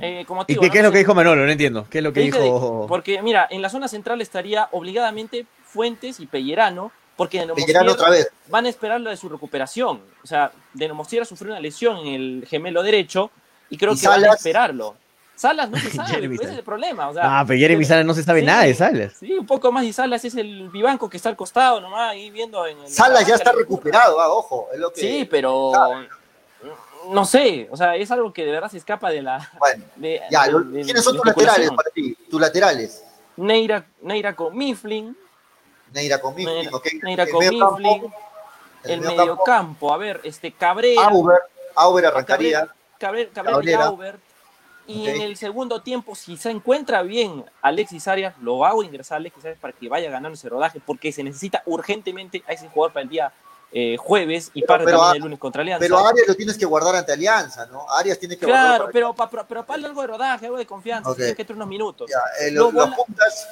Eh, como ¿Y qué, no qué es lo que dijo Manolo? No entiendo. ¿Qué es lo que de- dijo? porque, mira, en la zona central estaría obligadamente Fuentes y Pellerano, porque de Pellerano otra vez. van a esperar lo de su recuperación. O sea, de Nomostier sufrió una lesión en el gemelo derecho y creo ¿Y que van a esperarlo. Salas no se sabe, ese es el problema. O sea, Ah, pero Jeremy Salas no se sabe sí, nada de Salas. Sí, un poco más y Salas es el vivanco que está al costado nomás, ahí viendo en el- Salas ya la está recuperado, ah, ojo. Es lo que, Sí, pero no sé, o sea, es algo que de verdad se escapa de la... Bueno, de- ya, de- lo- de- ¿quiénes son tus laterales para ti? Tus laterales. Neira, Neira con Mifflin, Neira con Mifflin, Neira, ok. Neira El con medio campo, Mifflin, el medio medio campo, a ver, este Cabrera, Auber, Auber arrancaría. Cabrera, Cabrera y. Aubert. Y en el segundo tiempo, si se encuentra bien Alexis Arias, lo hago ingresar a Alexis Arias para que vaya ganando ese rodaje, porque se necesita urgentemente a ese jugador para el día eh, jueves y Pero- parte pero también el lunes contra Alianza. Pero Arias lo tienes que guardar ante Alianza, ¿no? Arias tiene que claro, guardar. pero para pero, pa algo de rodaje, algo de confianza, Ok. tiene que entre unos minutos. Ya, eh, Lo lo- los puntas,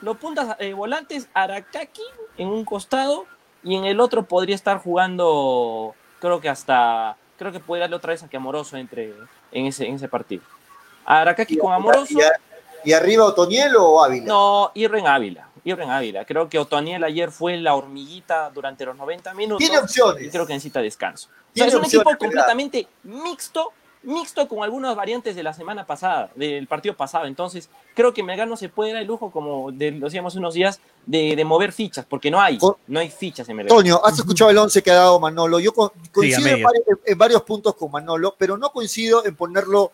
Los puntas eh, volantes, Arakaki en un costado y en el otro podría estar jugando, creo que hasta, creo que puede darle otra vez a que Amoroso entre en ese, en ese partido. Arakaki con Amoroso, y, y arriba Otoniel o Ávila. no, Irren Ávila, Irren Ávila. Creo que Otoniel ayer fue la hormiguita durante los 90 minutos. Tiene opciones. Y creo que necesita descanso. O sea, es un opciones, equipo ¿verdad? completamente mixto, mixto con algunas variantes de la semana pasada, del partido pasado. Entonces, creo que Melgar no se puede dar el lujo, como de- lo decíamos unos días, de, de mover fichas, porque no hay, no hay fichas en Melgar. Toño, has escuchado el 11 que ha dado Manolo. Yo co- coincido en, medias. varios, en varios puntos con Manolo, pero no coincido en ponerlo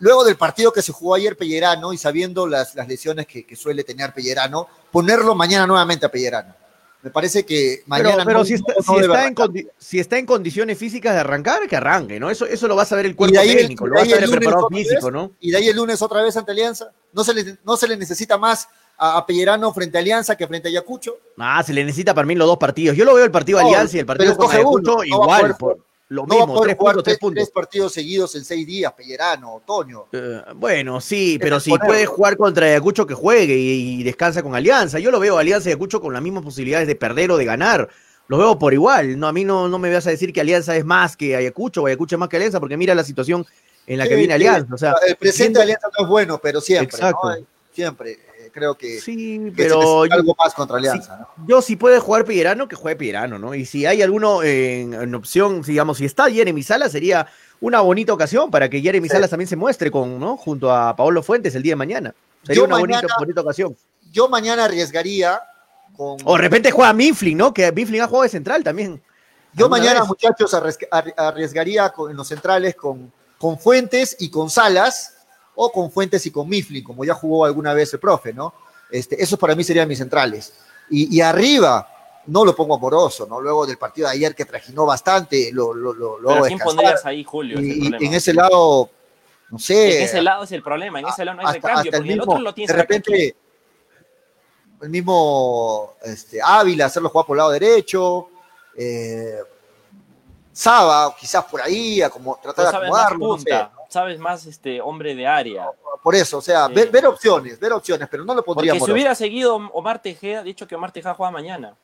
luego del partido que se jugó ayer Pellerano y sabiendo las, las lesiones que, que suele tener Pellerano, ponerlo mañana nuevamente a Pellerano. Me parece que mañana Pero, pero no- si, está, no si, debe está en si está en condiciones físicas de arrancar, que arranque, ¿no? Eso, eso lo va a saber el cuerpo de el- técnico, lo de va a saber el preparado vez. físico, ¿no? Y de ahí el lunes otra vez ante Alianza. ¿No se le, no se le necesita más a, Pellerano frente a Alianza que frente a Ayacucho? Ah, se le necesita para mí los dos partidos. Yo lo veo el partido de Alianza y el partido uno, Ayacucho no va a igual. por- lo No va a mismo, poder tres jugar puntos, tres, puntos. tres partidos seguidos en seis días, Pellerano, Otoño. Eh, bueno, sí, pero si puede jugar contra Ayacucho, que juegue y, y descansa con Alianza. Yo lo veo Alianza y Ayacucho con las mismas posibilidades de perder o de ganar. Lo veo por igual. No, a mí no, no me vas a decir que Alianza es más que Ayacucho o Ayacucho es más que Alianza, porque mira la situación en la que viene Alianza. O sea, el presente de Alianza no es bueno, pero siempre, Exacto. ¿no? Siempre. Creo que, Sí, que pero yo, algo más contra Alianza, ¿no? yo si puede jugar Pellerano, que juegue Pellerano, ¿no? Y si hay alguno en, en opción, digamos, si está Jeremy Salas, sería una bonita ocasión para que Jeremy Sí. Salas también se muestre con, ¿no? Junto a Paolo Fuentes el día de mañana. Sería Yo una mañana- bonita, bonita ocasión. Yo mañana arriesgaría con. O de repente juega Mifflin, ¿no? Que Mifflin ha jugado de central también. Yo ¿Alguna mañana, vez? muchachos, arriesgaría con- en los centrales con, con Fuentes y con Salas, o con Fuentes y con Mifflin, como ya jugó alguna vez el profe, ¿no? Este, esos para mí serían mis centrales. Y, y arriba, no lo pongo amoroso, ¿no? Luego del partido de ayer que trajinó bastante, lo, lo, lo, lo Pero hago ¿quién pondrías ahí, Julio? Es Y, en ese lado, no sé. En ese lado es el problema, en ese lado no hay hasta- recambio, hasta el porque el mismo- otro lo tienes de repente el mismo este, Ávila hacerlo jugar por el lado derecho eh, Saba quizás por ahí a como tratar de acomodarlo no sé. Sabes más este hombre de área. por eso o sea ver, ver opciones ver opciones pero no lo pondría Porque si hubiera seguido Omar Tejeda, dicho que Omar Tejeda juega mañana.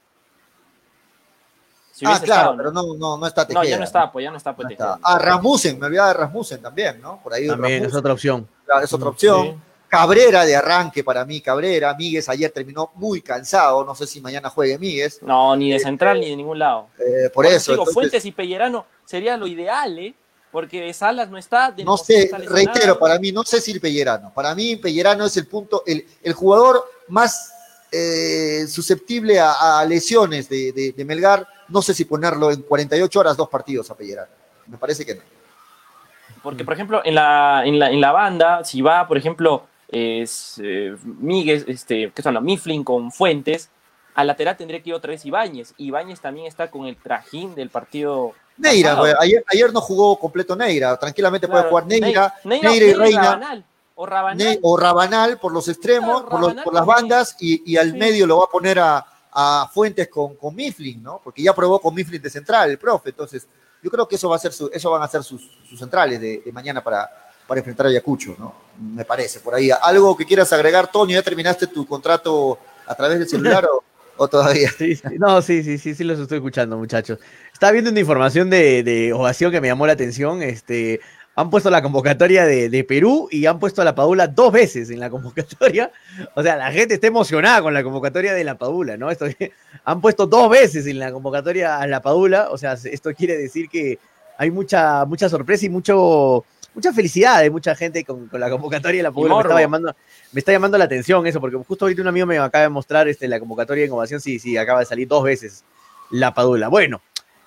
Si ah claro estado, pero no, no, no está No, Tejeda, ya no está, pues ya no está, pues No Tejeda. está. ah Rasmussen me olvidaba de Rasmussen también no por ahí También es otra opción. claro, es otra opción Sí. Cabrera de arranque para mí Cabrera Míguez ayer terminó muy cansado no sé si mañana juegue Míguez No, ni de central ni de ningún lado. eh, por Bueno, eso digo, entonces- Fuentes y Pellerano sería lo ideal, ¿eh? Porque Salas no está. De No sé, reitero, para mí, no sé si el Pellerano. Para mí, Pellerano es el punto, el, el jugador más eh, susceptible a, a lesiones de, de- de Melgar. No sé si ponerlo en 48 horas, dos partidos a Pellerano. Me parece que no. Porque, por ejemplo, en la, en la, en la banda, si va, por ejemplo, es, eh, Miguel, este, ¿qué son los Mifflin con Fuentes, al lateral tendría que ir otra vez Ibáñez. Ibáñez también está con el trajín del partido. Neira, güey, ayer, ayer no jugó completo Neira. Tranquilamente puede jugar Neira, Ne- Neira, y Reina. Rabanal, o Rabanal. Ne- o Rabanal por los extremos, Claro, por, los- por las bandas, y, y al Sí. medio lo va a poner a, a Fuentes con, con Mifflin, ¿no? Porque ya probó con Mifflin de central, el profe. Entonces, yo creo que eso va a ser su, eso van a ser sus, sus centrales de, de mañana para, para enfrentar a Ayacucho, ¿no? Me parece, por ahí. ¿Algo que quieras agregar, Tony? ¿Ya terminaste tu contrato a través del celular o, o todavía? No, sí, sí, sí, sí los estoy escuchando, muchachos. Estaba viendo una información de, de ovación que me llamó la atención. Este, han puesto la convocatoria de, de Perú y han puesto a la Padula dos veces en la convocatoria. O sea, la gente está emocionada con la convocatoria de la Padula, ¿no? Esto, han puesto dos veces en la convocatoria a la Padula. O sea, esto quiere decir que hay mucha, mucha sorpresa y mucho, mucha felicidad de mucha gente con, con la convocatoria de la Padula. Me estaba llamando, me está llamando la atención eso, porque justo ahorita un amigo me acaba de mostrar este, la convocatoria de innovación, sí, sí, acaba de salir dos veces la Padula. Bueno,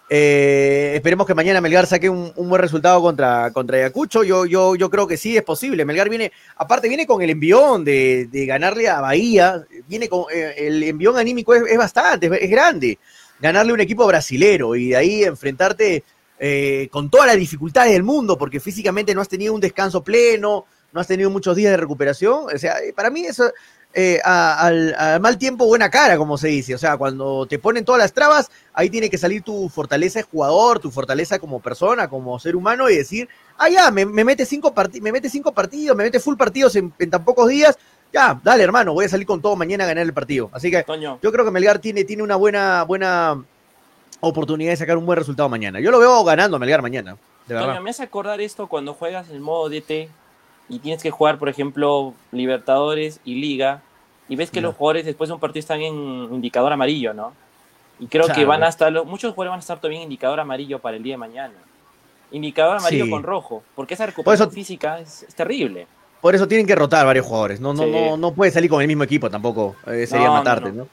eh, esperemos que mañana Melgar saque un, un buen resultado contra, contra Ayacucho. Yo, yo, yo creo que sí es posible. Melgar viene, aparte viene con el envión de, de ganarle a Bahía, viene con eh, el envión anímico es, es bastante, es, es grande. Ganarle a un equipo brasilero y de ahí enfrentarte eh, con todas las dificultades del mundo, porque físicamente no has tenido un descanso pleno, no has tenido muchos días de recuperación. O sea, eh, para mí eso, eh, a- al, al mal tiempo, buena cara, como se dice. O sea, cuando te ponen todas las trabas, ahí tiene que salir tu fortaleza de jugador, tu fortaleza como persona, como ser humano, y decir, ah, ya, me, me mete cinco me mete cinco partidos, me mete full partidos en, en tan pocos días. Ya, dale, hermano, voy a salir con todo mañana a ganar el partido. Así que Toño, yo creo que Melgar tiene, tiene una buena, buena oportunidad de sacar un buen resultado mañana. Yo lo veo ganando a Melgar mañana, de verdad. Toño, me hace acordar esto cuando juegas el modo DT y tienes que jugar, por ejemplo, Libertadores y Liga, y ves que los jugadores después de un partido están en indicador amarillo, ¿no? Y creo que van a estar, muchos jugadores van a estar todavía en indicador amarillo para el día de mañana. Indicador amarillo Sí. con rojo, porque esa recuperación eso- física es, es terrible. Por eso tienen que rotar varios jugadores. No, no, Sí. no, no puede salir con el mismo equipo tampoco. Eh, sería no, matarte, no. ¿no?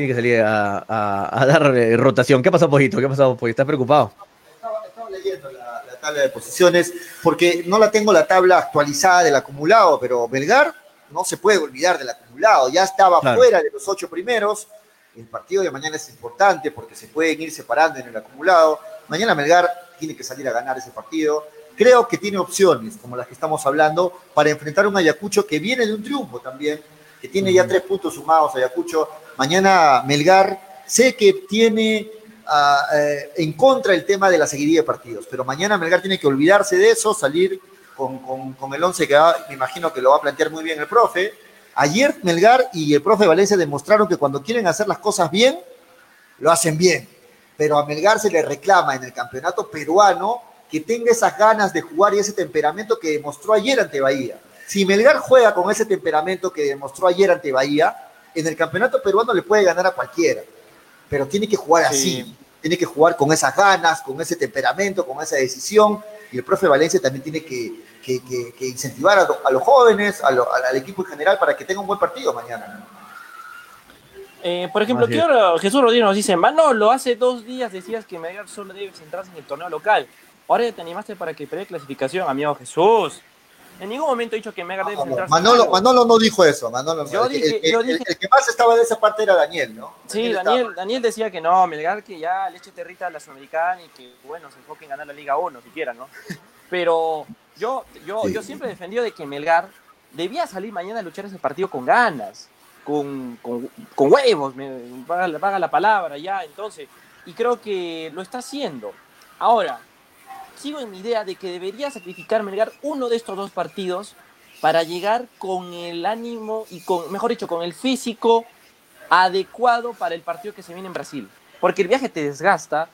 Tiene que salir a, a- a dar eh, rotación. ¿Qué ha pasado, Pollito? ¿Qué ha pasado, Pollito? ¿Estás preocupado? Estaba, estaba leyendo la, la tabla de posiciones porque no la tengo la tabla actualizada del acumulado, pero Belgar no se puede olvidar del acumulado. Ya estaba Claro. fuera de los ocho primeros. El partido de mañana es importante porque se pueden ir separando en el acumulado. Mañana Melgar tiene que salir a ganar ese partido. Creo que tiene opciones, como las que estamos hablando, para enfrentar a un Ayacucho que viene de un triunfo también, que tiene ya tres puntos sumados Ayacucho. Mañana Melgar sé que tiene eh, en contra el tema de la seguidilla de partidos, pero mañana Melgar tiene que olvidarse de eso, salir con, con- con el 11 que va- me imagino que lo va a plantear muy bien el profe. Ayer Melgar y el profe Valencia demostraron que cuando quieren hacer las cosas bien, lo hacen bien. Pero a Melgar se le reclama en el campeonato peruano que tenga esas ganas de jugar y ese temperamento que demostró ayer ante Bahía. Si Melgar juega con ese temperamento que demostró ayer ante Bahía, en el campeonato peruano le puede ganar a cualquiera. Pero tiene que jugar Sí. así, tiene que jugar con esas ganas, con ese temperamento, con esa decisión. Y el profe Valencia también tiene que, que- que- que incentivar a, lo- a los jóvenes, a lo- al equipo en general, para que tenga un buen partido mañana. Eh, por ejemplo, Así ¿qué es. hora- Jesús Rodríguez nos dice, Manolo, hace dos días decías que Melgar solo debe centrarse en el torneo local. Ahora ya te animaste para que pelee clasificación, amigo Jesús. En ningún momento he dicho que Melgar debe centrarse en Manolo. Manolo no dijo eso. Manolo, Yo el, que- dije- el que- yo el- dije- el que más estaba de esa parte era Daniel, ¿no? Sí, estaba- Daniel, Daniel decía que no, Melgar que ya le eche territa a la Sudamericana y que, bueno, se enfoque en ganar la Liga 1, siquiera, ¿no? Pero yo, yo, Sí. yo siempre he defendido de que Melgar debía salir mañana a luchar ese partido con ganas, con, con, con huevos, me paga la palabra ya, entonces, y creo que lo está haciendo. Ahora, sigo en mi idea de que debería sacrificar Melgar uno de estos dos partidos para llegar con el ánimo y con, mejor dicho, con el físico adecuado para el partido que se viene en Brasil. Porque el viaje te desgasta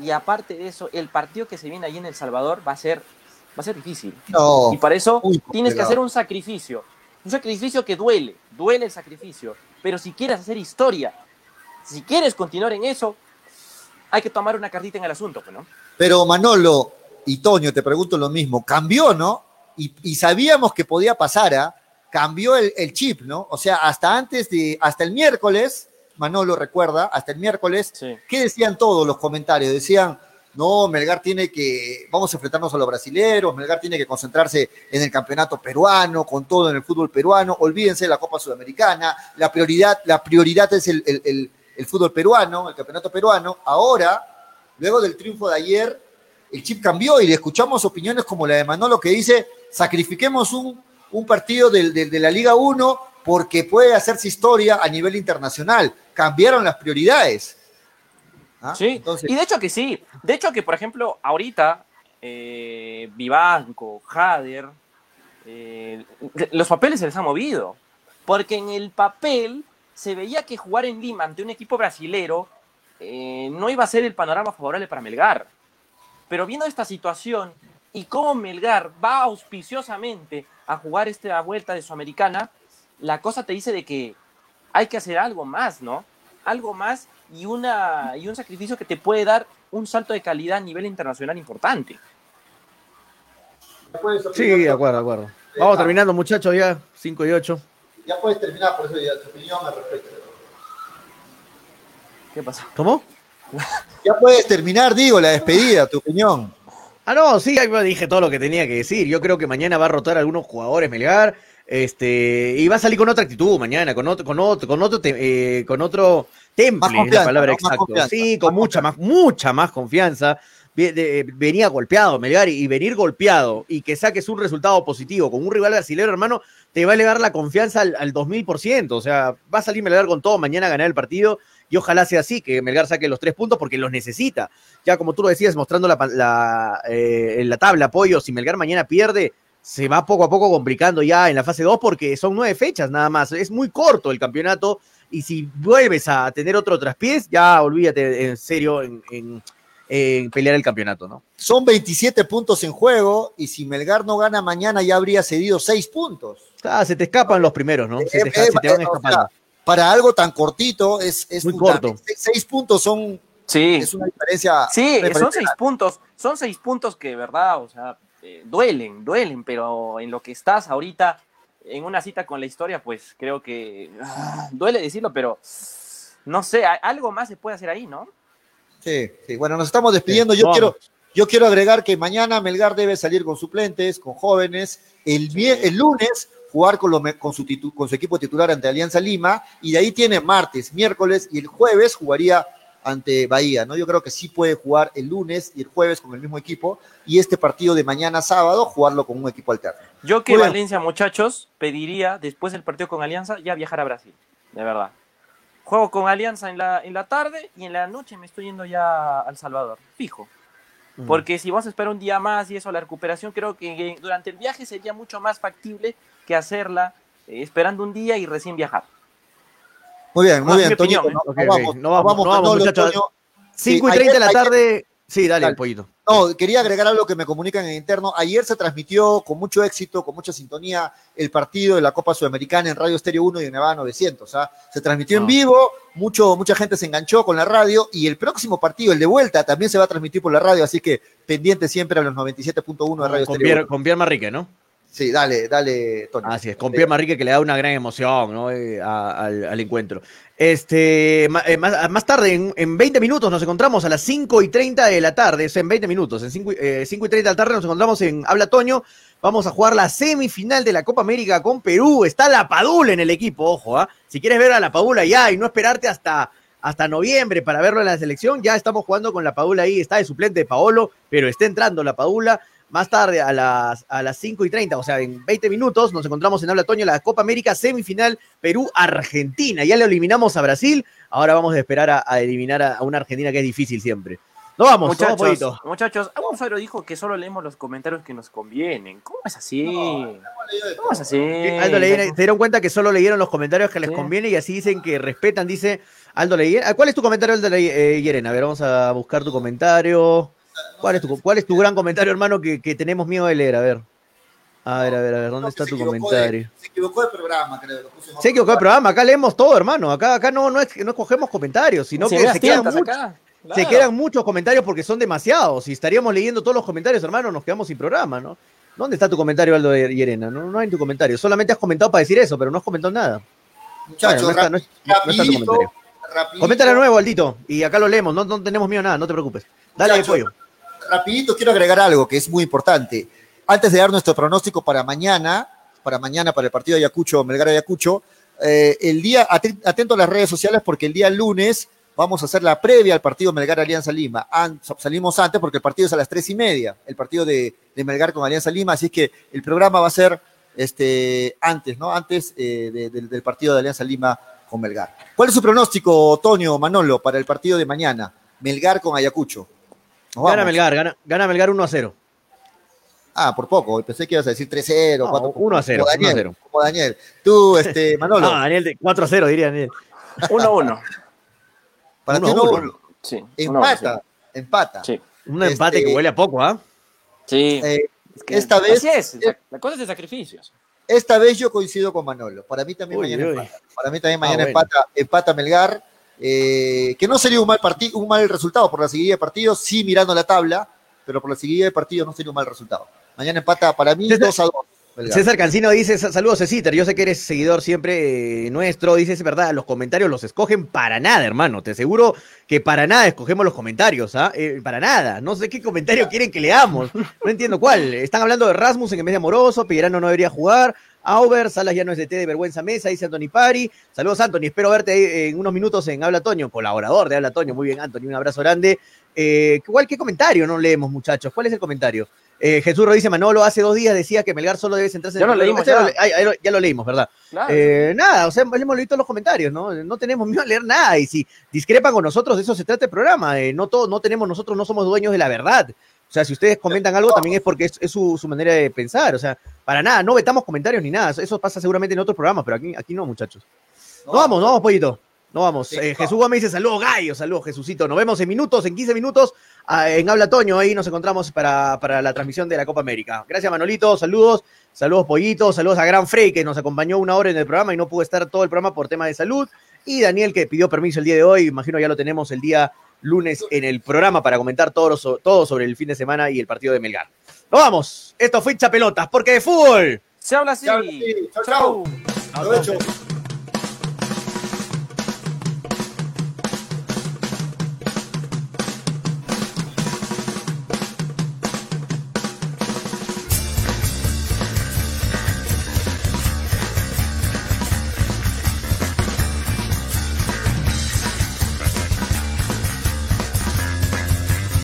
y aparte de eso, el partido que se viene allí en El Salvador va a ser, va a ser difícil. No, Y para eso tienes que hacer un sacrificio. Un sacrificio que duele, duele el sacrificio. Pero si quieres hacer historia, si quieres continuar en eso, hay que tomar una cartita en el asunto, ¿no? Pero Manolo, y Toño, te pregunto lo mismo, cambió, ¿no? Y, y sabíamos que podía pasar, ¿ah? Cambió el, el chip, ¿no? O sea, hasta antes de, hasta el miércoles, Manolo recuerda, hasta el miércoles, Sí. ¿qué decían todos los comentarios? Decían, no, Melgar tiene que, vamos a enfrentarnos a los brasileros, Melgar tiene que concentrarse en el campeonato peruano, con todo en el fútbol peruano, olvídense de la Copa Sudamericana, la prioridad, la prioridad es el, el- el- el fútbol peruano, el campeonato peruano. Ahora, luego del triunfo de ayer, el chip cambió y le escuchamos opiniones como la de Manolo que dice, sacrifiquemos un, un partido de la Liga 1 porque puede hacerse historia a nivel internacional. Cambiaron las prioridades. ¿Ah? Sí, Entonces, y de hecho que sí. De hecho que, por ejemplo, ahorita eh, Vivanco, Jader, eh, los papeles se les han movido. Porque en el papel se veía que jugar en Lima ante un equipo brasilero eh, no iba a ser el panorama favorable para Melgar. Pero viendo esta situación y cómo Melgar va auspiciosamente a jugar esta vuelta de Sudamericana, la cosa te dice de que hay que hacer algo más, ¿no? Algo más y, una, y un sacrificio que te puede dar un salto de calidad a nivel internacional importante. Sí, de acuerdo, de acuerdo. Vamos terminando, muchachos, ya, 5 y 8. ya puedes terminar, por eso ya tu opinión al respecto. ¿Qué pasó? ¿Cómo? Ya puedes terminar, digo, la despedida, tu opinión. Ah, no, sí, ahí dije todo lo que tenía que decir. Yo creo que mañana va a rotar algunos jugadores Melgar. Este, y va a salir con otra actitud mañana, con otro, con otro, con otro, te- eh, con otro temple, es la palabra exacta. Sí, con más mucha más, mucha más confianza. Venía golpeado, Melgar, y venir golpeado y que saques un resultado positivo con un rival brasileño, hermano, te va a elevar la confianza al, al 2000%. O sea, va a salir Melgar con todo mañana a ganar el partido y ojalá sea así, que Melgar saque los tres puntos porque los necesita. Ya como tú lo decías, mostrando la, eh, la tabla apoyo, si Melgar mañana pierde, se va poco a poco complicando ya en la fase 2 porque son nueve fechas nada más. Es muy corto el campeonato y si vuelves a tener otro traspiés, ya olvídate en serio en, en- en pelear el campeonato, ¿no? Son 27 puntos en juego y si Melgar no gana mañana ya habría cedido 6 puntos. Ah, se te escapan los primeros, ¿no? Se te, Eh, eh, se te van eh, o escapando. sea, para algo tan cortito es, es Muy corto. 6 puntos son Sí, es una diferencia. sí, son seis puntos, son seis puntos que, de verdad, o sea, eh, duelen, duelen, pero en lo que estás ahorita, en una cita con la historia, pues creo que ah, duele decirlo, pero no sé, algo más se puede hacer ahí, ¿no? Sí, sí. Bueno, nos estamos despidiendo. Sí, Yo vamos. quiero, yo quiero agregar que mañana Melgar debe salir con suplentes, con jóvenes. El lunes jugar con, con, su titu- con su equipo titular ante Alianza Lima. Y de ahí tiene martes, miércoles y el jueves jugaría ante Bahía. ¿no? Yo creo que sí puede jugar el lunes y el jueves con el mismo equipo. Y este partido de mañana sábado jugarlo con un equipo alterno. Yo que bien. Valencia, muchachos, pediría después del partido con Alianza ya viajar a Brasil, de verdad. Juego con Alianza en la, en la tarde y en la noche me estoy yendo ya a El Salvador, fijo. Porque si vamos a esperar un día más y eso, la recuperación, creo que durante el viaje sería mucho más factible que hacerla eh, esperando un día y recién viajar. Muy bien, muy bien, Toñito. ¿eh? No, vamos, no vamos, vamos, no vamos, Manolo, muchachos. Toño. Sí, 5 y ayer- 30 de la ayer- tarde. Sí, dale, Dale. pollito. No, quería agregar algo que me comunican en interno. Ayer se transmitió con mucho éxito, con mucha sintonía, el partido de la Copa Sudamericana en Radio Estéreo 1 y en Nevada 900. ¿ah? Se transmitió en Ah. vivo, mucho, mucha gente se enganchó con la radio y el próximo partido, el de vuelta, también se va a transmitir por la radio, así que pendiente siempre a los 97.1 de Radio Con Estéreo Pierre, 1. con Pierre Marrique, ¿no? Sí, dale, dale, Tony. Así es, con Pierre Marrique que le da una gran emoción ¿no? Eh, a- al, al encuentro. Este, eh, más, más tarde, en, en 20 minutos, nos encontramos a las 5 y 30 de la tarde, sea, en 20 minutos, en 5, y- eh, 5 y 30 de la tarde nos encontramos en Habla Toño. Vamos a jugar la semifinal de la Copa América con Perú. Está la Padula en el equipo, ojo, ¿ah? Si quieres ver a la Padula ya y no esperarte hasta, hasta noviembre para verlo en la selección, ya estamos jugando con la Padula ahí. Está de suplente de Paolo, pero está entrando la Padula. Más tarde, a las, a las 5 y 30, o sea, en 20 minutos, nos encontramos en Habla Toño, la Copa América semifinal Perú-Argentina. Ya le eliminamos a Brasil, ahora vamos a esperar a, a eliminar a, a una Argentina que es difícil siempre. No vamos, muchachos, pollito. muchachos, algún usuario dijo que solo leemos los comentarios que nos convienen. ¿Cómo es así? ¿Cómo es así? Aldo Leguera, se dieron cuenta que solo leyeron los comentarios que les Sí. conviene y así dicen que respetan, dice Aldo Leguera. ¿Cuál es tu comentario, Aldo Leguera? A ver, vamos a buscar tu comentario. ¿Cuál es tu, cuál es tu gran comentario, hermano, que, que tenemos miedo de leer? A ver. A ver, a ver, a ver, ¿dónde No, está se tu de- comentario? se equivocó de programa, creo. lo puse en Se equivocó el programa, acá leemos todo, hermano. Acá, acá no, no, es, no escogemos comentarios, sino Si que se quedan muchos. acá. Se quedan muchos comentarios porque son demasiados. Si estaríamos leyendo todos los comentarios, hermano, nos quedamos sin programa, ¿no? ¿Dónde está tu comentario, Aldo de Llerena? No, no hay tu comentario. Solamente has comentado para decir eso, pero no has comentado nada. Muchachos, Bueno, no, está, no es- no está tu rapidito, comentario. rapidito, Coméntale de nuevo, Aldito, y acá lo leemos. No, no tenemos miedo a nada, no te preocupes. Dale, Muchachos, pollo. Rapidito quiero agregar algo que es muy importante. Antes de dar nuestro pronóstico para mañana, para mañana, para el partido de Ayacucho, Melgar Ayacucho, eh, el día, aten- atento a las redes sociales porque el día lunes vamos a hacer la previa al partido Melgar Alianza Lima. Salimos antes porque el partido es a las tres y media, el partido de, Melgar con Alianza Lima, así que el programa va a ser este, antes, ¿no? Antes eh, de- del- partido de Alianza Lima con Melgar. ¿Cuál es su pronóstico, Toño Manolo, para el partido de mañana? Melgar con Ayacucho. Gana. Melgar, gana, gana Melgar 1 a 0. Ah, por poco. Pensé que ibas a decir 3-0, No, 4 1 a 0, Como 1 a Daniel. 0. Como Daniel. Tú, este, Manolo. No, Daniel, de 4 a 0, diría Daniel. 1-1. para ti uno a no, uno. Sí. uno a uno, empata. Empata. Sí. Un empate Este- que huele a poco, ¿ah? Sí. Eh, Es que esta vez- Así es. la- La cosa es de sacrificios. esta vez yo coincido con Manolo. Para mí también Uy, mañana uy. empata. Para mí también mañana Ah, bueno. empata, empata Melgar. Eh, que no sería un mal partido, un mal resultado por la seguida de partidos, sí mirando la tabla, pero por la seguida de partidos no sería un mal resultado. Mañana empata para mí César- 2 a 2. Melgar. César Cancino dice, "Sa- saludos Ceciter, yo sé que eres seguidor siempre eh, nuestro, dice, es verdad, los comentarios los escogen para nada, hermano, te aseguro que para nada escogemos los comentarios, ¿ah? Eh, para nada, no sé qué comentario quieren que leamos, no entiendo cuál, están hablando de Rasmussen en vez de Amoroso, Pellerano no debería jugar, Auber, Salas ya no es de té de vergüenza mesa, dice Anthony Pari, saludos Anthony, espero verte en unos minutos en Habla Toño, colaborador de Habla Toño, muy bien Anthony, un abrazo grande, eh, ¿cuál, ¿qué comentario no leemos muchachos? ¿Cuál es el comentario? Eh, Jesús Ro dice Manolo, hace dos días decía que Melgar solo debe centrarse Ya en lo el leímos, ya. lo ay, ya lo leímos, ¿verdad? Claro. Eh, nada, o sea, hemos leído los comentarios, ¿no? No tenemos miedo a leer nada. Y si discrepan con nosotros, de eso se trata el programa. eh, no, todo, no tenemos, nosotros no somos dueños de la verdad. O sea, si ustedes comentan algo, también es porque es, es su, su manera de pensar. O sea, para nada, no vetamos comentarios ni nada. Eso- pasa seguramente en otros programas, pero aquí, aquí no, muchachos. No vamos, no vamos, pollito. No vamos. Sí, Eh, vamos. Jesús Gómez dice saludos, gallo, saludos, Jesucito. Nos vemos en minutos, en 15 minutos, ah, en Habla Toño. Ahí nos encontramos para, para la transmisión de la Copa América. Gracias, Manolito. Saludos, saludos, Pollito. Saludos a Gran Frey, que nos acompañó una hora en el programa y no pudo estar todo el programa por tema de salud. Y Daniel, que pidió permiso el día de hoy. Imagino ya lo tenemos el día lunes en el programa para comentar todo, so- todo sobre el fin de semana y el partido de Melgar. Nos vamos. Esto fue Hincha Pelotas, porque de fútbol. Se habla así. Se habla así. Chau, chau.